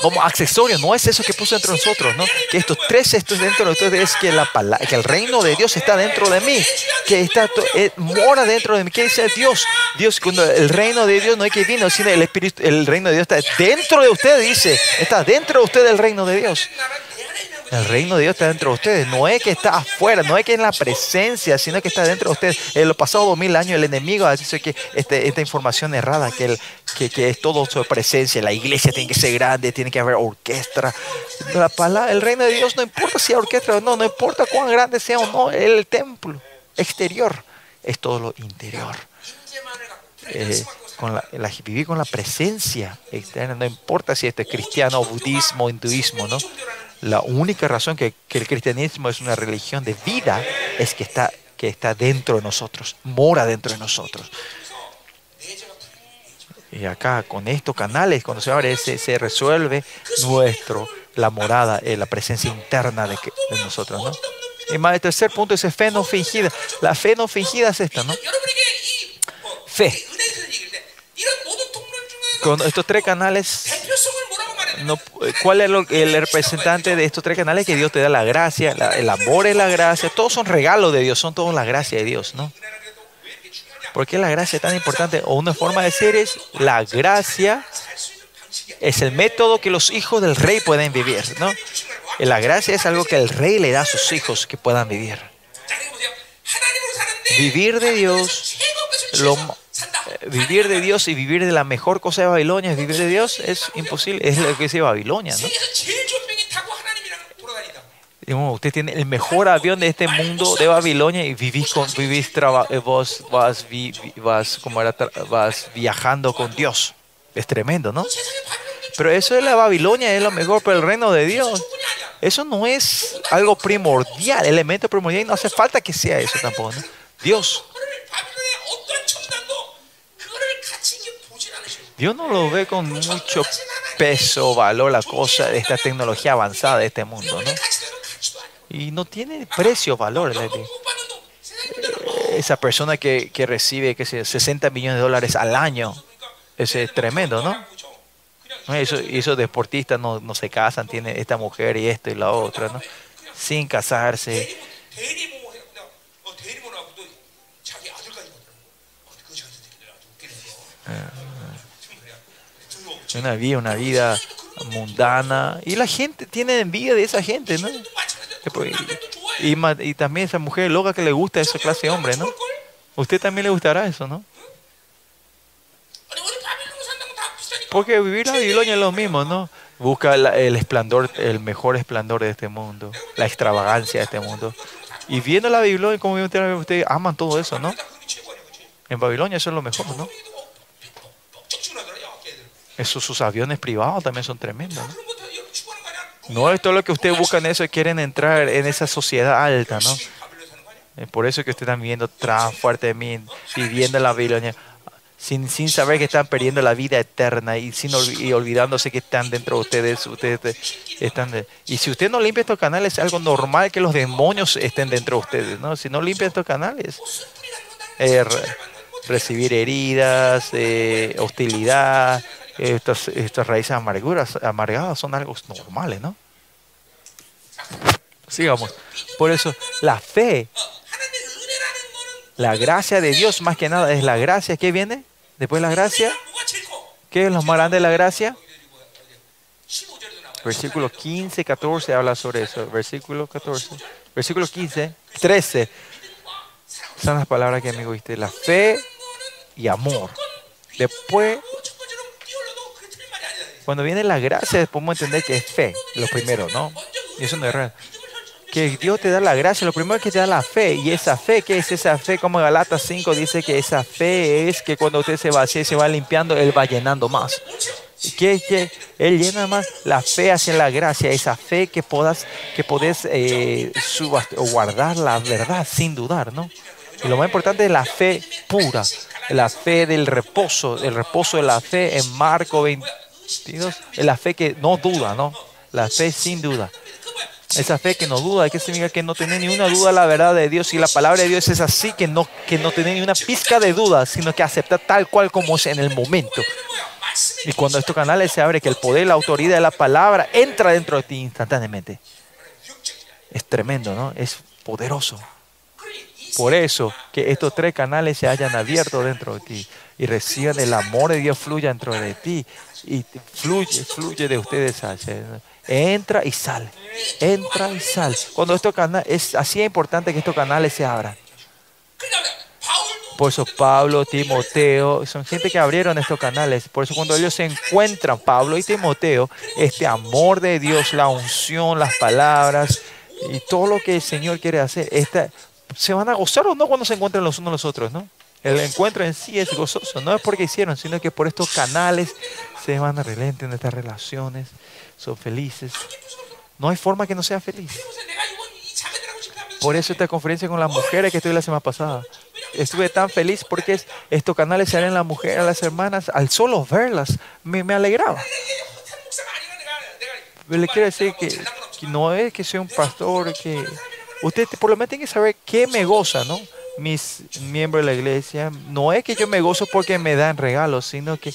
Speaker 1: como accesorio, no es eso que puso dentro de nosotros, ¿no? Que estos tres estos dentro de ustedes es que la pala- que el reino de Dios está dentro de mí, que está eh, mora dentro de mí. ¿Qué dice Dios? Dios cuando el reino de Dios no es que vino, sino el espíritu, el reino de Dios está dentro de ustedes, dice, está dentro de ustedes el reino de Dios. El reino de Dios está dentro de ustedes. No es que está afuera, no es que en la presencia, sino que está dentro de ustedes. En los pasados dos mil años el enemigo ha dicho que este, esta información errada, que, es todo su presencia. La iglesia tiene que ser grande, tiene que haber orquesta. La palabra, el reino de Dios no importa si hay orquesta o no, no importa cuán grande sea o no el templo exterior, es todo lo interior. Eh, con la, vivir con la presencia externa, no importa si este es cristiano, budismo, hinduismo, ¿no? La única razón que, el cristianismo es una religión de vida es que está, que está dentro de nosotros, mora dentro de nosotros. Y acá con estos canales, cuando se abre, se, se resuelve nuestro, la morada, eh, la presencia interna de, nosotros, ¿no? Y más, el tercer punto es fe no fingida. La fe no fingida es esta, ¿no? Fe. Con estos tres canales, eh, ¿cuál es el representante de estos tres canales? Que Dios te da la gracia, el amor es la gracia, todos son regalos de Dios, son todos la gracia de Dios, ¿no? ¿Por qué la gracia es tan importante? O una forma de decir es, la gracia es el método que los hijos del rey pueden vivir, ¿no? Eh, la gracia es algo que el rey le da a sus hijos que puedan vivir. Vivir de Dios, lo, eh, vivir de Dios y vivir de la mejor cosa de Babilonia es vivir de Dios, es imposible. Es lo que dice Babilonia, ¿no? usted tiene el mejor avión de este mundo de Babilonia y vivís con vivís traba, eh, vos vas vas como era vas viajando con Dios es tremendo no pero eso es la Babilonia es lo mejor para el reino de Dios eso no es algo primordial elemento primordial y no hace falta que sea eso tampoco ¿no? Dios Dios no lo ve con mucho peso, valor la cosa de esta tecnología avanzada de este mundo, ¿no? Y no tiene precio, valor. Esa persona que, que recibe que sea, 60 millones de dólares al año, ese es tremendo, ¿no? ¿No? Eso, y esos deportistas no, no, se casan, tiene esta mujer y esto y la otra, ¿no? Sin casarse.
Speaker 2: Ah.
Speaker 1: Una vida, una vida mundana. Y la gente tiene envidia de esa gente, ¿no? Pues, y, y, también esa mujer loca que le gusta a esa clase de hombre, ¿no? Usted también le gustará eso, ¿no? Porque vivir la Babilonia es lo mismo, ¿no? Busca el esplendor, el mejor esplendor de este mundo, la extravagancia de este mundo. Y viendo la Babilonia, como ustedes, ustedes aman todo eso, ¿no? En Babilonia eso es lo mejor, ¿no? Esos, sus aviones privados también son tremendos. ¿no? no, esto es lo que ustedes buscan eso, quieren entrar en esa sociedad alta, ¿no? Por eso que ustedes están viviendo tan fuerte de mí, viviendo la Babilonia, sin, sin saber que están perdiendo la vida eterna y, sin olvidándose que están dentro de ustedes. ustedes están de, y si usted no limpia estos canales, es algo normal que los demonios estén dentro de ustedes, ¿no? Si no limpia estos canales, eh, recibir heridas, eh, hostilidad, estas, estas raíces amarguras, amargadas son algo normales, ¿no? Sigamos. Por eso la fe, la gracia de Dios más que nada es la gracia. ¿Qué viene? Después la gracia. ¿Qué es lo más grande de la gracia? Versículo 15, 14 habla sobre eso. Versículo 14. Versículo 15, 13. Son las palabras que me oíste. La fe y amor. Después cuando viene la gracia, podemos entender que es fe. Lo primero, ¿no? Y eso no es real. Que Dios te da la gracia, lo primero que te da la fe. Y esa fe, ¿qué es esa fe? Como Galatas 5 dice que esa fe es que cuando usted se vacía y se va limpiando, Él va llenando más. que, que Él llena más la fe hacia la gracia, esa fe que puedas, que podés eh, guardar la verdad sin dudar, ¿no? Y lo más importante es la fe pura, la fe del reposo, el reposo de la fe en Marco 22, es la fe que no duda, ¿no? La fe sin duda. Esa fe que no duda, que significa que no tiene ni una duda la verdad de Dios y la palabra de Dios es así, que no, que no tiene ni una pizca de duda, sino que acepta tal cual como es en el momento. Y cuando estos canales se abren, que el poder, la autoridad de la palabra entra dentro de ti instantáneamente. Es tremendo, ¿no? Es poderoso. Por eso que estos tres canales se hayan abierto dentro de ti y reciban el amor de Dios fluya dentro de ti y fluye, fluye de ustedes, Sánchez. Entra y sale, entra y sale. Cuando estos canales, es así importante que estos canales se abran. Por eso Pablo, Timoteo, son gente que abrieron estos canales. Por eso cuando ellos se encuentran, Pablo y Timoteo, este amor de Dios, la unción, las palabras y todo lo que el Señor quiere hacer, esta, se van a gozar o no cuando se encuentran los unos los otros, ¿no? El encuentro en sí es gozoso, no es porque hicieron, sino que por estos canales se van a relente nuestras relaciones, son felices. No hay forma que no sea feliz. Por eso esta conferencia con las mujeres que estuve la semana pasada. Estuve tan feliz porque estos canales se harán a las mujeres, a las hermanas, al solo verlas, me, me alegraba. Le quiero decir que, que, no es que soy un pastor, que usted por lo menos tiene que saber qué me goza, ¿no? Mis miembros de la iglesia, no es que yo me gozo porque me dan regalos, sino que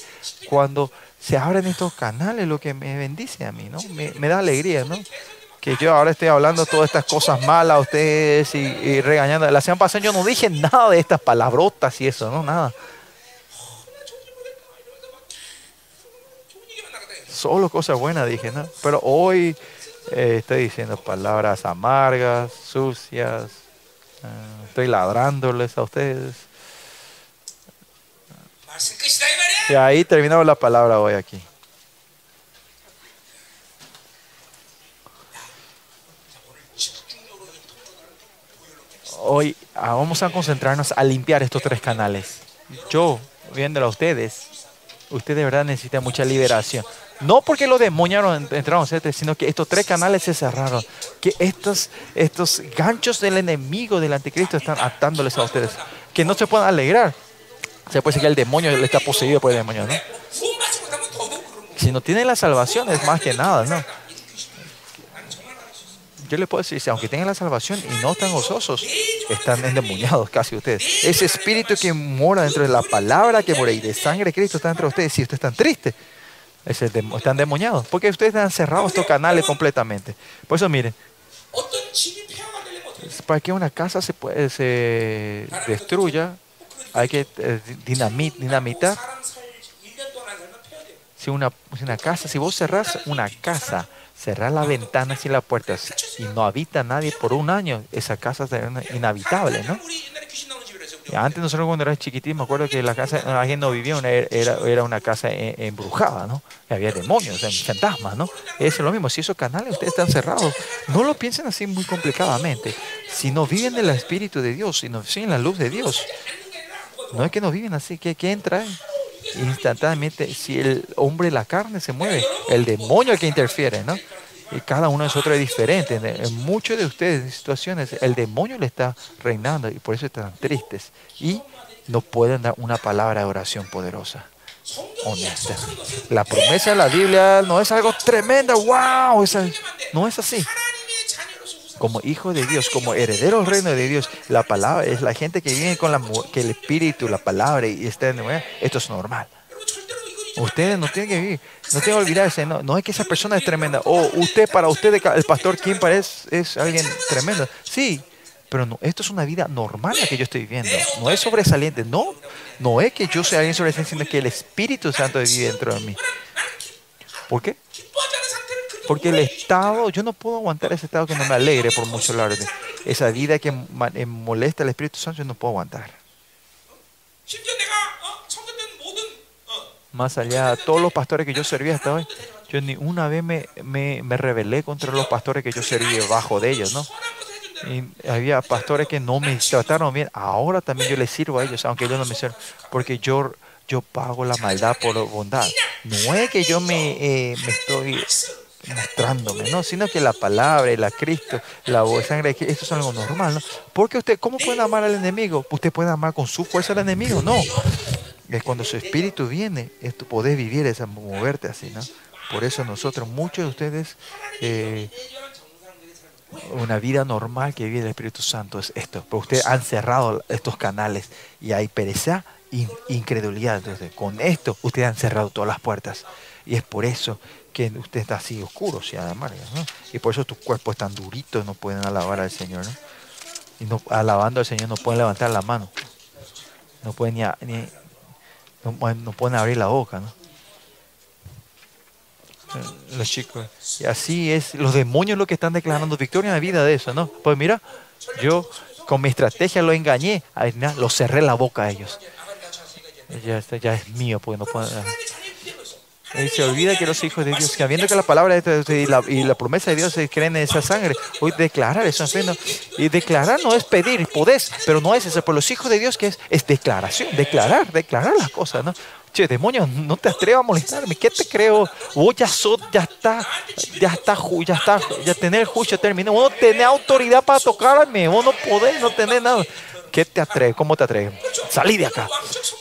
Speaker 1: cuando se abren estos canales, lo que me bendice a mí, ¿no? Me, da alegría, ¿no? Que yo ahora estoy hablando todas estas cosas malas a ustedes y, regañando. La semana pasada yo no dije nada de estas palabrotas y eso, no, nada. Solo cosas buenas dije, ¿no? Pero hoy eh, estoy diciendo palabras amargas, sucias. Ah, estoy ladrándoles a ustedes. Y ahí terminamos la palabra hoy aquí. Hoy ah, vamos a concentrarnos a limpiar estos tres canales. Yo, viéndolo a ustedes, usted de verdad necesita mucha liberación. No porque los demonios entraron, sino que estos tres canales se cerraron. Que estos, estos ganchos del enemigo del anticristo están atándoles a ustedes. Que no se puedan alegrar, se puede decir que el demonio le está poseído por el demonio, ¿no? Si no tiene la salvación es más que nada, ¿no? Yo le puedo decir, si aunque tengan la salvación y no están gozosos, están endemoniados casi ustedes. Ese espíritu que mora dentro de la palabra que mora y de sangre de Cristo está dentro de ustedes. Si ustedes están tristes, es están endemoniados. Porque ustedes están cerrados estos canales completamente. Por eso miren, para que una casa se, puede, se destruya, hay que eh, dinamitar. Si una, casa, si vos cerrás una casa, cerrás las ventanas y las puertas y no habita nadie por un año, esa casa será inhabitable, ¿no? Y antes nosotros cuando éramos chiquititos, me acuerdo que la casa la no vivía, una, era, era una casa e, embrujada, ¿no? Y había demonios, fantasmas, ¿no? Es lo mismo, si esos canales ustedes están cerrados, no lo piensen así muy complicadamente. Si no viven del espíritu de Dios, si no siguen la luz de Dios, no es que no viven así, que, que entra instantáneamente. Si el hombre la carne se mueve, el demonio que interfiere, ¿no? Y cada uno de nosotros es diferente. En, muchos de ustedes, en situaciones, el demonio le está reinando y por eso están tristes. Y no pueden dar una palabra de oración poderosa, honesta. La promesa de la Biblia no es algo tremendo, wow, no es así como hijos de Dios, como herederos del reino de Dios, la palabra es la gente que viene con la, que el espíritu, la palabra y está esto es normal. Ustedes no tienen que vivir, no tienen que olvidarse, no, no es que esa persona es tremenda, o usted, para usted, el pastor Kim parece es alguien tremendo. Sí, pero no, esto es una vida normal la que yo estoy viviendo, no es sobresaliente, no, no es que yo sea alguien sobresaliente, sino que el Espíritu Santo vive dentro de mí. ¿Por qué? Porque el Estado, yo no puedo aguantar ese Estado que no me alegre por mucho largo. Esa vida que eh, molesta al Espíritu Santo, yo no puedo aguantar. Más allá, de todos los pastores que yo serví hasta hoy, yo ni una vez me, me, me rebelé contra los pastores que yo serví debajo de ellos, ¿no? Había pastores que no me trataron bien. Ahora también yo les sirvo a ellos, aunque ellos no me sirven, porque yo, yo pago la maldad por bondad. No es que yo me, eh, me estoy mostrándome, ¿no? Sino que la palabra, el Cristo, la sangre de Cristo, esto es algo normal, ¿no? Porque usted, ¿cómo puede amar al enemigo? Usted puede amar con su fuerza al enemigo, no. Es cuando su espíritu viene, tú podés vivir esa, moverte así, ¿no? Por eso nosotros, muchos de ustedes, eh, una vida normal que vive el Espíritu Santo es esto. Pero ustedes han cerrado estos canales y hay pereza, incredulidad. Entonces, con esto ustedes han cerrado todas las puertas. Y es por eso que usted está así oscuro, si además, y por eso tus cuerpos tan duritos no pueden alabar al Señor, ¿no? y no, alabando al Señor no pueden levantar la mano, no pueden ni, ni no, no, pueden abrir la boca, ¿no? Los chicos. Y así es, los demonios lo que están declarando victoria en la vida de eso, ¿no? Pues mira, yo con mi estrategia lo engañé, los cerré la boca a ellos. Ya, ya es mío, porque no pueden eh, se olvida que los hijos de Dios, que habiendo que la palabra y la, promesa de Dios se creen en esa sangre, hoy declarar eso no, Y declarar no es pedir, podés, pero no es eso. Por los hijos de Dios, que es? Es declaración, declarar, declarar las cosas, ¿no? Che, demonio, no te atrevas a molestarme. ¿Qué te creo? Vos ya sos, ya está, ya está, ya está, ya tener juicio terminó. Vos no tenés autoridad para tocarme. Vos no podés, no tenés nada. ¿Qué te atreves? ¿Cómo te atreves? Salí de acá.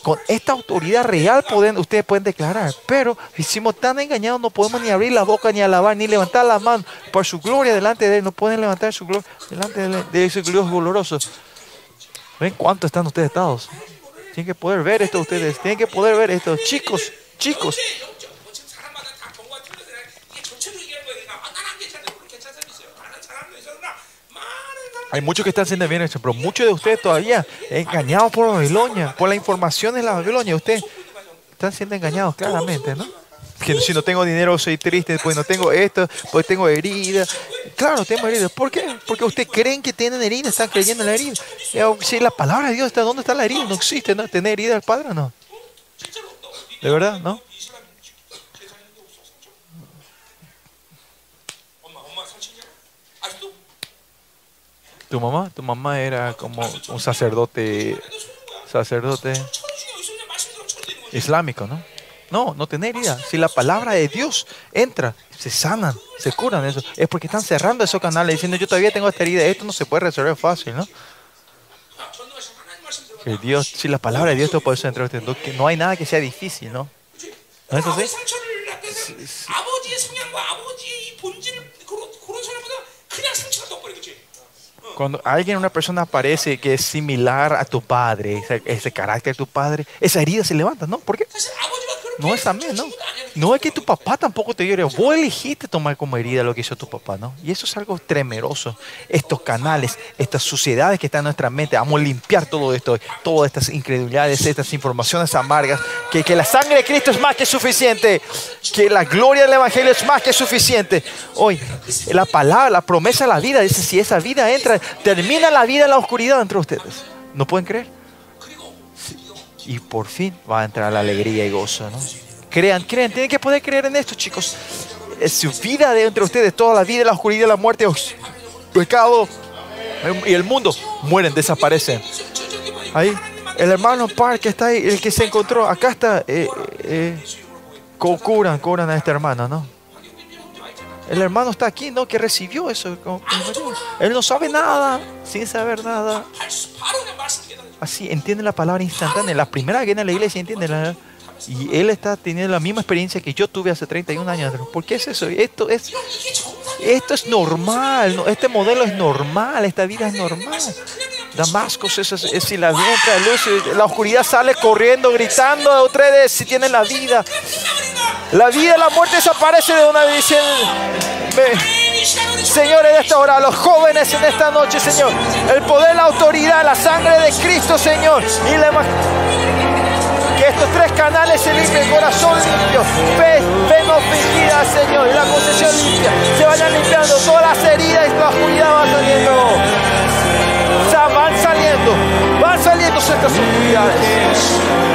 Speaker 1: Con esta autoridad real pueden, ustedes pueden declarar. Pero hicimos tan engañados, no podemos ni abrir la boca, ni alabar, ni levantar la mano. Por su gloria delante de Él, no pueden levantar su gloria delante de, de Dios glorioso. ¿Ven cuánto están ustedes estados? Tienen que poder ver esto ustedes. Tienen que poder ver esto. Chicos, chicos. Hay muchos que están siendo bien hechos, pero muchos de ustedes todavía engañados por Babilonia, por la información de la Babilonia. Ustedes están siendo engañados claramente, ¿no? Que si no tengo dinero soy triste, pues no tengo esto, pues tengo heridas. Claro, tengo heridas. ¿Por qué? Porque ustedes creen que tienen heridas, están creyendo en la herida. Eh, si la palabra de Dios está, ¿dónde está la herida? No existe, ¿no? ¿Tener herida al Padre no? ¿De verdad? ¿No? ¿Tu mamá? Tu mamá era como un sacerdote, sacerdote islámico, ¿no? No, no tener herida. Si la palabra de Dios entra, se sanan, se curan eso. Es porque están cerrando esos canales diciendo yo todavía tengo esta herida, esto no se puede resolver fácil, ¿no? Que Dios, si la palabra de Dios te puede entrar, que no hay nada que sea difícil, ¿no? ¿No es así?
Speaker 2: Sí.
Speaker 1: Cuando alguien, una persona aparece que es similar a tu padre, ese, carácter de tu padre, esa herida se levanta, ¿no? ¿Por qué? No es también, ¿no? No es que tu papá tampoco te dio Vos elegiste tomar como herida lo que hizo tu papá, ¿no? Y eso es algo tremeroso. Estos canales, estas suciedades que están en nuestra mente, vamos a limpiar todo esto, todas estas incredulidades, estas informaciones amargas, que, que la sangre de Cristo es más que suficiente, que la gloria del Evangelio es más que suficiente. Hoy, la palabra, la promesa de la vida, dice, si esa vida entra, termina la vida en la oscuridad entre ustedes. ¿No pueden creer? y por fin va a entrar la alegría y gozo, ¿no? Crean, crean, tienen que poder creer en esto, chicos. Es su vida de entre ustedes, toda la vida, la oscuridad, la muerte, os, pecado y el mundo mueren, desaparecen. Ahí, el hermano Park está ahí, el que se encontró, acá está, eh, eh, curan, curan a esta hermana, ¿no? El hermano está aquí, ¿no? Que recibió eso. Él no sabe nada, sin saber nada. Así entiende la palabra instantánea. La primera que viene a la iglesia entiende la y él está teniendo la misma experiencia que yo tuve hace 31 años. ¿Por qué es eso? Esto es, esto es normal. Este modelo es normal. Esta vida es normal. Damasco es, es, es si la entra luz, la oscuridad sale corriendo, gritando a ustedes si tienen la vida. La vida y la muerte desaparece de una vez. Señor, en esta hora, los jóvenes en esta noche, Señor, el poder, la autoridad, la sangre de Cristo, Señor, y la estos tres canales se limpien, corazón limpio, fe, fe no fingida, Señor, y la concesión limpia, se vayan limpiando todas las heridas y la oscuridad va saliendo. O sea, van saliendo, van saliendo estas oscuridades.